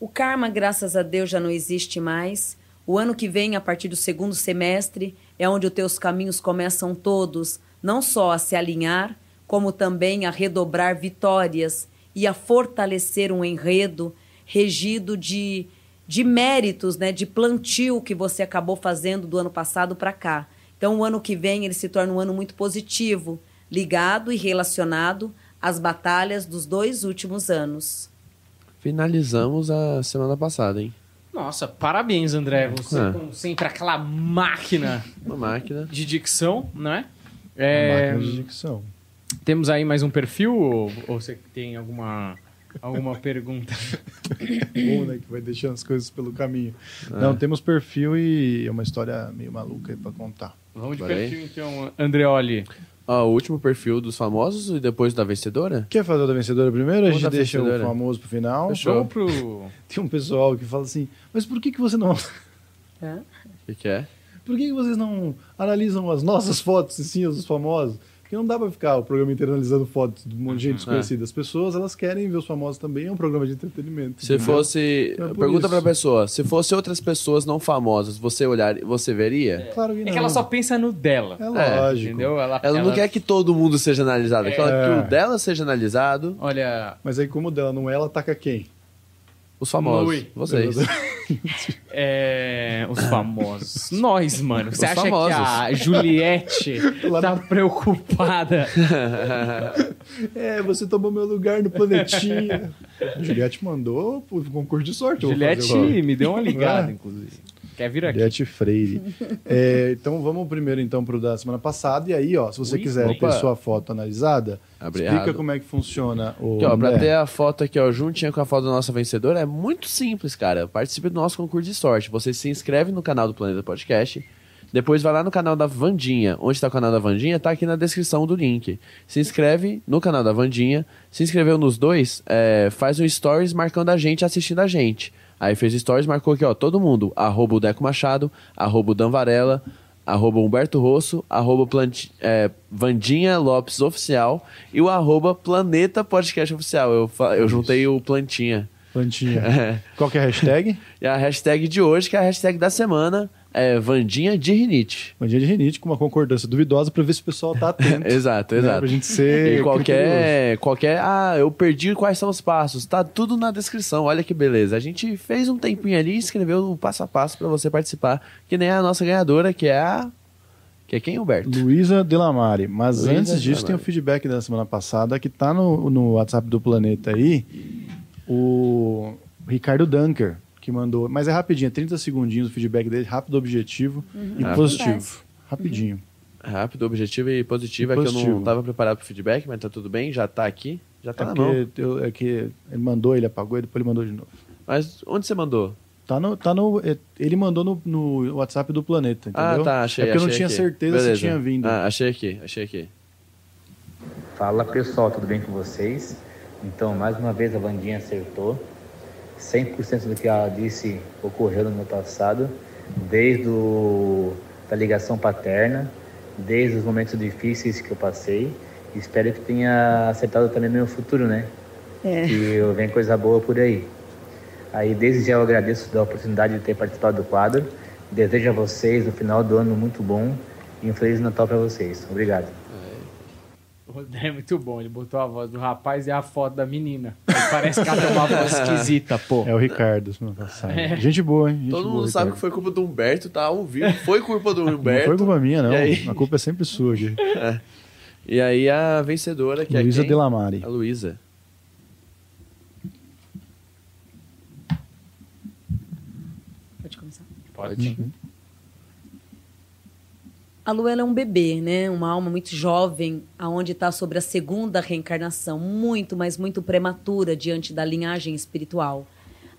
O karma, graças a Deus, já não existe mais. O ano que vem, a partir do segundo semestre, é onde os teus caminhos começam todos, não só a se alinhar, como também a redobrar vitórias e a fortalecer um enredo regido de, de méritos, né, de plantio que você acabou fazendo do ano passado para cá. Então, o ano que vem ele se torna um ano muito positivo, ligado e relacionado às batalhas dos dois últimos anos. Finalizamos a semana passada, hein? Nossa, parabéns, André. Você é. com sempre aquela máquina. Uma máquina. De dicção, não é? é... Uma máquina de dicção. Temos aí mais um perfil ou, ou você tem alguma, alguma pergunta? Bom, né? Que vai deixando as coisas pelo caminho. É. Não, temos perfil e é uma história meio maluca aí pra contar. Vamos de perfil então, Andreoli. Ah, o último perfil dos famosos e depois da vencedora? Quer fazer o da vencedora primeiro? a gente deixa vencedora. o famoso pro final. Fechou. pro... Tem um pessoal que fala assim, mas por que, que você não... O que, que é? Por que, que vocês não analisam as nossas fotos, sim, os famosos? Porque não dá pra ficar o programa inteiro analisando fotos de um monte de gente uhum. desconhecida. É. As pessoas, elas querem ver os famosos também, é um programa de entretenimento. Se fosse... É pergunta isso. pra pessoa, se fosse outras pessoas não famosas, você olhar, você veria? É. Claro que não. É que ela só pensa no dela. É lógico. Entendeu? Ela, ela, ela não quer que todo mundo seja analisado, é. quer que o dela seja analisado. Olha... Mas aí como o dela não é, ela ataca quem? Os famosos. Vocês. É, os famosos. Nós, mano. Você Os acha famosos. que a Juliette tá preocupada? É, você tomou meu lugar no planetinha. A Juliette mandou pro concurso de sorte. Juliette me deu uma ligada, É. inclusive. Quer vir aqui? Juliette Freire. É, então vamos primeiro então pro da semana passada. E aí, ó, se você Ui, quiser opa. ter sua foto analisada, Abre explica como é que funciona o. Aqui, ó, pra André. ter a foto aqui, ó, juntinha com a foto da nossa vencedora, é muito simples, cara. Participe do nosso concurso de sorte. Você se inscreve no canal do Planeta Podcast. Depois vai lá no canal da Vandinha. Onde está o canal da Vandinha? Tá aqui na descrição do link. Se inscreve no canal da Vandinha. Se inscreveu nos dois, é, faz um stories marcando a gente, assistindo a gente. Aí fez stories, marcou aqui, ó, todo mundo. Arroba o Deco Machado, arroba o Dan Varela, arroba Humberto Rosso, arroba Planti- é, Vandinha Lopes Oficial e o arroba Planeta Podcast Oficial. Eu, eu juntei o Plantinha. Plantinha. É. Qual que é a hashtag? E a hashtag de hoje, que é a hashtag da semana, é Vandinha de Rinite. Bandinha de rinite com uma concordância duvidosa pra ver se o pessoal tá atento. Exato, né? exato. Pra gente ser. E qualquer, qualquer. Ah, eu perdi quais são os passos. Tá tudo na descrição. Olha que beleza. A gente fez um tempinho ali e escreveu o passo a passo pra você participar. Que nem a nossa ganhadora, que é a. Que é quem, Humberto? Luísa Delamare. Mas Luísa antes disso, tem o Delamare. feedback da semana passada que tá no, no WhatsApp do Planeta aí. O Ricardo Dunker, que mandou. Mas é rapidinho, é 30 segundinhos o feedback dele, rápido, objetivo e Ah, positivo. acontece. Rapidinho. Rápido, objetivo e positivo. E É que eu não tava preparado pro feedback, mas tá tudo bem. Já tá aqui. Já tá É na mão. eu- é que ele mandou, ele apagou e depois ele mandou de novo. Mas onde você mandou? Tá no, tá no, é, ele mandou no, no WhatsApp do Planeta, entendeu? Ah, tá. Achei. É porque eu não achei tinha aqui. certeza Beleza. se tinha vindo. Ah, achei aqui, achei aqui. Fala pessoal, tudo bem com vocês? Então, mais uma vez a Vandinha acertou. 100% do que ela disse ocorreu no meu passado, desde o, da ligação paterna, desde os momentos difíceis que eu passei. Espero que tenha acertado também no meu futuro, né? É. Que venho coisa boa por aí. Aí, desde já eu agradeço da oportunidade de ter participado do quadro. Desejo a vocês no final do ano muito bom e um Feliz Natal para vocês. Obrigado. É muito bom. Ele botou a voz do rapaz e a foto da menina. Aí parece que ela tem uma voz esquisita, pô. É o Ricardo. É. Gente boa, hein? Gente Todo boa, mundo sabe que Ricardo. foi culpa do Humberto, tá ao vivo. Foi culpa do Não Humberto. foi culpa minha, não. A culpa é sempre sua aqui. E aí a vencedora, que Luísa é quem? Delamare. A Luísa. Pode começar. Pode. A Lu ela é um bebê, né? Uma alma muito jovem, aonde está sobre a segunda reencarnação, muito, mas muito prematura diante da linhagem espiritual.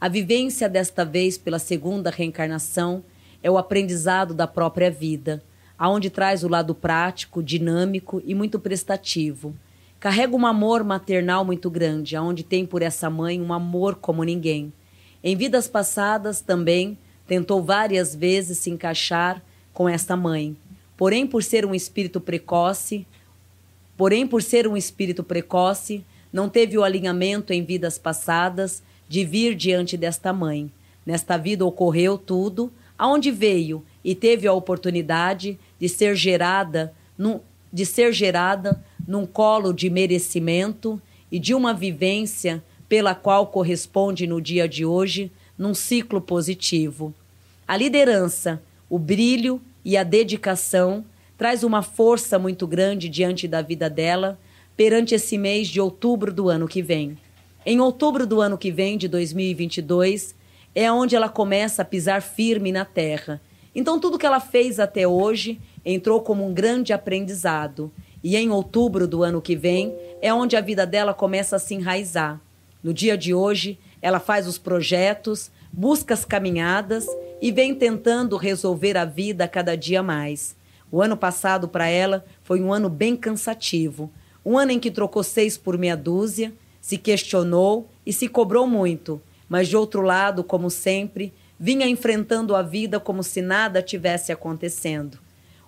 A vivência desta vez pela segunda reencarnação é o aprendizado da própria vida, aonde traz o lado prático, dinâmico e muito prestativo. Carrega um amor maternal muito grande, aonde tem por essa mãe um amor como ninguém. Em vidas passadas também tentou várias vezes se encaixar com esta mãe. Porém, por ser um espírito precoce, porém por ser um espírito precoce, não teve o alinhamento em vidas passadas de vir diante desta mãe. Nesta vida ocorreu tudo, aonde veio e teve a oportunidade de ser gerada num, de ser gerada num colo de merecimento e de uma vivência pela qual corresponde no dia de hoje num ciclo positivo. A liderança, o brilho e a dedicação traz uma força muito grande diante da vida dela perante esse mês de outubro do ano que vem. Em outubro do ano que vem, de 2022, é onde ela começa a pisar firme na terra. Então, tudo que ela fez até hoje entrou como um grande aprendizado. E em outubro do ano que vem é onde a vida dela começa a se enraizar. No dia de hoje, ela faz os projetos, busca as caminhadas e vem tentando resolver a vida cada dia mais. O ano passado para ela foi um ano bem cansativo, um ano em que trocou seis por meia dúzia, se questionou e se cobrou muito, mas de outro lado, como sempre, vinha enfrentando a vida como se nada tivesse acontecendo.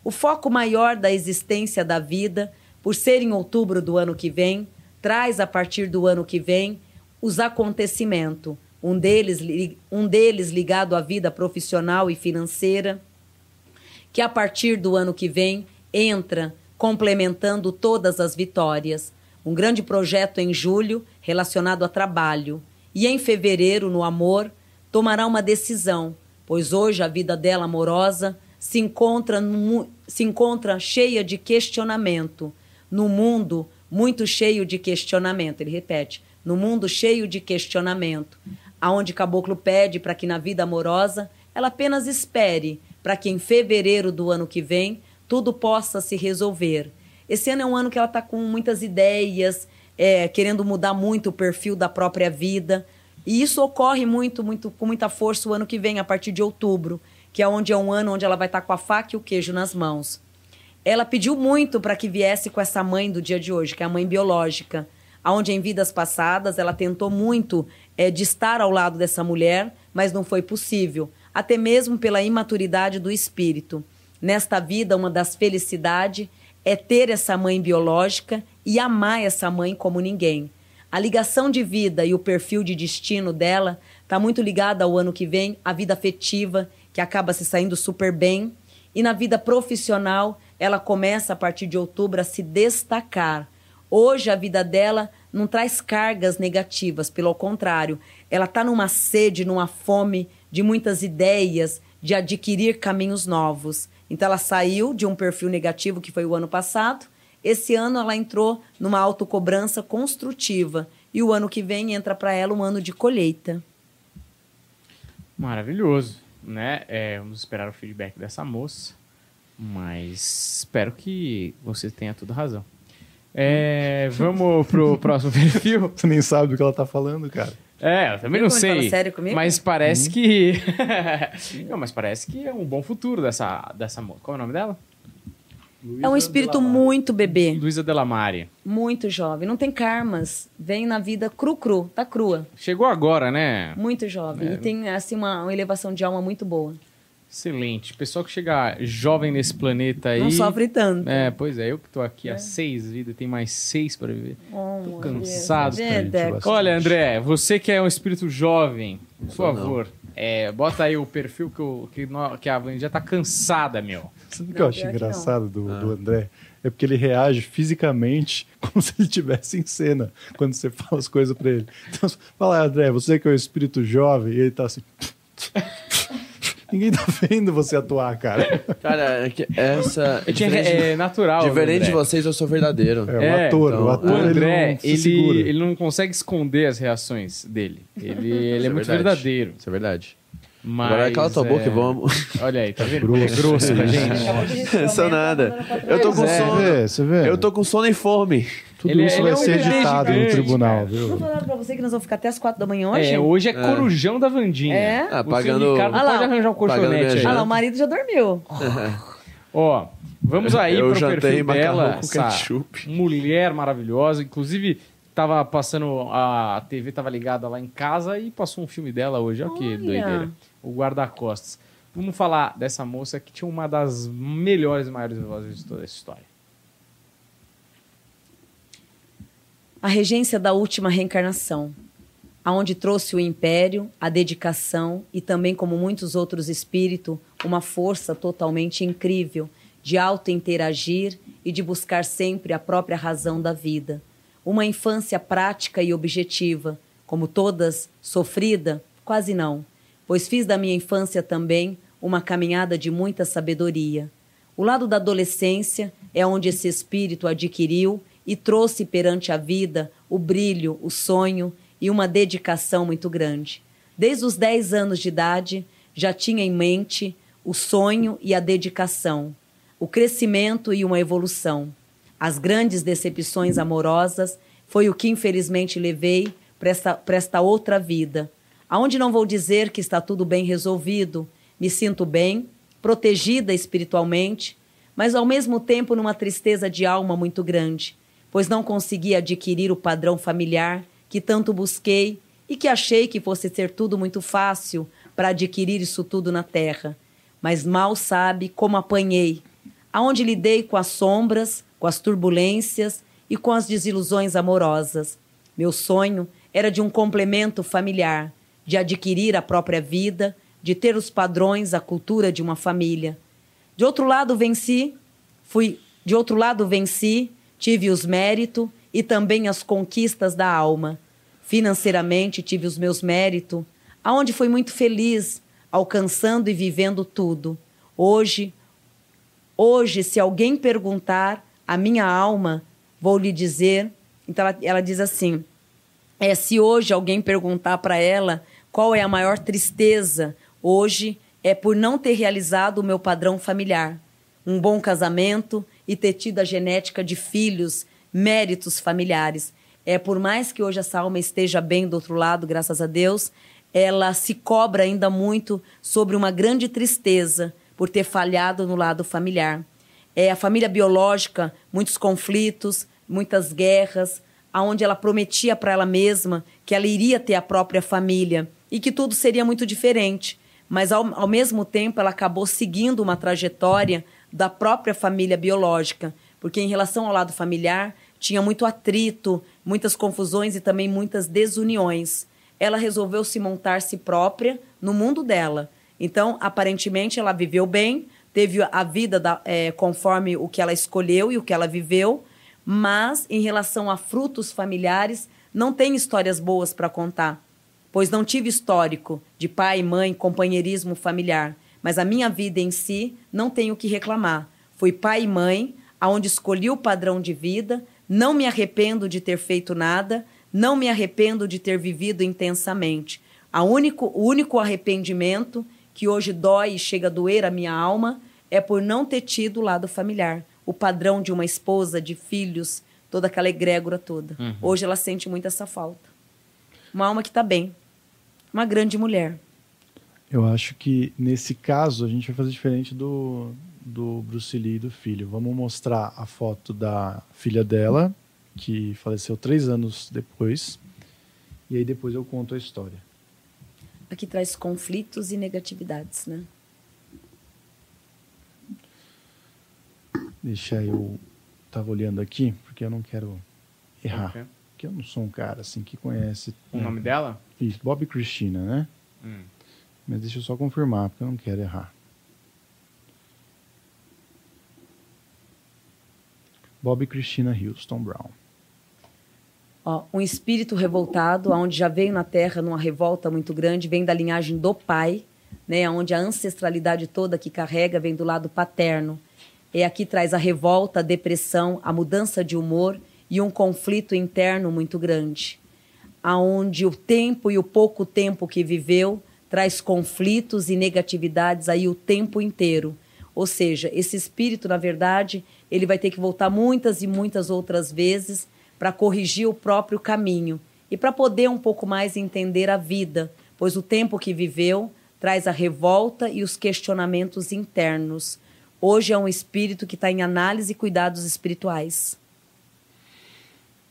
O foco maior da existência da vida, por ser em outubro do ano que vem, traz a partir do ano que vem os acontecimentos, um deles, um deles ligado à vida profissional e financeira, que a partir do ano que vem entra complementando todas as vitórias. Um grande projeto em julho relacionado a trabalho e em fevereiro, no amor, tomará uma decisão, pois hoje a vida dela amorosa se encontra, no, se encontra cheia de questionamento. No mundo muito cheio de questionamento. Ele repete: no mundo cheio de questionamento, aonde Caboclo pede para que na vida amorosa ela apenas espere para que em fevereiro do ano que vem tudo possa se resolver. Esse ano é um ano que ela está com muitas ideias, é, querendo mudar muito o perfil da própria vida. E isso ocorre muito, muito, com muita força o ano que vem, a partir de outubro, que é onde é um ano onde ela vai estar tá com a faca e o queijo nas mãos. Ela pediu muito para que viesse com essa mãe do dia de hoje, que é a mãe biológica, aonde em vidas passadas ela tentou muito é, de estar ao lado dessa mulher, mas não foi possível, até mesmo pela imaturidade do espírito. Nesta vida, uma das felicidades é ter essa mãe biológica e amar essa mãe como ninguém. A ligação de vida e o perfil de destino dela está muito ligada ao ano que vem, a vida afetiva, que acaba se saindo super bem, e na vida profissional, ela começa a partir de outubro a se destacar. Hoje a vida dela não traz cargas negativas, pelo contrário, ela está numa sede, numa fome de muitas ideias, de adquirir caminhos novos. Então ela saiu de um perfil negativo que foi o ano passado. Esse ano ela entrou numa autocobrança construtiva e o ano que vem entra para ela um ano de colheita. Maravilhoso, né? É, vamos esperar o feedback dessa moça, mas espero que você tenha toda razão. É, vamos pro próximo perfil. Você nem sabe do que ela tá falando, cara. É, eu também não sei. sério comigo? Mas parece que. não, mas parece que é um bom futuro dessa, dessa moça. Qual é o nome dela? É um espírito muito bebê, Luísa Delamare. muito jovem, não tem karmas, vem na vida cru-cru, tá crua, Chegou agora, né? muito jovem. É. E tem assim uma, uma elevação de alma muito boa. Excelente. Pessoal que chega jovem nesse planeta aí. Não sofre tanto. É, pois é, eu que tô aqui há seis vidas, tem mais seis para viver. Oh, Tô cansado. É, Deco. Olha, André, você que é um espírito jovem, por favor, é, bota aí o perfil que, eu, que, nó- que a Van já tá cansada, meu. Sabe o que eu acho engraçado do, Ah. do André? É porque ele reage fisicamente como se ele estivesse em cena quando você fala as coisas pra ele. Então, fala, André, você que é o espírito jovem, e ele tá assim. Ninguém tá vendo você atuar, cara. Cara, é que essa. Eu tinha- diferente é natural. diferente de vocês, eu sou verdadeiro. É, o É, ator, então, o ator O André, ele não se ele, segura. ele não consegue esconder as reações dele. Ele, ele é, Isso muito verdade. verdadeiro. Isso é verdade. Mas, Agora cala tua boca é, e vamos. Olha aí, tá vendo? Ele é grosso com a gente. Sou nada. Eu tô com é. Sono. vê, você vê? Eu tô com sono e fome. Tudo Ele é- isso ele vai é um ser editado no tribunal, cara. viu? Não falaram pra você que nós vamos ficar até as quatro da manhã hoje? É, hoje é É. corujão da Vandinha. É? Ah, pagando. Ricardo, Ah lá. pode arranjar um colchonete aí. Ah lá, o marido já dormiu. Ó, vamos aí Eu pro perfil dela, com essa ketchup. mulher maravilhosa. Inclusive, tava passando, a TV tava ligada lá em casa e passou um filme dela hoje. Olha que doideira. O Guarda-Costas. Vamos falar dessa moça que tinha uma das melhores e maiores vozes de toda essa história. A regência da última reencarnação, aonde trouxe o império, a dedicação e também, como muitos outros espíritos, uma força totalmente incrível de auto-interagir e de buscar sempre a própria razão da vida. Uma infância prática e objetiva, como todas, sofrida? Quase não, pois fiz da minha infância também uma caminhada de muita sabedoria. O lado da adolescência é onde esse espírito adquiriu e trouxe perante a vida o brilho, o sonho e uma dedicação muito grande. Desde os 10 anos de idade, já tinha em mente o sonho e a dedicação, o crescimento e uma evolução. As grandes decepções amorosas foi o que infelizmente levei para esta, esta outra vida, aonde não vou dizer que está tudo bem resolvido, me sinto bem, protegida espiritualmente, mas ao mesmo tempo numa tristeza de alma muito grande, pois não consegui adquirir o padrão familiar que tanto busquei e que achei que fosse ser tudo muito fácil para adquirir isso tudo na terra. Mas mal sabe como apanhei, aonde lidei com as sombras, com as turbulências e com as desilusões amorosas. Meu sonho era de um complemento familiar, de adquirir a própria vida, de ter os padrões, a cultura de uma família. De outro lado venci, fui, de outro lado venci, tive os méritos e também as conquistas da alma. financeiramente tive os meus méritos, aonde fui muito feliz, alcançando e vivendo tudo. Hoje, hoje, se alguém perguntar a minha alma, vou lhe dizer. Então ela, ela diz assim: é, se hoje alguém perguntar para ela qual é a maior tristeza hoje, é por não ter realizado o meu padrão familiar. Um bom casamento e ter tido a genética de filhos, méritos familiares. É por mais que hoje essa alma esteja bem do outro lado, graças a Deus, ela se cobra ainda muito sobre uma grande tristeza por ter falhado no lado familiar. É a família biológica, muitos conflitos, muitas guerras, aonde ela prometia para ela mesma que ela iria ter a própria família e que tudo seria muito diferente. Mas, ao, ao mesmo tempo, ela acabou seguindo uma trajetória da própria família biológica, porque, em relação ao lado familiar, tinha muito atrito, muitas confusões e também muitas desuniões. Ela resolveu se montar si própria no mundo dela. Então, aparentemente, ela viveu bem, teve a vida da, é, conforme o que ela escolheu e o que ela viveu, mas em relação a frutos familiares, não tem histórias boas para contar, pois não tive histórico de pai, mãe, companheirismo familiar. Mas a minha vida em si não tenho o que reclamar. Fui pai e mãe, aonde escolhi o padrão de vida, não me arrependo de ter feito nada, não me arrependo de ter vivido intensamente. A único, o único arrependimento que hoje dói e chega a doer a minha alma é por não ter tido o lado familiar o padrão de uma esposa, de filhos, toda aquela egrégora toda. Uhum. Hoje ela sente muito essa falta. Uma alma que está bem. Uma grande mulher. Eu acho que nesse caso a gente vai fazer diferente do, do Bruce Lee e do filho. Vamos mostrar a foto da filha dela, que faleceu três anos depois. E aí depois eu conto a história. Aqui traz conflitos e negatividades, né? Deixa eu. Tava olhando aqui, porque eu não quero errar. Okay. Porque eu não sou um cara assim que conhece. O nome dela? Isso, Bob Cristina, né? Hum. Mas deixa eu só confirmar, porque eu não quero errar. Bob Cristina Houston Brown. Um espírito revoltado, onde já veio na Terra numa revolta muito grande, vem da linhagem do pai, né, onde a ancestralidade toda que carrega vem do lado paterno. E aqui traz a revolta, a depressão, a mudança de humor e um conflito interno muito grande, aonde o tempo e o pouco tempo que viveu traz conflitos e negatividades aí o tempo inteiro. Ou seja, esse espírito, na verdade, ele vai ter que voltar muitas e muitas outras vezes para corrigir o próprio caminho e para poder um pouco mais entender a vida, pois o tempo que viveu traz a revolta e os questionamentos internos Hoje é um espírito que está em análise e cuidados espirituais.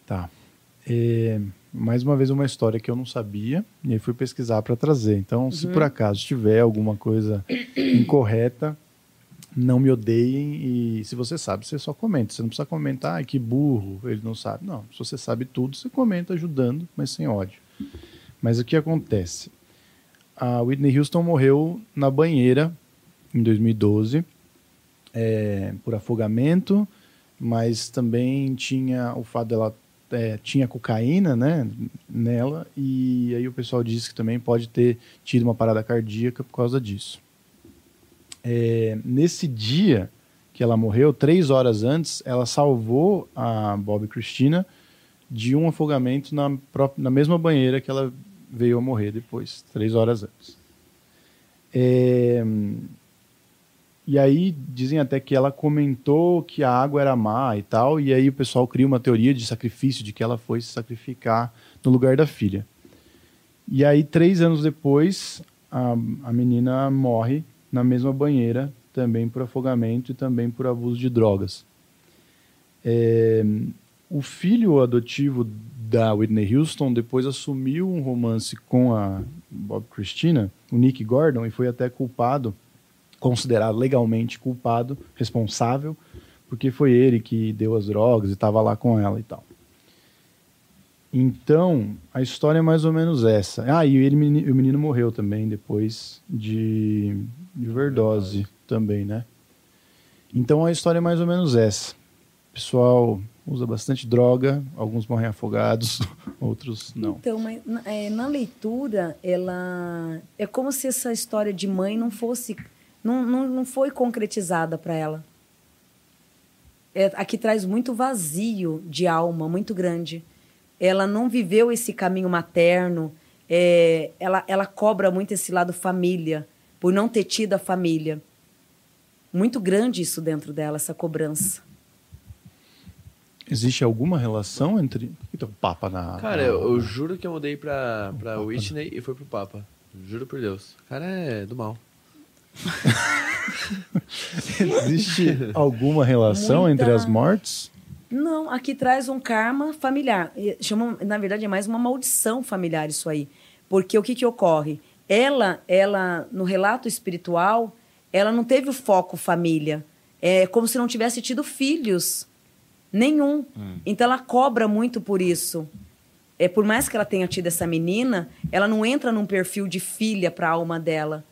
Tá. É, mais uma vez uma história que eu não sabia e aí fui pesquisar para trazer. Então, uhum. se por acaso tiver alguma coisa incorreta, não me odeiem e se você sabe, você só comenta. Você não precisa comentar, ah, que burro, ele não sabe. Não, se você sabe tudo, você comenta ajudando, mas sem ódio. Mas o que acontece? A Whitney Houston morreu na banheira em 2012 é, por afogamento, mas também tinha o fato dela é, tinha cocaína, né, nela e aí o pessoal disse que também pode ter tido uma parada cardíaca por causa disso. É, nesse dia que ela morreu, três horas antes, ela salvou a Bob Cristina de um afogamento na, própria, na mesma banheira que ela veio a morrer depois, três horas antes. É, e aí dizem até que ela comentou que a água era má e tal, e aí o pessoal cria uma teoria de sacrifício, de que ela foi se sacrificar no lugar da filha. E aí, três anos depois, a, a menina morre na mesma banheira, também por afogamento e também por abuso de drogas. É, o filho adotivo da Whitney Houston depois assumiu um romance com a Bob Christina, o Nick Gordon, e foi até culpado considerado legalmente culpado, responsável, porque foi ele que deu as drogas e estava lá com ela e tal. Então, a história é mais ou menos essa. Ah, e ele, o menino morreu também depois de, de overdose também, né? Então a história é mais ou menos essa. pessoal usa bastante droga, alguns morrem afogados, outros não. Então, mas, é, na leitura, ela é como se essa história de mãe não fosse, não, não, não foi concretizada para ela. É, aqui traz muito vazio de alma, muito grande. Ela não viveu esse caminho materno. é, ela, ela cobra muito esse lado família, por não ter tido a família. Muito grande isso dentro dela, essa cobrança. Existe alguma relação entre. Por que tem um Papa na. Cara, na- eu, eu juro que eu mudei pra, pra Whitney e foi pro Papa. Juro por Deus. O cara é do mal. Existe alguma relação Muita- entre as mortes? Não, aqui traz um karma familiar. Chama, na verdade, é mais uma maldição familiar isso aí. Porque o que, que ocorre? Ela, ela, no relato espiritual, ela não teve o foco família. É como se não tivesse tido filhos. Nenhum. Então ela cobra muito por isso. É, por mais que ela tenha tido essa menina, ela não entra num perfil de filha para a alma dela.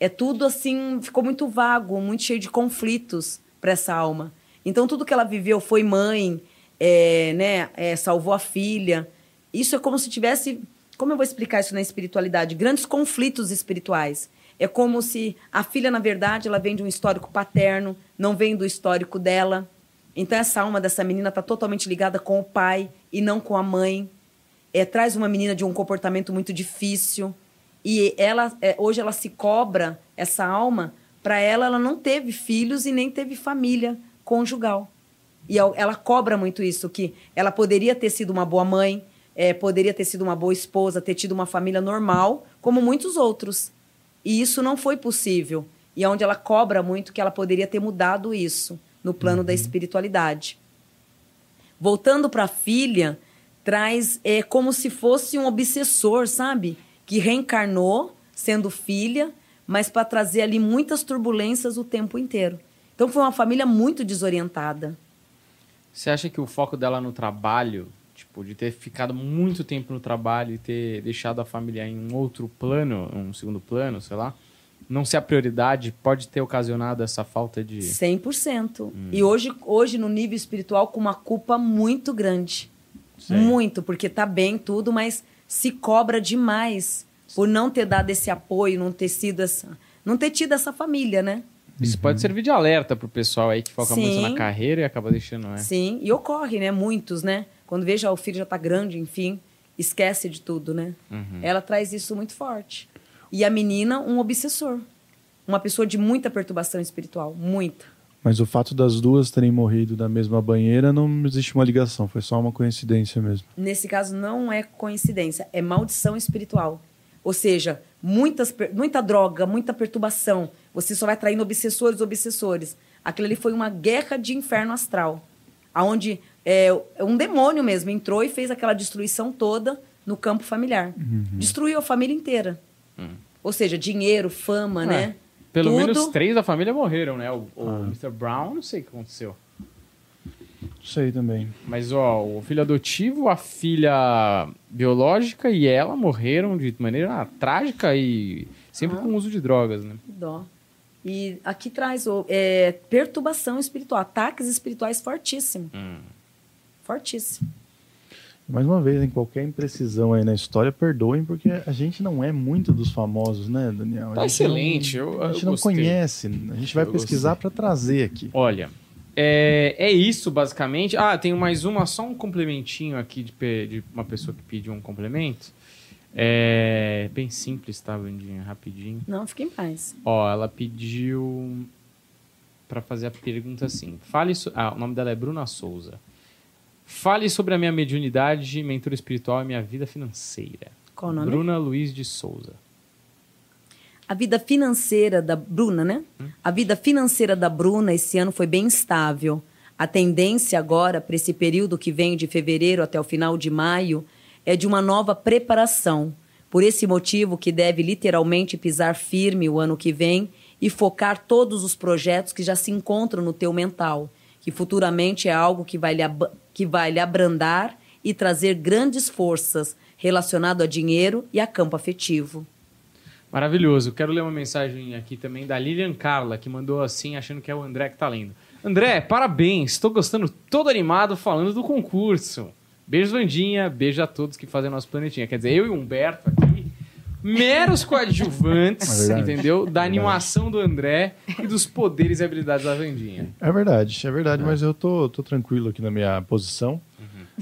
É tudo assim, ficou muito vago, muito cheio de conflitos para essa alma. Então tudo que ela viveu foi mãe, é, né, é, salvou a filha. Isso é como se tivesse, como eu vou explicar isso na espiritualidade? Grandes conflitos espirituais. É como se a filha, na verdade, ela vem de um histórico paterno, não vem do histórico dela. Então essa alma dessa menina está totalmente ligada com o pai e não com a mãe. É, traz uma menina de um comportamento muito difícil e ela é, hoje ela se cobra essa alma para ela ela não teve filhos e nem teve família conjugal. E ela cobra muito isso que ela poderia ter sido uma boa mãe é, poderia ter sido uma boa esposa ter tido uma família normal como muitos outros. E isso não foi possível. E é onde ela cobra muito que ela poderia ter mudado isso no plano da espiritualidade. Voltando para a filha, traz é como se fosse um obsessor, sabe? Que reencarnou sendo filha, mas para trazer ali muitas turbulências o tempo inteiro. Então foi uma família muito desorientada. Você acha que o foco dela no trabalho, tipo, de ter ficado muito tempo no trabalho e ter deixado a família em um outro plano, um segundo plano, sei lá, não ser a prioridade, pode ter ocasionado essa falta de. 100%. E hoje, hoje, no nível espiritual, com uma culpa muito grande. Sei. Muito, porque tá bem tudo, mas se cobra demais por não ter dado esse apoio, não ter sido essa. Não ter tido essa família, né? Isso pode servir de alerta pro pessoal aí que foca muito Sim. na carreira e acaba deixando, né? Sim, e ocorre, né? Muitos, né? Quando veja o filho já tá grande, enfim, esquece de tudo, né? Ela traz isso muito forte. E a menina, um obsessor. Uma pessoa de muita perturbação espiritual, muita. Mas o fato das duas terem morrido na mesma banheira não existe uma ligação, foi só uma coincidência mesmo. Nesse caso, não é coincidência, é maldição espiritual. Ou seja, muitas, muita droga, muita perturbação. Você só vai traindo obsessores, obsessores. Aquilo ali foi uma guerra de inferno astral. Onde é, um demônio mesmo entrou e fez aquela destruição toda no campo familiar. Destruiu a família inteira. Ou seja, dinheiro, fama, né? Pelo Tudo. menos três da família morreram, né? O, o Mr. Brown, não sei o que aconteceu. Não sei também. Mas, ó, o filho adotivo, a filha biológica e ela morreram de maneira trágica e sempre com uso de drogas, né? Dó. E aqui traz o, é, perturbação espiritual, ataques espirituais fortíssimos. Fortíssimo. Mais uma vez, em qualquer imprecisão aí na história, perdoem, porque a gente não é muito dos famosos, né, Daniel? A Tá excelente, não- eu- a gente eu não gostei. conhece, a gente vai Eu pesquisar para trazer aqui. Olha, é, é isso basicamente. Ah, tem mais uma, só um complementinho aqui de, de uma pessoa que pediu um complemento. É bem simples, tá, Vandinha? Rapidinho. Não, fique em paz. Ó, ela pediu pra fazer a pergunta assim. Fale so... Ah, o nome dela é Bruna Souza. Fale sobre a minha mediunidade, mentor espiritual e minha vida financeira. Qual o nome? Bruna Luiz de Souza. A vida financeira da Bruna, né? A vida financeira da Bruna esse ano foi bem estável. A tendência agora, para esse período que vem de fevereiro até o final de maio, é de uma nova preparação. Por esse motivo que deve literalmente pisar firme o ano que vem e focar todos os projetos que já se encontram no teu mental, que futuramente é algo que vai lhe, que vai lhe abrandar e trazer grandes forças relacionado a dinheiro e a campo afetivo. Maravilhoso. Quero ler uma mensagem aqui também da Lilian Carla, que mandou assim, achando que é o André que tá lendo. André, parabéns. Estou gostando todo animado falando do concurso. Beijo, Vandinha. Beijo a todos que fazem nosso planetinha. Quer dizer, eu e o Humberto aqui, meros coadjuvantes, É entendeu? Da É animação do André e dos poderes e habilidades da Vandinha. É verdade, é verdade, mas eu tô, tô tranquilo aqui na minha posição.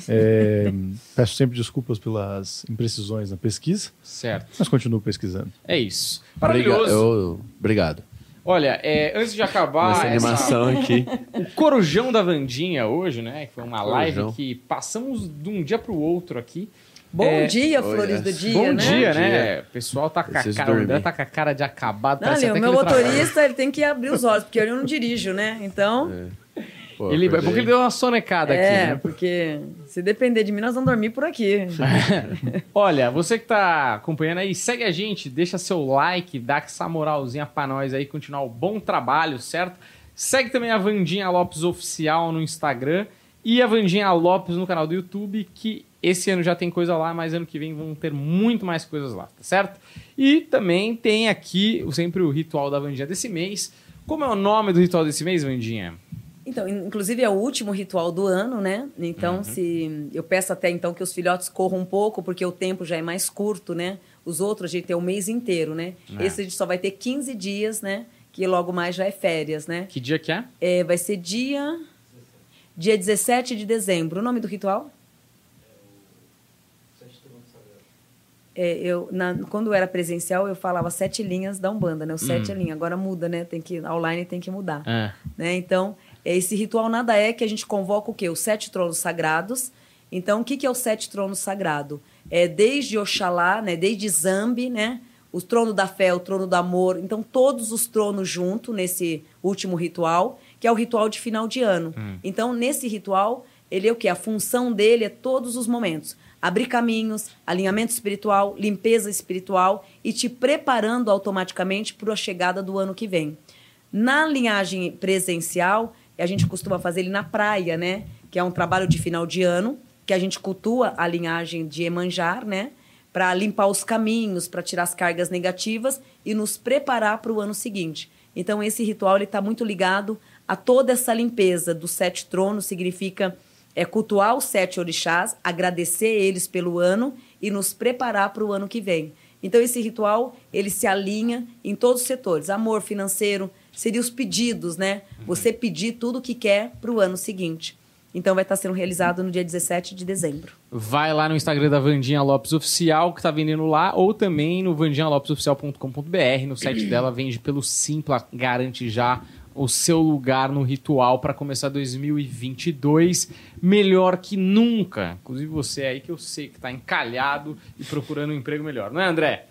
É, peço sempre desculpas pelas imprecisões na pesquisa, Certo. mas continuo pesquisando. É isso. Obriga- Maravilhoso. eu- Obrigado. Olha, é, antes de acabar Essa essa- animação aqui. o Corujão da Vandinha hoje, né? Que foi uma live Corujão. que passamos de um dia pro outro aqui. Bom É, dia, oh, flores yes. do dia, Bom né? dia, Bom né? dia. O pessoal tá com a cara, o André dormir. tá com a cara de acabado. Não, ali, o meu trabalha. motorista ele tem que abrir os olhos, porque eu não dirijo, né? Então, Pô, Ele, é porque ele deu uma sonecada é, aqui, né? porque se depender de mim, nós vamos dormir por aqui. Olha, você que tá acompanhando aí, segue a gente, deixa seu like, dá essa moralzinha pra nós aí, continuar o bom trabalho, certo? Segue também a Vandinha Lopes Oficial no Instagram e a Vandinha Lopes no canal do YouTube, que esse ano já tem coisa lá, mas ano que vem vão ter muito mais coisas lá, tá certo? E também tem aqui sempre o ritual da Vandinha desse mês. Como é o nome do ritual desse mês, Vandinha? Então, in- inclusive é o último ritual do ano, né? Então, se eu peço até então que os filhotes corram um pouco, porque o tempo já é mais curto, né? Os outros a gente tem o mês inteiro, né? É. Esse a gente só vai ter 15 dias, né? Que logo mais já é férias, né? Que dia que é? É, vai ser dia dia 17 de dezembro. O nome do ritual? É, eu, na- quando era presencial, eu falava sete linhas da Umbanda, né? O sete é linha. Agora muda, né? Tem que, online tem que mudar. É. né? Então, esse ritual nada é que a gente convoca o quê? Os sete tronos sagrados. Então, o que, que é o sete tronos sagrado? É desde Oxalá, né? desde Zambi, né? o trono da fé, o trono do amor. Então, todos os tronos junto nesse último ritual, que é o ritual de final de ano. Então, nesse ritual, ele é o quê? A função dele é todos os momentos. Abrir caminhos, alinhamento espiritual, limpeza espiritual e te preparando automaticamente para a chegada do ano que vem. Na linhagem presencial, a gente costuma fazer ele na praia, né? Que é um trabalho de final de ano, que a gente cultua a linhagem de Emanjar, né? Para limpar os caminhos, para tirar as cargas negativas e nos preparar para o ano seguinte. Então, esse ritual está muito ligado a toda essa limpeza dos sete tronos, significa é cultuar os sete orixás, agradecer eles pelo ano e nos preparar para o ano que vem. Então esse ritual ele se alinha em todos os setores, amor financeiro, seria os pedidos, né? Você pedir tudo o que quer para o ano seguinte. Então vai estar sendo realizado no dia 17 de dezembro. Vai lá no Instagram da Vandinha Lopes Oficial, que tá vendendo lá, ou também no vandinhalopesoficial.com.br. No site dela vende pelo Simpla, garante já o seu lugar no ritual para começar 2022 melhor que nunca. Inclusive você aí que eu sei que tá encalhado e procurando um emprego melhor, não é, André?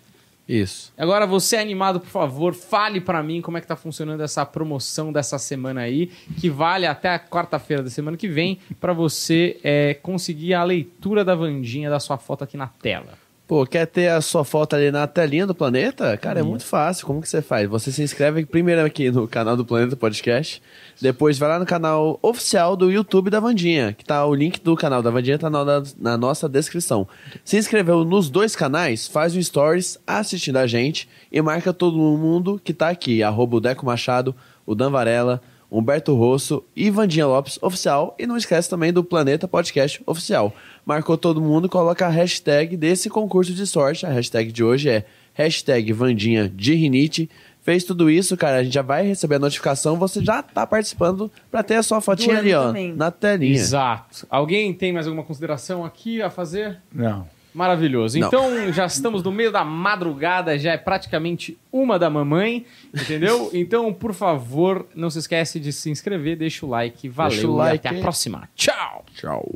Isso. Agora, você é animado, por favor, fale pra mim como é que tá funcionando essa promoção dessa semana aí, que vale até a quarta-feira da semana que vem, pra você é, conseguir a leitura da Vandinha da sua foto aqui na tela. Pô, quer ter a sua foto ali na telinha do Planeta? Cara, é muito fácil. Como que você faz? Você se inscreve primeiro aqui no canal do Planeta Podcast, depois vai lá no canal oficial do YouTube da Vandinha, que tá o link do canal da Vandinha tá na, na nossa descrição. Se inscreveu nos dois canais, faz um stories assistindo a gente e marca todo mundo que tá aqui, arroba o Deco Machado, o Dan Varela, Humberto Rosso e Vandinha Lopes Oficial. E não esquece também do Planeta Podcast Oficial. Marcou todo mundo, coloca a hashtag desse concurso de sorte. A hashtag de hoje é hashtag Vandinha de Rinite. Fez tudo isso, cara, a gente já vai receber a notificação, você já tá participando pra ter a sua fotinha ali, ó, também. na telinha. Exato. Alguém tem mais alguma consideração aqui a fazer? Não. Maravilhoso. Não. Então, já estamos no meio da madrugada, já é praticamente uma da mamãe, entendeu? Então, por favor, não se esquece de se inscrever, deixa o like, valeu Deixa o e like. até a próxima. Tchau! Tchau.